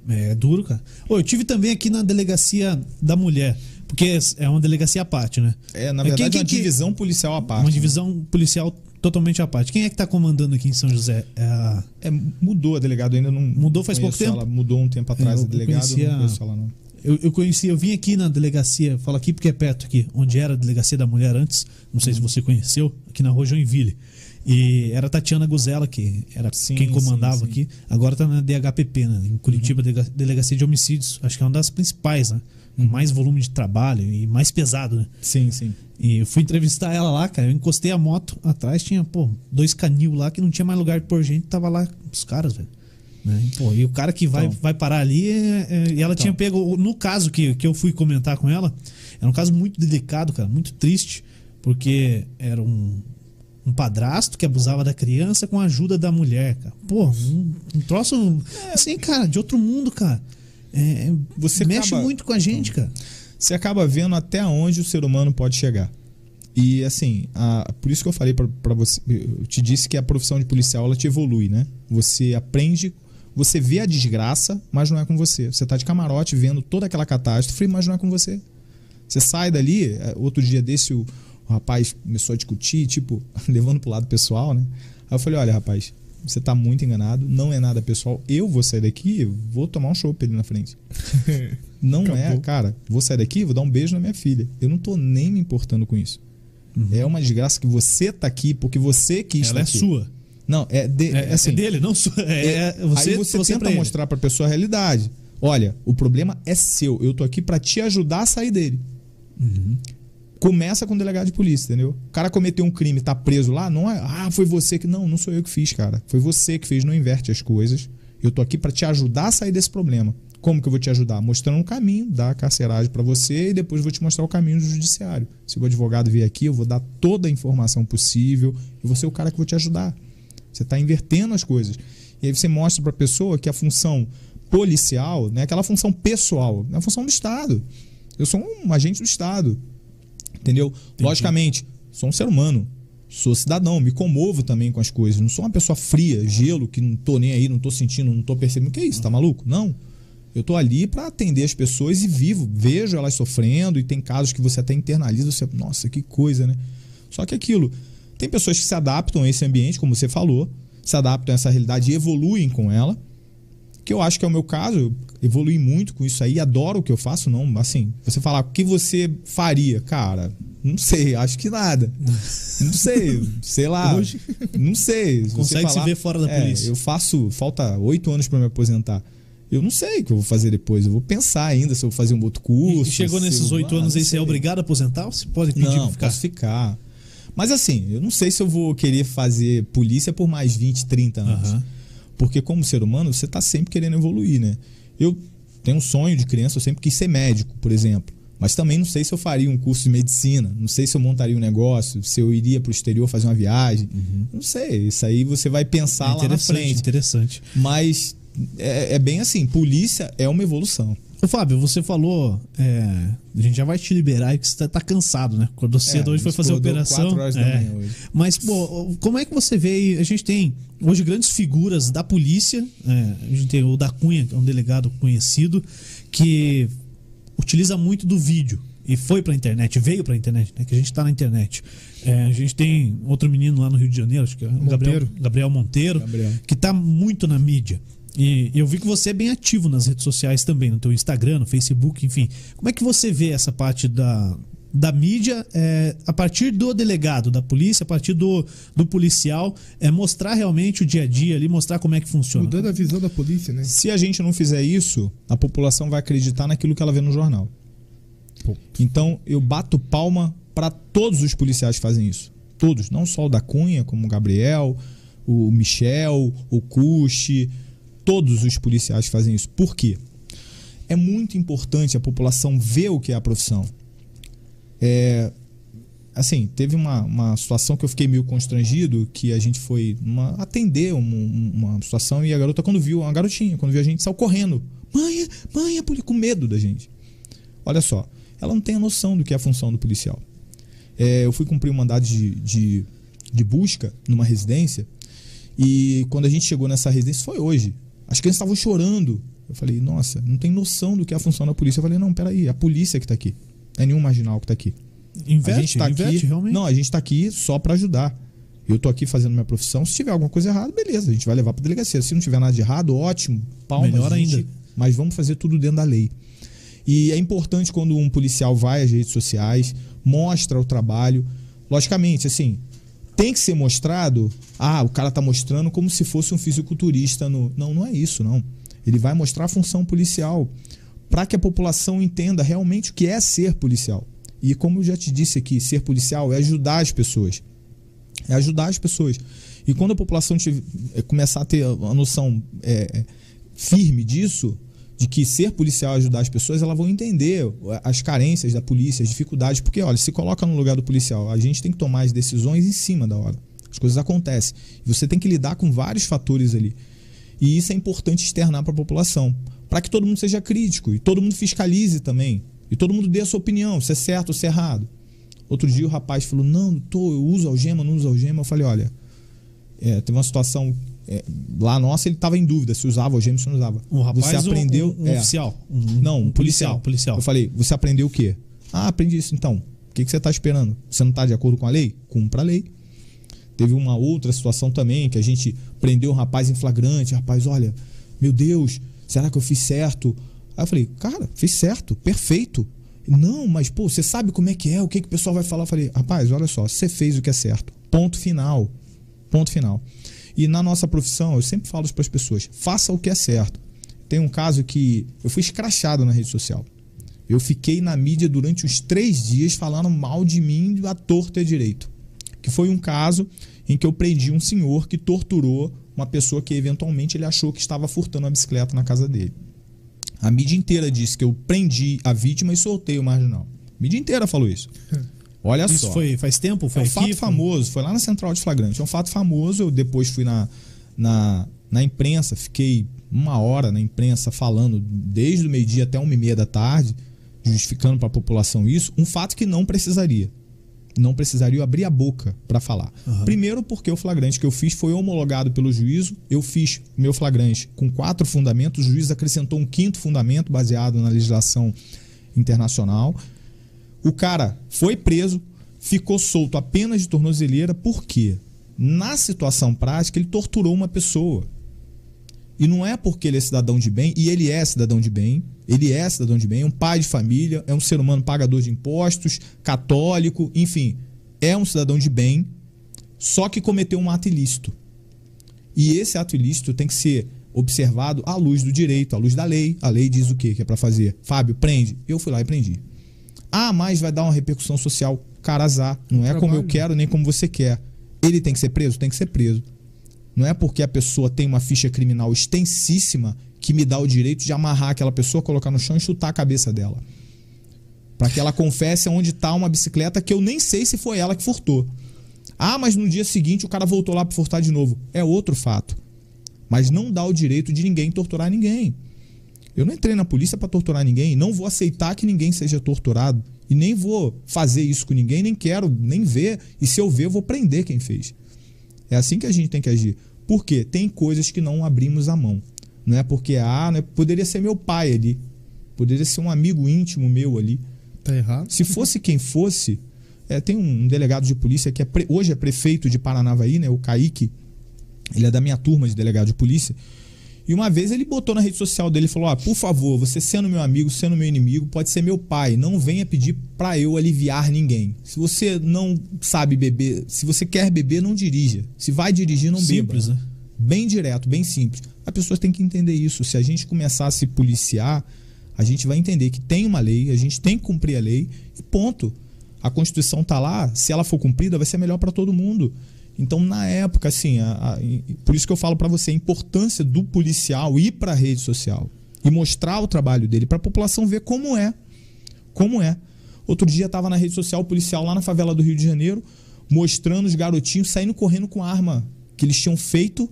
É duro, cara. Ô, eu tive também aqui na delegacia da mulher, porque é uma delegacia à parte, né? É, na Mas quem- verdade, é quem uma divisão policial à parte. Uma né? divisão policial totalmente à parte. Quem é que tá comandando aqui em São José? É a... É, mudou a delegado ainda não. Mudou faz pouco tempo? Ela, mudou um tempo atrás É, a eu delegado, conhecia- não conheço ela não. Eu, eu conheci, eu vim aqui na delegacia, falo aqui porque é perto aqui, onde era a delegacia da mulher antes, não sei se Uhum. você conheceu, aqui na rua Joinville. E era a Tatiana Guzela, que era Sim, quem comandava sim, sim. aqui. Agora tá na DHPP, né? Em Curitiba, Delega- Delegacia de Homicídios. Acho que é uma das principais, né? Com Uhum. mais volume de trabalho e mais pesado, né? Sim, sim. E eu fui entrevistar ela lá, cara. Eu encostei a moto atrás, tinha, pô, dois canil lá que não tinha mais lugar de pôr gente, tava lá os caras, velho. Né? E, pô, e o cara que vai, Então. vai parar ali, é- é- e ela tinha pego. No caso que, que eu fui comentar com ela, era um caso muito delicado, cara, muito triste, porque era um, um padrasto que abusava da criança com a ajuda da mulher, cara. Pô, um, um troço assim, cara, de outro mundo, cara. É, Você mexe acaba- muito com a gente, cara. você acaba vendo até onde o ser humano pode chegar. E assim, a- por isso que eu falei pra você, eu te disse que a profissão de policial ela te evolui, né? Você aprende, você vê a desgraça, mas não é com você. Você tá de camarote vendo toda aquela catástrofe, mas não é com você. Você sai dali, é, outro dia desse o, o rapaz começou a discutir, tipo, [laughs] levando pro lado pessoal, né? Aí eu falei, olha, rapaz, você tá muito enganado, não é nada pessoal. Eu vou sair daqui, vou tomar um chopp ali na frente. [laughs] Não é, cara. Vou sair daqui, vou dar um beijo na minha filha. Eu não tô nem me importando com isso. É uma desgraça que você tá aqui porque você quis Ela é tá aqui. sua. Não, é, de, É, é assim. é dele, não sua. É, é você, aí você, você tenta mostrar pra pessoa a realidade. Olha, o problema é seu. Eu tô aqui pra te ajudar a sair dele. Uhum. Começa com o delegado de polícia, entendeu? O cara cometeu um crime, tá preso lá, não é, ah, foi você que não, não sou eu que fiz, cara. Foi você que fez, não inverte as coisas. Eu tô aqui pra te ajudar a sair desse problema. Como que eu vou te ajudar? Mostrando um caminho da carceragem pra você e depois vou te mostrar o caminho do judiciário. Se o advogado vier aqui, eu vou dar toda a informação possível e você é o cara que vou te ajudar. Você está invertendo as coisas. E aí você mostra para a pessoa que a função policial não é aquela função pessoal, é a função do Estado. Eu sou um agente do Estado. Entendeu? Logicamente, sou um ser humano. Sou cidadão, me comovo também com as coisas. Não sou uma pessoa fria, gelo, que não tô nem aí, não tô sentindo, não tô percebendo. Que é isso? Tá maluco? Não. Eu tô ali para atender as pessoas e vivo, vejo elas sofrendo e tem casos que você até internaliza, você, nossa, que coisa, né? Só que aquilo, tem pessoas que se adaptam a esse ambiente, como você falou, se adaptam a essa realidade e evoluem com ela. Que eu acho que é o meu caso, eu evolui muito com isso aí, adoro o que eu faço, não, assim, você falar o que você faria, cara, não sei, acho que nada. Não sei, sei lá. Hoje? Não sei. Se Consegue se falar- ver fora da É, polícia. Eu faço, falta oito anos para me aposentar. Eu não sei o que eu vou fazer depois. Eu vou pensar ainda se eu vou fazer um outro curso. E chegou se nesses oito anos aí, você é obrigado a aposentar ou você pode pedir Não, pra ficar? posso ficar. Mas assim, eu não sei se eu vou querer fazer polícia por mais 20, 30 anos. Aham. Porque como ser humano, você tá sempre querendo evoluir, né? Eu tenho um sonho de criança, eu sempre quis ser médico, por exemplo. Mas também não sei se eu faria um curso de medicina, não sei se eu montaria um negócio, se eu iria para o exterior fazer uma viagem. Não sei, isso aí você vai pensar É lá na frente. interessante. Mas é, é bem assim, polícia é uma evolução. Ô, Fábio, você falou. é, a gente já vai te liberar aí que você tá, tá cansado, né? Acordou cedo É, hoje foi fazer a operação. horas da é. manhã hoje. Mas, pô, como é que você vê aí? A gente tem hoje grandes figuras da polícia. é, a gente tem o da Cunha, que é um delegado conhecido, que utiliza muito do vídeo. E foi pra internet, veio pra internet, né? Que a gente tá na internet. É, a gente tem outro menino lá no Rio de Janeiro, acho que é o Gabriel, Monteiro. Gabriel Monteiro, Gabriel. que tá muito na mídia. E eu vi que você é bem ativo nas redes sociais também, no teu Instagram, no Facebook, enfim. Como é que você vê essa parte da, da mídia é, a partir do delegado da polícia, a partir do, do policial, é mostrar realmente o dia a dia ali, mostrar como é que funciona? Mudando a visão da polícia, né? Se a gente não fizer isso, a população vai acreditar naquilo que ela vê no jornal. Então eu bato palma para todos os policiais que fazem isso. Todos, não só o da Cunha, como o Gabriel, o Michel, o Cuxi, todos os policiais fazem isso. Por quê? É muito importante a população ver o que é a profissão. É, assim, teve uma, uma situação que eu fiquei meio constrangido, que a gente foi numa- atender um- uma situação e a garota, quando viu, uma garotinha, quando viu a gente, saiu correndo. Mãe, mãe, a com medo da gente. Olha só, ela não tem a noção do que é a função do policial. É, eu fui cumprir um mandado de, de, de busca numa residência e quando a gente chegou nessa residência, foi hoje. As crianças estavam chorando. Eu falei, nossa, não tem noção do que é a função da polícia. Eu falei, não, peraí, é a polícia que tá aqui. Não é nenhum marginal que tá aqui. Inverte, a gente tá inverte aqui. realmente. Não, a gente tá aqui só para ajudar. Eu tô aqui fazendo minha profissão. Se tiver alguma coisa errada, beleza, a gente vai levar pra delegacia. Se não tiver nada de errado, ótimo. Palmas, Melhor gente- ainda. Mas vamos fazer tudo dentro da lei. E é importante quando um policial vai às redes sociais, mostra o trabalho. Logicamente, assim, tem que ser mostrado. Ah, o cara tá mostrando como se fosse um fisiculturista no. Não, não é isso, não. Ele vai mostrar a função policial para que a população entenda realmente o que é ser policial. E como eu já te disse aqui, ser policial é ajudar as pessoas. É ajudar as pessoas. E quando a população tiver- começar a ter a noção eh, eh, firme disso, de que ser policial ajudar as pessoas, elas vão entender as carências da polícia, as dificuldades. Porque, olha, se coloca no lugar do policial, a gente tem que tomar as decisões em cima da hora. As coisas acontecem. Você tem que lidar com vários fatores ali. E isso é importante externar para a população, para que todo mundo seja crítico e todo mundo fiscalize também. E todo mundo dê a sua opinião, se é certo ou se é errado. Outro dia o rapaz falou: Não, tô, eu uso algema, não uso algema. Eu falei: Olha, é, teve uma situação é, lá nossa, ele estava em dúvida se usava algema ou se não usava. Um rapaz você aprendeu. um, um é, oficial? Um, não, um um policial. policial. Eu falei: Você aprendeu o quê? Ah, aprendi isso então. O que, que você está esperando? Você não está de acordo com a lei? Cumpra a lei. Teve uma outra situação também que a gente prendeu um rapaz em flagrante. Rapaz, olha, meu Deus, será que eu fiz certo? Aí eu falei, cara, fiz certo, perfeito. Não, mas pô, você sabe como é que é, o que, que o pessoal vai falar? Eu falei, rapaz, olha só, você fez o que é certo. Ponto final. Ponto final. E na nossa profissão, eu sempre falo para as pessoas, faça o que é certo. Tem um caso que eu fui escrachado na rede social. Eu fiquei na mídia durante os três dias falando mal de mim a torta e direito. Que foi um caso em que eu prendi um senhor que torturou uma pessoa que eventualmente ele achou que estava furtando a bicicleta na casa dele. A mídia inteira disse que eu prendi a vítima e soltei o marginal. A mídia inteira falou isso. [laughs] Olha Isso só. foi faz tempo? Foi é um fato Foi- famoso, foi lá na Central de Flagrante. É um fato famoso. Eu depois fui na, na, na imprensa, fiquei uma hora na imprensa falando, desde o meio-dia até uma e meia da tarde, justificando para a população isso. Um fato que não precisaria. Não precisaria abrir a boca para falar. Primeiro, porque o flagrante que eu fiz foi homologado pelo juízo. Eu fiz o meu flagrante com quatro fundamentos. O juiz acrescentou um quinto fundamento baseado na legislação internacional. O cara foi preso, ficou solto apenas de tornozeleira, por quê? Na situação prática, ele torturou uma pessoa. E não é porque ele é cidadão de bem, e ele é cidadão de bem, ele é cidadão de bem, é um pai de família, é um ser humano pagador de impostos, católico, enfim, é um cidadão de bem, só que cometeu um ato ilícito. E esse ato ilícito tem que ser observado à luz do direito, à luz da lei. A lei diz o quê que é para fazer? Fábio, prende. Eu fui lá e prendi. Ah, mas vai dar uma repercussão social. Cara, azar. Não é como eu quero nem como você quer. Ele tem que ser preso? Tem que ser preso. Não é porque a pessoa tem uma ficha criminal extensíssima que me dá o direito de amarrar aquela pessoa, colocar no chão e chutar a cabeça dela. Para que ela confesse onde está uma bicicleta que eu nem sei se foi ela que furtou. Ah, mas no dia seguinte o cara voltou lá para furtar de novo. É outro fato. Mas não dá o direito de ninguém torturar ninguém. Eu não entrei na polícia para torturar ninguém, não vou aceitar que ninguém seja torturado e nem vou fazer isso com ninguém, nem quero nem ver, e se eu ver, eu vou prender quem fez. É assim que a gente tem que agir. Por quê? Tem coisas que não abrimos a mão. Não é porque ah, não é- poderia ser meu pai ali, poderia ser um amigo íntimo meu ali. Tá errado. Se fosse quem fosse, é, tem um delegado de polícia que é pre- hoje é prefeito de Paranavaí, né, o Kaique. Ele é da minha turma de delegado de polícia. E uma vez ele botou na rede social dele e falou: ah, por favor, você sendo meu amigo, sendo meu inimigo, pode ser meu pai. Não venha pedir pra eu aliviar ninguém. Se você não sabe beber, se você quer beber, não dirija. Se vai dirigir, não Simples, beba. né? Bem direto, bem simples. As pessoas têm que entender isso. Se a gente começar a se policiar, a gente vai entender que tem uma lei, a gente tem que cumprir a lei e ponto. A Constituição tá lá, se ela for cumprida, vai ser melhor para todo mundo. Então, na época, assim, a- a- por isso que eu falo para você a importância do policial ir para a rede social e mostrar o trabalho dele para a população ver como é. Como é. Outro dia estava na rede social o policial lá na favela do Rio de Janeiro mostrando os garotinhos saindo correndo com a arma que eles tinham feito.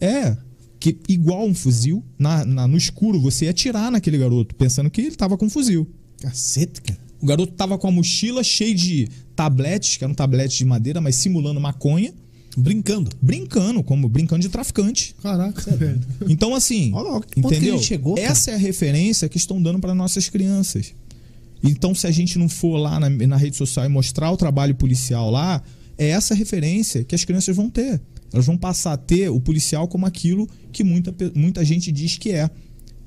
É, que igual um fuzil, na, na- no escuro, você ia atirar naquele garoto, pensando que ele estava com um fuzil. Cacete, cara. O garoto tava com a mochila cheia de tabletes, que eram tabletes de madeira, mas simulando maconha, Brincando. brincando, como brincando de traficante. Caraca, velho. Então, assim, Olha lá, entendeu? chegou, cara. Essa é a referência que estão dando para nossas crianças. Então, se a gente não for lá na, na rede social e mostrar o trabalho policial lá, é essa referência que as crianças vão ter. Elas vão passar a ter o policial como aquilo que muita, muita gente diz que é.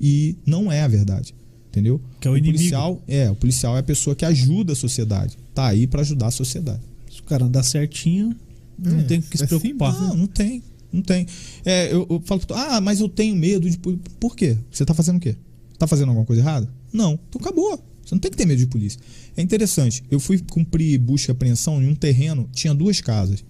E não é a verdade. Entendeu? Que é o inimigo. policial é, o policial é a pessoa que ajuda a sociedade. Tá aí para ajudar a sociedade. Se o cara andar certinho, não É, tem o que se é preocupar. Não, não tem. Não tem. É, eu, eu falo, ah, mas eu tenho medo de. poli-". Por quê? Você tá fazendo o quê? Tá fazendo alguma coisa errada? Não. Então acabou. Você não tem que ter medo de polícia. É interessante. Eu fui cumprir busca e apreensão em um terreno, tinha duas casas.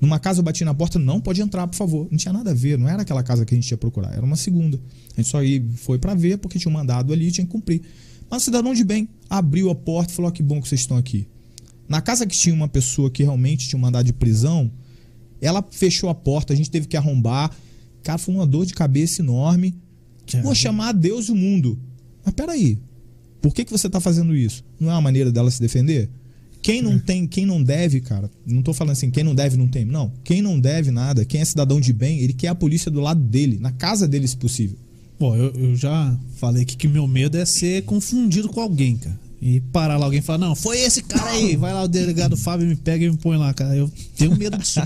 Numa casa eu bati na porta, não pode entrar, por favor. Não tinha nada a ver, não era aquela casa que a gente ia procurar, era uma segunda. A gente só foi pra ver porque tinha um mandado ali tinha que cumprir. Mas o cidadão de bem abriu a porta e falou: "Ah, que bom que vocês estão aqui. Na casa que tinha uma pessoa que realmente tinha um mandado de prisão, Ela fechou a porta, a gente teve que arrombar. Cara, foi uma dor de cabeça enorme. Vou chamar Deus e o mundo. Mas peraí, por que, que você tá fazendo isso? Não é uma maneira dela se defender? Quem não tem, quem não deve, cara, não tô falando assim, quem não deve não tem. Não, quem não deve nada, quem é cidadão de bem, ele quer a polícia do lado dele, na casa dele, se possível. Bom, eu, eu já falei aqui que meu medo é ser confundido com alguém, cara. E parar lá alguém e falar, não, foi esse cara aí. Vai lá o delegado Fábio me pega e me põe lá, cara. Eu tenho medo disso.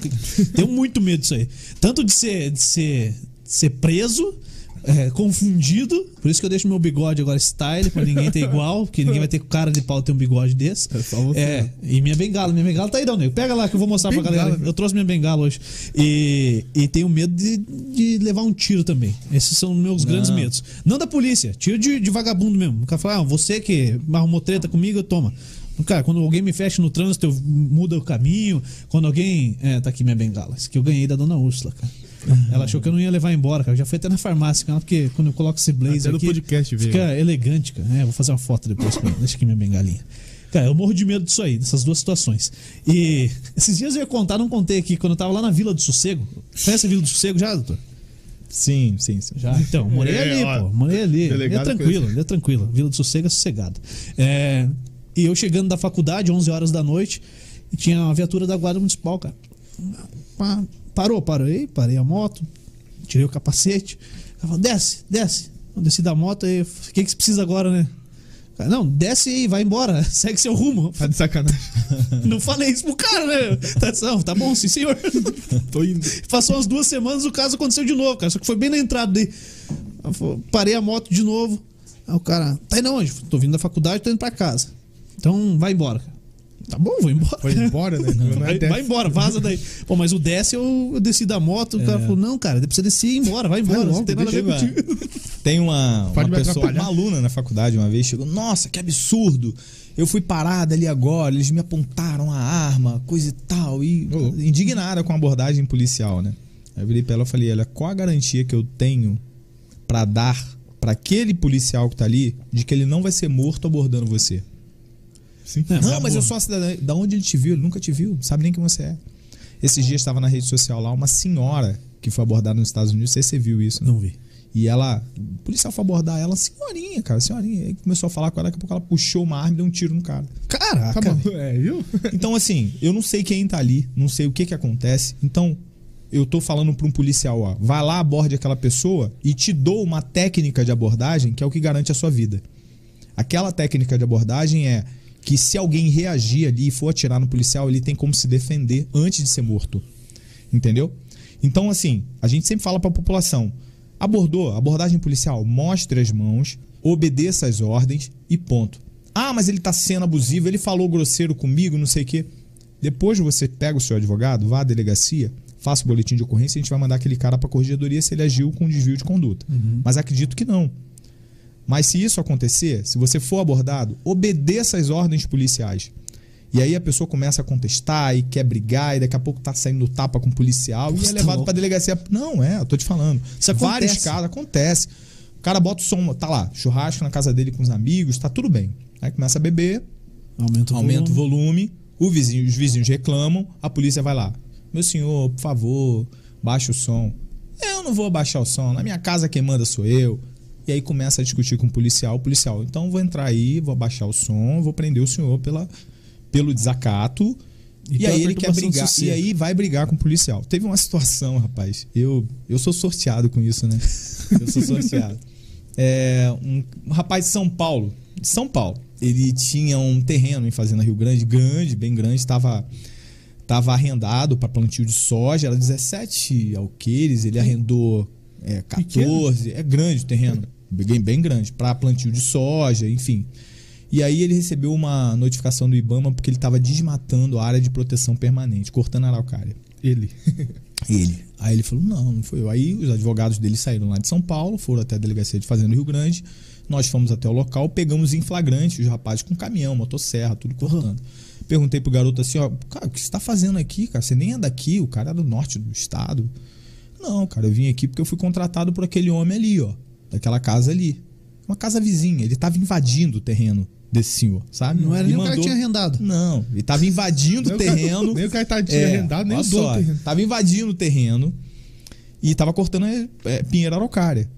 tenho muito medo disso aí. Tanto de ser, de ser, de ser preso, é, confundido. Por isso que eu deixo meu bigode agora style, pra ninguém ter [laughs] igual, porque ninguém vai ter cara de pau ter um bigode desse. É só você. É, e minha bengala, minha bengala tá aí, não, nego. Pega lá que eu vou mostrar pra Bengala, galera. Eu trouxe minha bengala hoje. E, e tenho medo de, de levar um tiro também. Esses são meus grandes medos. Não da polícia, tiro de, de vagabundo mesmo. O cara fala, ah, você que arrumou treta comigo, toma. Cara, quando alguém me fecha no trânsito, eu mudo o caminho. Quando alguém. É, tá aqui minha bengala. Esse que eu ganhei da dona Úrsula, cara. Ela achou que eu não ia levar embora, cara. Eu já fui até na farmácia com ela, porque quando eu coloco esse blazer Até aqui, podcast veio. fica elegante, cara. É, vou fazer uma foto depois. pra- Deixa aqui minha bengalinha. Cara, eu morro de medo disso aí, dessas duas situações. E [laughs] esses dias eu ia contar, não contei aqui, quando eu tava lá na Vila do Sossego. Conhece a Vila do Sossego já, doutor? Sim, sim, sim. Já, então, morei É, ali, ó, pô. Morei ali. Ele é tranquilo, é tranquilo. Vila do Sossego é sossegado. É, e eu chegando da faculdade, 11 horas da noite, e tinha uma viatura da Guarda Municipal, cara. Pá, Parou, parei, parei a moto, tirei o capacete. Ela falou, desce, desce. Eu desci da moto e o que, que você precisa agora, né? Cara, Não, desce aí, vai embora, [laughs] segue seu rumo. Tá de sacanagem. [laughs] Não falei isso pro cara, né? Tá, não, tá bom, sim, senhor. [laughs] Tô indo. Passou umas duas semanas, o caso aconteceu de novo, cara. Só que foi bem na entrada falo, Parei a moto de novo. Aí o cara, tá indo onde? Tô vindo da faculdade, tô indo pra casa. Então vai embora, cara. Tá bom, vou embora. Foi embora, né? [laughs] Não é Vai, vai embora, vaza daí. Pô, mas o desce eu, eu desci da moto, o cara falou: não, cara, precisa descer e ir embora, vai embora. logo, não tem nada a ver contigo. [laughs] Tem uma, Pode uma pessoa, atrapalhar. uma aluna na faculdade uma vez, chegou, nossa, que absurdo. Eu fui parada ali agora, eles me apontaram a arma, coisa e tal, e louco. indignada com a abordagem policial, né? Aí eu virei pra ela e falei, olha, qual a garantia que eu tenho pra dar pra aquele policial que tá ali de que ele não vai ser morto abordando você? Sim. É, não, mas eu sou a cidadã. Da onde ele te viu? Ele nunca te viu, não sabe nem quem você é. Esses dias estava na rede social lá uma senhora que foi abordada nos Estados Unidos, não sei se você viu isso, né? Não vi. E ela, o policial foi abordar ela, senhorinha, cara, senhorinha. Aí começou a falar com ela, daqui a pouco ela puxou uma arma e deu um tiro no cara. Caraca. Bom. [laughs] É, viu? [laughs] Então, assim, eu não sei quem tá ali, não sei o que que acontece. Então, eu tô falando pra um policial, ó, vai lá, aborde aquela pessoa e te dou uma técnica de abordagem que é o que garante a sua vida. Aquela técnica de abordagem é que se alguém reagir ali e for atirar no policial, ele tem como se defender antes de ser morto. Entendeu? Então, assim, a gente sempre fala pra população: abordou, abordagem policial, mostre as mãos, obedeça as ordens e ponto. Ah, mas ele tá sendo abusivo, ele falou grosseiro comigo, não sei o quê. Depois você pega o seu advogado, vá à delegacia, faça o boletim de ocorrência e a gente vai mandar aquele cara pra corregedoria se ele agiu com desvio de conduta. Mas acredito que não. Mas se isso acontecer, se você for abordado, obedeça às ordens policiais. E aí a pessoa começa a contestar e quer brigar, e daqui a pouco tá saindo tapa com o policial e é tá levado louco. pra delegacia. Não, é, eu tô te falando. Isso Vários acontece. casos, acontece. O cara bota o som, tá lá, churrasco na casa dele com os amigos, tá tudo bem. Aí começa a beber, Aumenta o aumenta o volume. volume, o vizinho, os vizinhos reclamam, a polícia vai lá. Meu senhor, por favor, baixa o som. Eu não vou baixar o som, na minha casa quem manda sou eu. E aí começa a discutir com o policial, o policial, então vou entrar aí, vou abaixar o som, vou prender o senhor pela, pelo desacato. E E, aí ele quer brigar. E aí vai brigar com o policial. Teve uma situação, rapaz. Eu, eu sou sorteado com isso, né? [laughs] Eu sou sorteado. É, um, um rapaz de São Paulo. De São Paulo. Ele tinha um terreno em Fazenda Rio Grande, grande, bem grande, estava tava arrendado para plantio de soja, era 17 alqueires, ele arrendou é, 14, é grande o terreno, bem, bem grande, para plantio de soja, enfim. E aí ele recebeu uma notificação do Ibama porque ele estava desmatando a área de proteção permanente, cortando a araucária. Ele. [laughs] Ele. Aí ele falou: não, não foi eu. Aí os advogados dele saíram lá de São Paulo, foram até a delegacia de Fazenda do Rio Grande. Nós fomos até o local, pegamos em flagrante os rapazes com caminhão, motosserra, tudo cortando. Perguntei pro garoto assim: ó, cara, o que você tá fazendo aqui, cara? Você nem é daqui, o cara é do norte do estado. Não, cara, eu vim aqui porque eu fui contratado por aquele homem ali, ó, daquela casa ali. Uma casa vizinha, ele tava invadindo o terreno desse senhor, sabe? Não era E nem o cara que tinha arrendado. Não, ele tava invadindo o terreno. nem o cara tá- tinha É, arrendado, nem o só, terreno. Tava invadindo o terreno e tava cortando é, Pinheiro Araucária.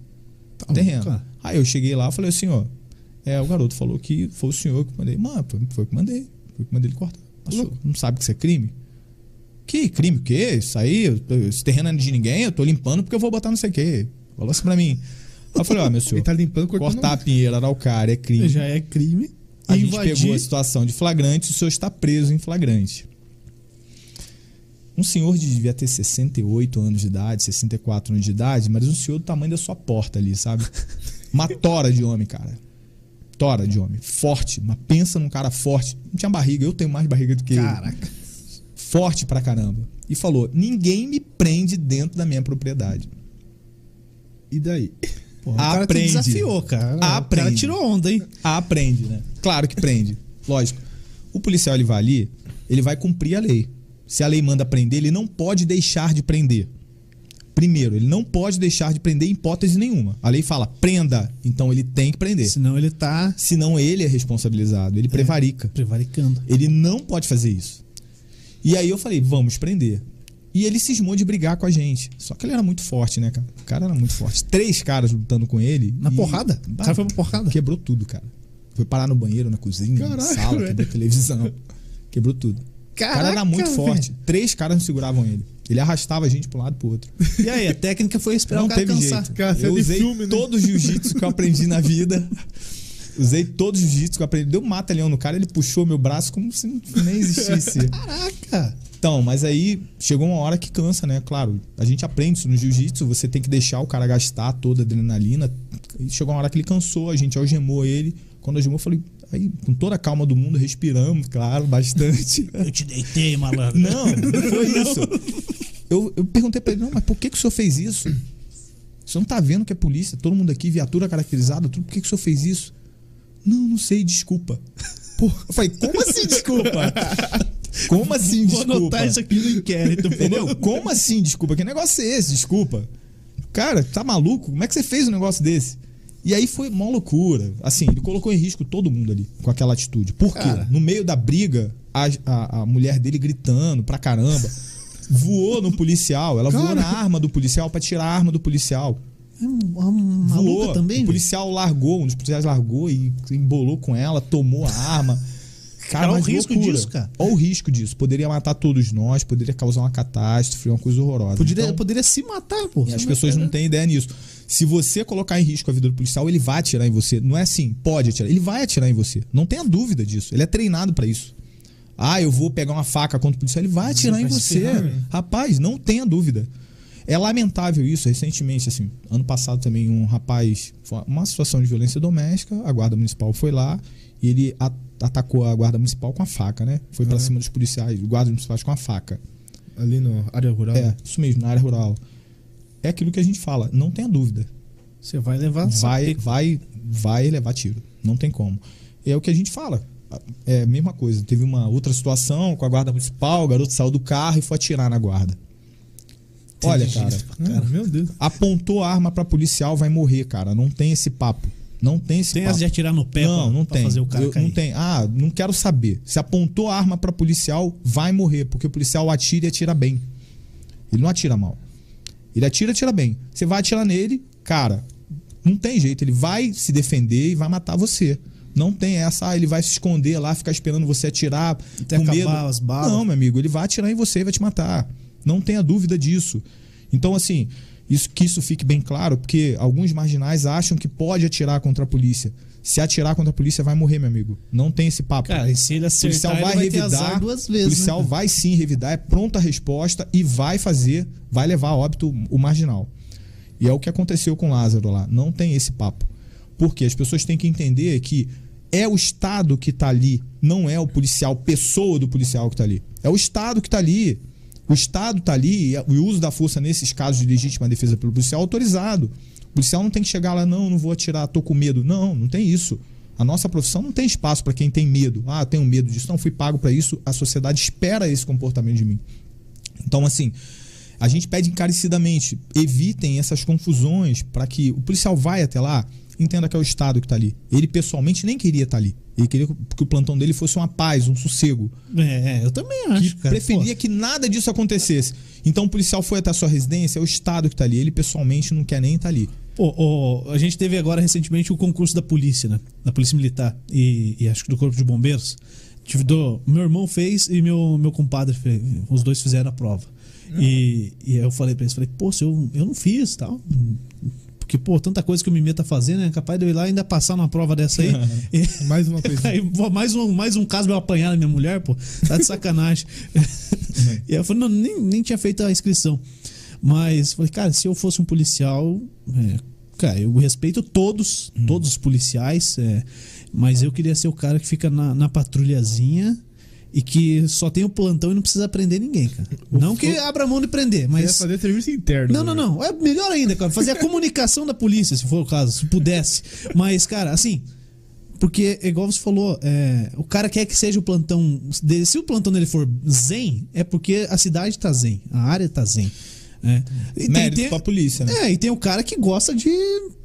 Tá terreno. cara. Aí eu cheguei lá e falei assim, ó. É, o garoto falou que foi o senhor que mandei. Mano, foi, foi o que mandei. Foi o que mandei ele cortar. Não sabe que isso é crime? Que crime? O quê? Isso aí, tô- esse terreno não é de ninguém, eu tô limpando porque eu vou botar não sei o quê. Falou assim pra mim. Aí eu falei, ó, meu [laughs] senhor, Ele tá limpando, cortar a pinheira araucária é crime. Já é crime. A gente Invadir. pegou a situação de flagrante, o senhor está preso em flagrante. Um senhor de devia ter 68 anos de idade, 64 anos de idade, mas um senhor do tamanho da sua porta ali, sabe? Uma tora de homem, cara. Tora de homem. Forte. Mas pensa num cara forte. Não tinha barriga, eu tenho mais barriga do que ele. Caraca. Forte pra caramba. E falou: ninguém me prende dentro da minha propriedade. E daí? Porra, o cara te Aprende. desafiou, cara. O cara Aprende. tirou onda, hein? Ah, prende, né? Claro que prende. [laughs] Lógico. O policial ele vai ali, ele vai cumprir a lei. Se a lei manda prender, ele não pode deixar de prender. Primeiro, ele não pode deixar de prender em hipótese nenhuma. A lei fala prenda, então ele tem que prender. Senão ele tá Senão ele é responsabilizado, ele prevarica. prevaricando. Ele não pode fazer isso. E aí eu falei, vamos prender. E ele cismou de brigar com a gente. Só que ele era muito forte, né, cara? O cara era muito forte. Três caras lutando com ele. Na e- porrada? O cara foi pra porrada? Quebrou tudo, cara. Foi parar no banheiro, na cozinha, na Caraca, sala, velho. quebrou televisão. Quebrou tudo. o cara era Caraca, muito velho. forte. Três caras não seguravam ele. Ele arrastava a gente um lado e pro outro. E aí, a técnica foi esperar não o cara teve cansar. jeito. Cara, é eu de usei filme, né? todo o jiu-jitsu que eu aprendi na vida. Usei todos os jiu-jitsu que eu aprendi. Deu um mata-leão no cara, ele puxou meu braço como se nem existisse. [laughs] Caraca! Então, mas aí chegou uma hora que cansa, né? Claro, a gente aprende isso no jiu-jitsu, você tem que deixar o cara gastar toda a adrenalina. E chegou uma hora que ele cansou, a gente algemou ele. Quando algemou, eu falei, aí, com toda a calma do mundo, respiramos, claro, bastante. [laughs] Eu te deitei, malandro. Não, não foi isso. Eu, eu perguntei pra ele, não, mas por que, que o senhor fez isso? O senhor não tá vendo que é polícia, todo mundo aqui, viatura caracterizada, tudo, por que, que o senhor fez isso? Não, não sei, desculpa. Pô, eu falei, como assim desculpa? [laughs] Como assim Vou desculpa? anotar isso aqui no inquérito. Entendeu? Como assim, desculpa? Que negócio é esse? Desculpa. Cara, tá maluco? Como é que você fez um negócio desse? E aí foi uma loucura. Assim, ele colocou em risco todo mundo ali com aquela atitude. Por quê? Cara. No meio da briga, a, a, a mulher dele gritando pra caramba. Voou no policial. Ela voou Cara. na arma do policial pra tirar a arma do policial. É uma maluca Voou. também? o policial largou, um dos policiais largou e embolou com ela, tomou a arma. Cara, olha o risco loucura. disso, cara. Olha o risco disso. Poderia matar todos nós, poderia causar uma catástrofe, uma coisa horrorosa. Poderia, Então, poderia se matar, pô. e as pessoas não têm ideia nisso. Se você colocar em risco a vida do policial, ele vai atirar em você. Não é assim, pode atirar. Ele vai atirar em você. Não tenha dúvida disso. Ele é treinado pra isso. Ah, eu vou pegar uma faca contra o policial. Ele vai atirar em vai se você. Rapaz, não tenha dúvida. É lamentável isso. Recentemente, assim, ano passado também, um rapaz, uma situação de violência doméstica, a guarda municipal foi lá e ele a- atacou a guarda municipal com a faca, né? Foi pra Uhum. cima dos policiais, guardas municipais com a faca. Ali na área rural. É, isso mesmo, na área rural. É aquilo que a gente fala, não tenha dúvida. Você vai levar Vai, vai, vai levar tiro. Não tem como. É o que a gente fala. É a mesma coisa. Teve uma outra situação com a guarda municipal, o garoto saiu do carro e foi atirar na guarda. Olha, cara, Ah, meu Deus. apontou a arma pra policial, vai morrer, cara. Não tem esse papo. Não tem esse Tem papo. de atirar no pé não, pra, não pra tem. fazer o cara Eu- não tem. Ah, não quero saber. Se apontou a arma pra policial, vai morrer, porque o policial atira e atira bem. Ele não atira mal. Ele atira e atira bem. Você vai atirar nele, cara, não tem jeito. Ele vai se defender e vai matar você. Não tem essa, ah, ele vai se esconder lá, ficar esperando você atirar Até com acabar medo. as balas. Não, meu amigo, ele vai atirar em você e vai te matar. Não tenha dúvida disso. Então, assim, isso que isso fique bem claro, porque alguns marginais acham que pode atirar contra a polícia. Se atirar contra a polícia, vai morrer, meu amigo. Não tem esse papo. Cara, e se ele O policial acertar, vai vai revidar. duas o vezes. policial né? vai sim revidar, é pronta a resposta e vai fazer, vai levar a óbito o marginal. E é o que aconteceu com o Lázaro lá. Não tem esse papo. Porque as pessoas têm que entender que é o Estado que está ali, não é o policial, pessoa do policial que está ali. É o Estado que está ali. O Estado está ali e o uso da força nesses casos de legítima defesa pelo policial é autorizado. O policial não tem que chegar lá, não, não vou atirar, tô com medo. Não, não tem isso. A nossa profissão não tem espaço para quem tem medo. Ah, tenho medo disso. Não, fui pago para isso. A sociedade espera esse comportamento de mim. Então, assim, a gente pede encarecidamente, evitem essas confusões para que o policial vai até lá, entenda que é o Estado que está ali. Ele pessoalmente nem queria estar ali. Ele queria que o plantão dele fosse uma paz, um sossego. É, eu também acho, Que cara. preferia que nada disso acontecesse. Então o policial foi até a sua residência, é o Estado que está ali. Ele pessoalmente não quer nem estar ali. Pô, a gente teve agora recentemente o concurso da polícia, né? Da Polícia Militar e, e acho que do Corpo de Bombeiros. Tive do, meu irmão fez e meu, meu compadre fez. Os dois fizeram a prova. E, e aí eu falei pra eles, falei, pô, eu, eu não fiz tal. Porque, pô, tanta coisa que eu me meto a fazer, né? Capaz de eu ir lá e ainda passar numa prova dessa aí. [laughs] E- [laughs] Mais uma coisa. [laughs] Aí, pô, mais, um, mais um caso pra eu apanhar na minha mulher, pô. Tá de sacanagem. e aí eu falei, não, nem, nem tinha feito a inscrição. Mas falei, cara, se eu fosse um policial, é, cara, eu respeito todos, todos os policiais, é, mas eu queria ser o cara que fica na, na patrulhazinha e que só tem o plantão e não precisa prender ninguém, cara. Não que abra mão de prender, Mas... mas. fazer serviço interno. Não, não, né? não. É melhor ainda, cara. Fazer a comunicação da polícia, se for o caso, se pudesse. Mas, cara, assim. Porque, igual você falou, é, o cara quer que seja o plantão dele. Se o plantão dele for zen, é porque a cidade tá zen, a área tá zen. É. E Mérito pra polícia, né? É, e tem o cara que gosta de.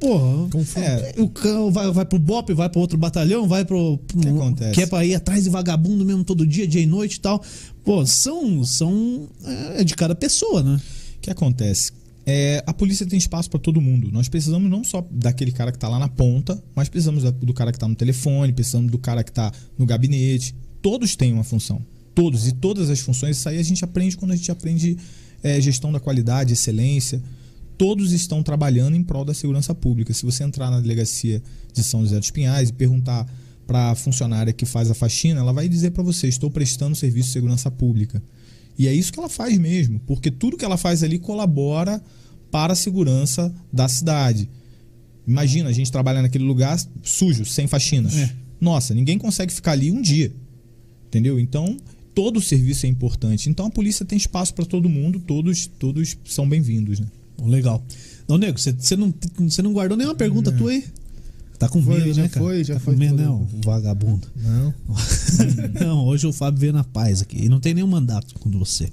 Porra. É. O cara vai, vai pro BOP, vai pro outro batalhão, vai pro. pro que acontece? Quer pra ir atrás de vagabundo mesmo todo dia, dia e noite e tal. Pô, são. são é de cada pessoa, né? O que acontece? É, a polícia tem espaço para todo mundo. Nós precisamos não só daquele cara que tá lá na ponta, mas precisamos do cara que tá no telefone, precisamos do cara que tá no gabinete. Todos têm uma função. Todos. E todas as funções. Isso aí a gente aprende quando a gente aprende é, gestão da qualidade, excelência. Todos estão trabalhando em prol da segurança pública. Se você entrar na delegacia de São José dos Pinhais e perguntar para a funcionária que faz a faxina, ela vai dizer para você: estou prestando serviço de segurança pública. E é isso que ela faz mesmo, porque tudo que ela faz ali colabora para a segurança da cidade. Imagina, a gente trabalha naquele lugar sujo, sem faxina. É. Nossa, ninguém consegue ficar ali um dia. Entendeu? Então, todo o serviço é importante. Então, a polícia tem espaço para todo mundo, todos todos são bem-vindos, né? Legal. Não, nego, você não, você não guardou nenhuma pergunta tua aí? Tá com Foi, medo, já né, cara? foi, já tá foi com medo, tudo. né, vagabundo? Não. [laughs] não, hoje o Fábio veio na paz aqui. E não tem nenhum mandato contra você.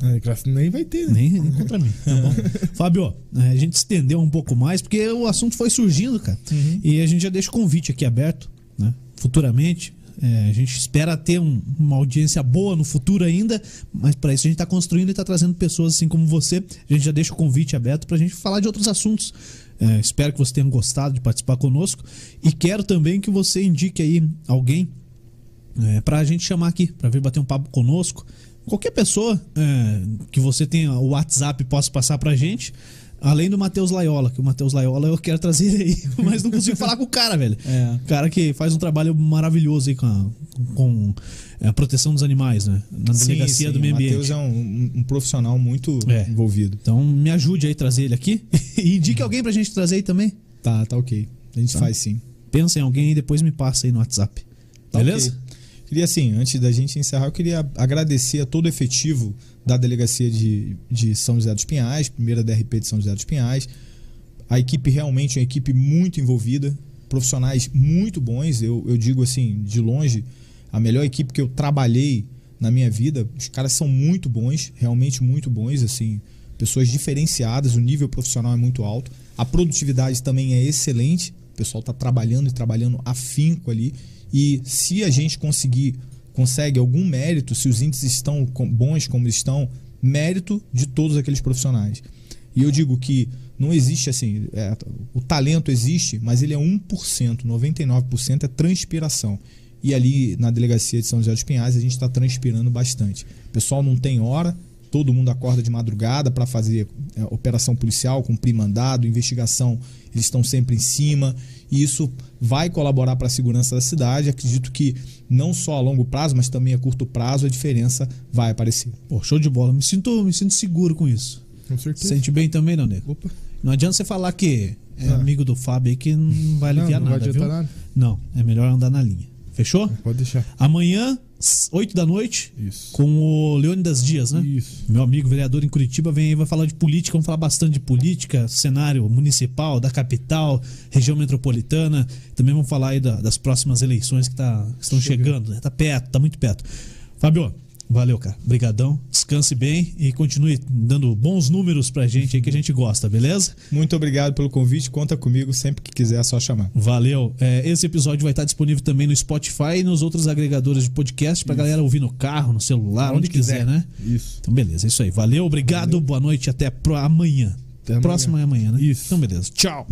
É, nem vai ter, né? Nem, nem contra mim. Tá bom. [laughs] Fábio, é, a gente estendeu um pouco mais, porque o assunto foi surgindo, cara. E a gente já deixa o convite aqui aberto, né? Futuramente. É, a gente espera ter um- uma audiência boa no futuro ainda, mas para isso a gente está construindo e está trazendo pessoas assim como você. A gente já deixa o convite aberto para a gente falar de outros assuntos. É, espero que você tenha gostado de participar conosco e quero também que você indique aí alguém é, para a gente chamar aqui, para vir bater um papo conosco. Qualquer pessoa é, que você tenha o WhatsApp possa passar pra gente. Além do Matheus Laiola, que o Matheus Laiola eu quero trazer ele [laughs] aí, mas não consigo falar com o cara, velho. É. Cara que faz um trabalho maravilhoso aí com a, com é, a proteção dos animais, né? Na delegacia do meio O Matheus ambiente. é um, um- profissional muito É. envolvido. Então me ajude aí a trazer ele aqui. [laughs] e indique alguém pra gente trazer aí também. Tá, tá ok. A gente Tá. faz sim. Pensa em alguém e depois me passa aí no WhatsApp. Tá Beleza? ok. Queria assim, antes da gente encerrar, eu queria agradecer a todo o efetivo da delegacia de, de São José dos Pinhais, primeira DRP de São José dos Pinhais. A equipe realmente é uma equipe muito envolvida, profissionais muito bons. Eu, eu digo assim, de longe, a melhor equipe que eu trabalhei na minha vida. Os caras são muito bons, realmente muito bons, assim, pessoas diferenciadas, o nível profissional é muito alto. A produtividade também é excelente. O pessoal está trabalhando e trabalhando afinco ali. E se a gente conseguir, consegue algum mérito, se os índices estão bons como estão, mérito de todos aqueles profissionais. E eu digo que não existe assim, é, o talento existe, mas ele é 1%, 99% é transpiração. E ali na delegacia de São José dos Pinhais a gente está transpirando bastante. O pessoal não tem hora, todo mundo acorda de madrugada para fazer é, operação policial, cumprir mandado, investigação, eles estão sempre em cima. E isso vai colaborar para a segurança da cidade. Acredito que não só a longo prazo, mas também a curto prazo a diferença vai aparecer. Pô, show de bola. Me sinto, me sinto seguro com isso. Com certeza. Sente bem também, não, nego? Opa. Não adianta você falar que é Ah. amigo do Fábio aí que não vai aliviar não, não vai nada, viu? adiantar nada. Não, é melhor andar na linha. Fechou? Pode deixar. Amanhã, 8 da noite, Isso. com o Leônidas Dias, né? Isso. Meu amigo vereador em Curitiba vem aí, vai falar de política, vamos falar bastante de política, cenário municipal, da capital, região metropolitana. Também vamos falar aí da- das próximas eleições que, tá, que estão chegando, né? Tá perto, tá muito perto. Fábio, Valeu, cara. Brigadão. Descanse bem e continue dando bons números pra gente aí que a gente gosta, beleza? Muito obrigado pelo convite. Conta comigo sempre que quiser, é só chamar. Valeu. É, esse episódio vai estar disponível também no Spotify e nos outros agregadores de podcast pra galera ouvir no carro, no celular, onde, Onde quiser, quiser. né? Isso. Então, beleza. É isso aí. Valeu, obrigado. Boa noite. Até amanhã. Até amanhã. Próxima é amanhã, né? Isso. Então, beleza. Tchau.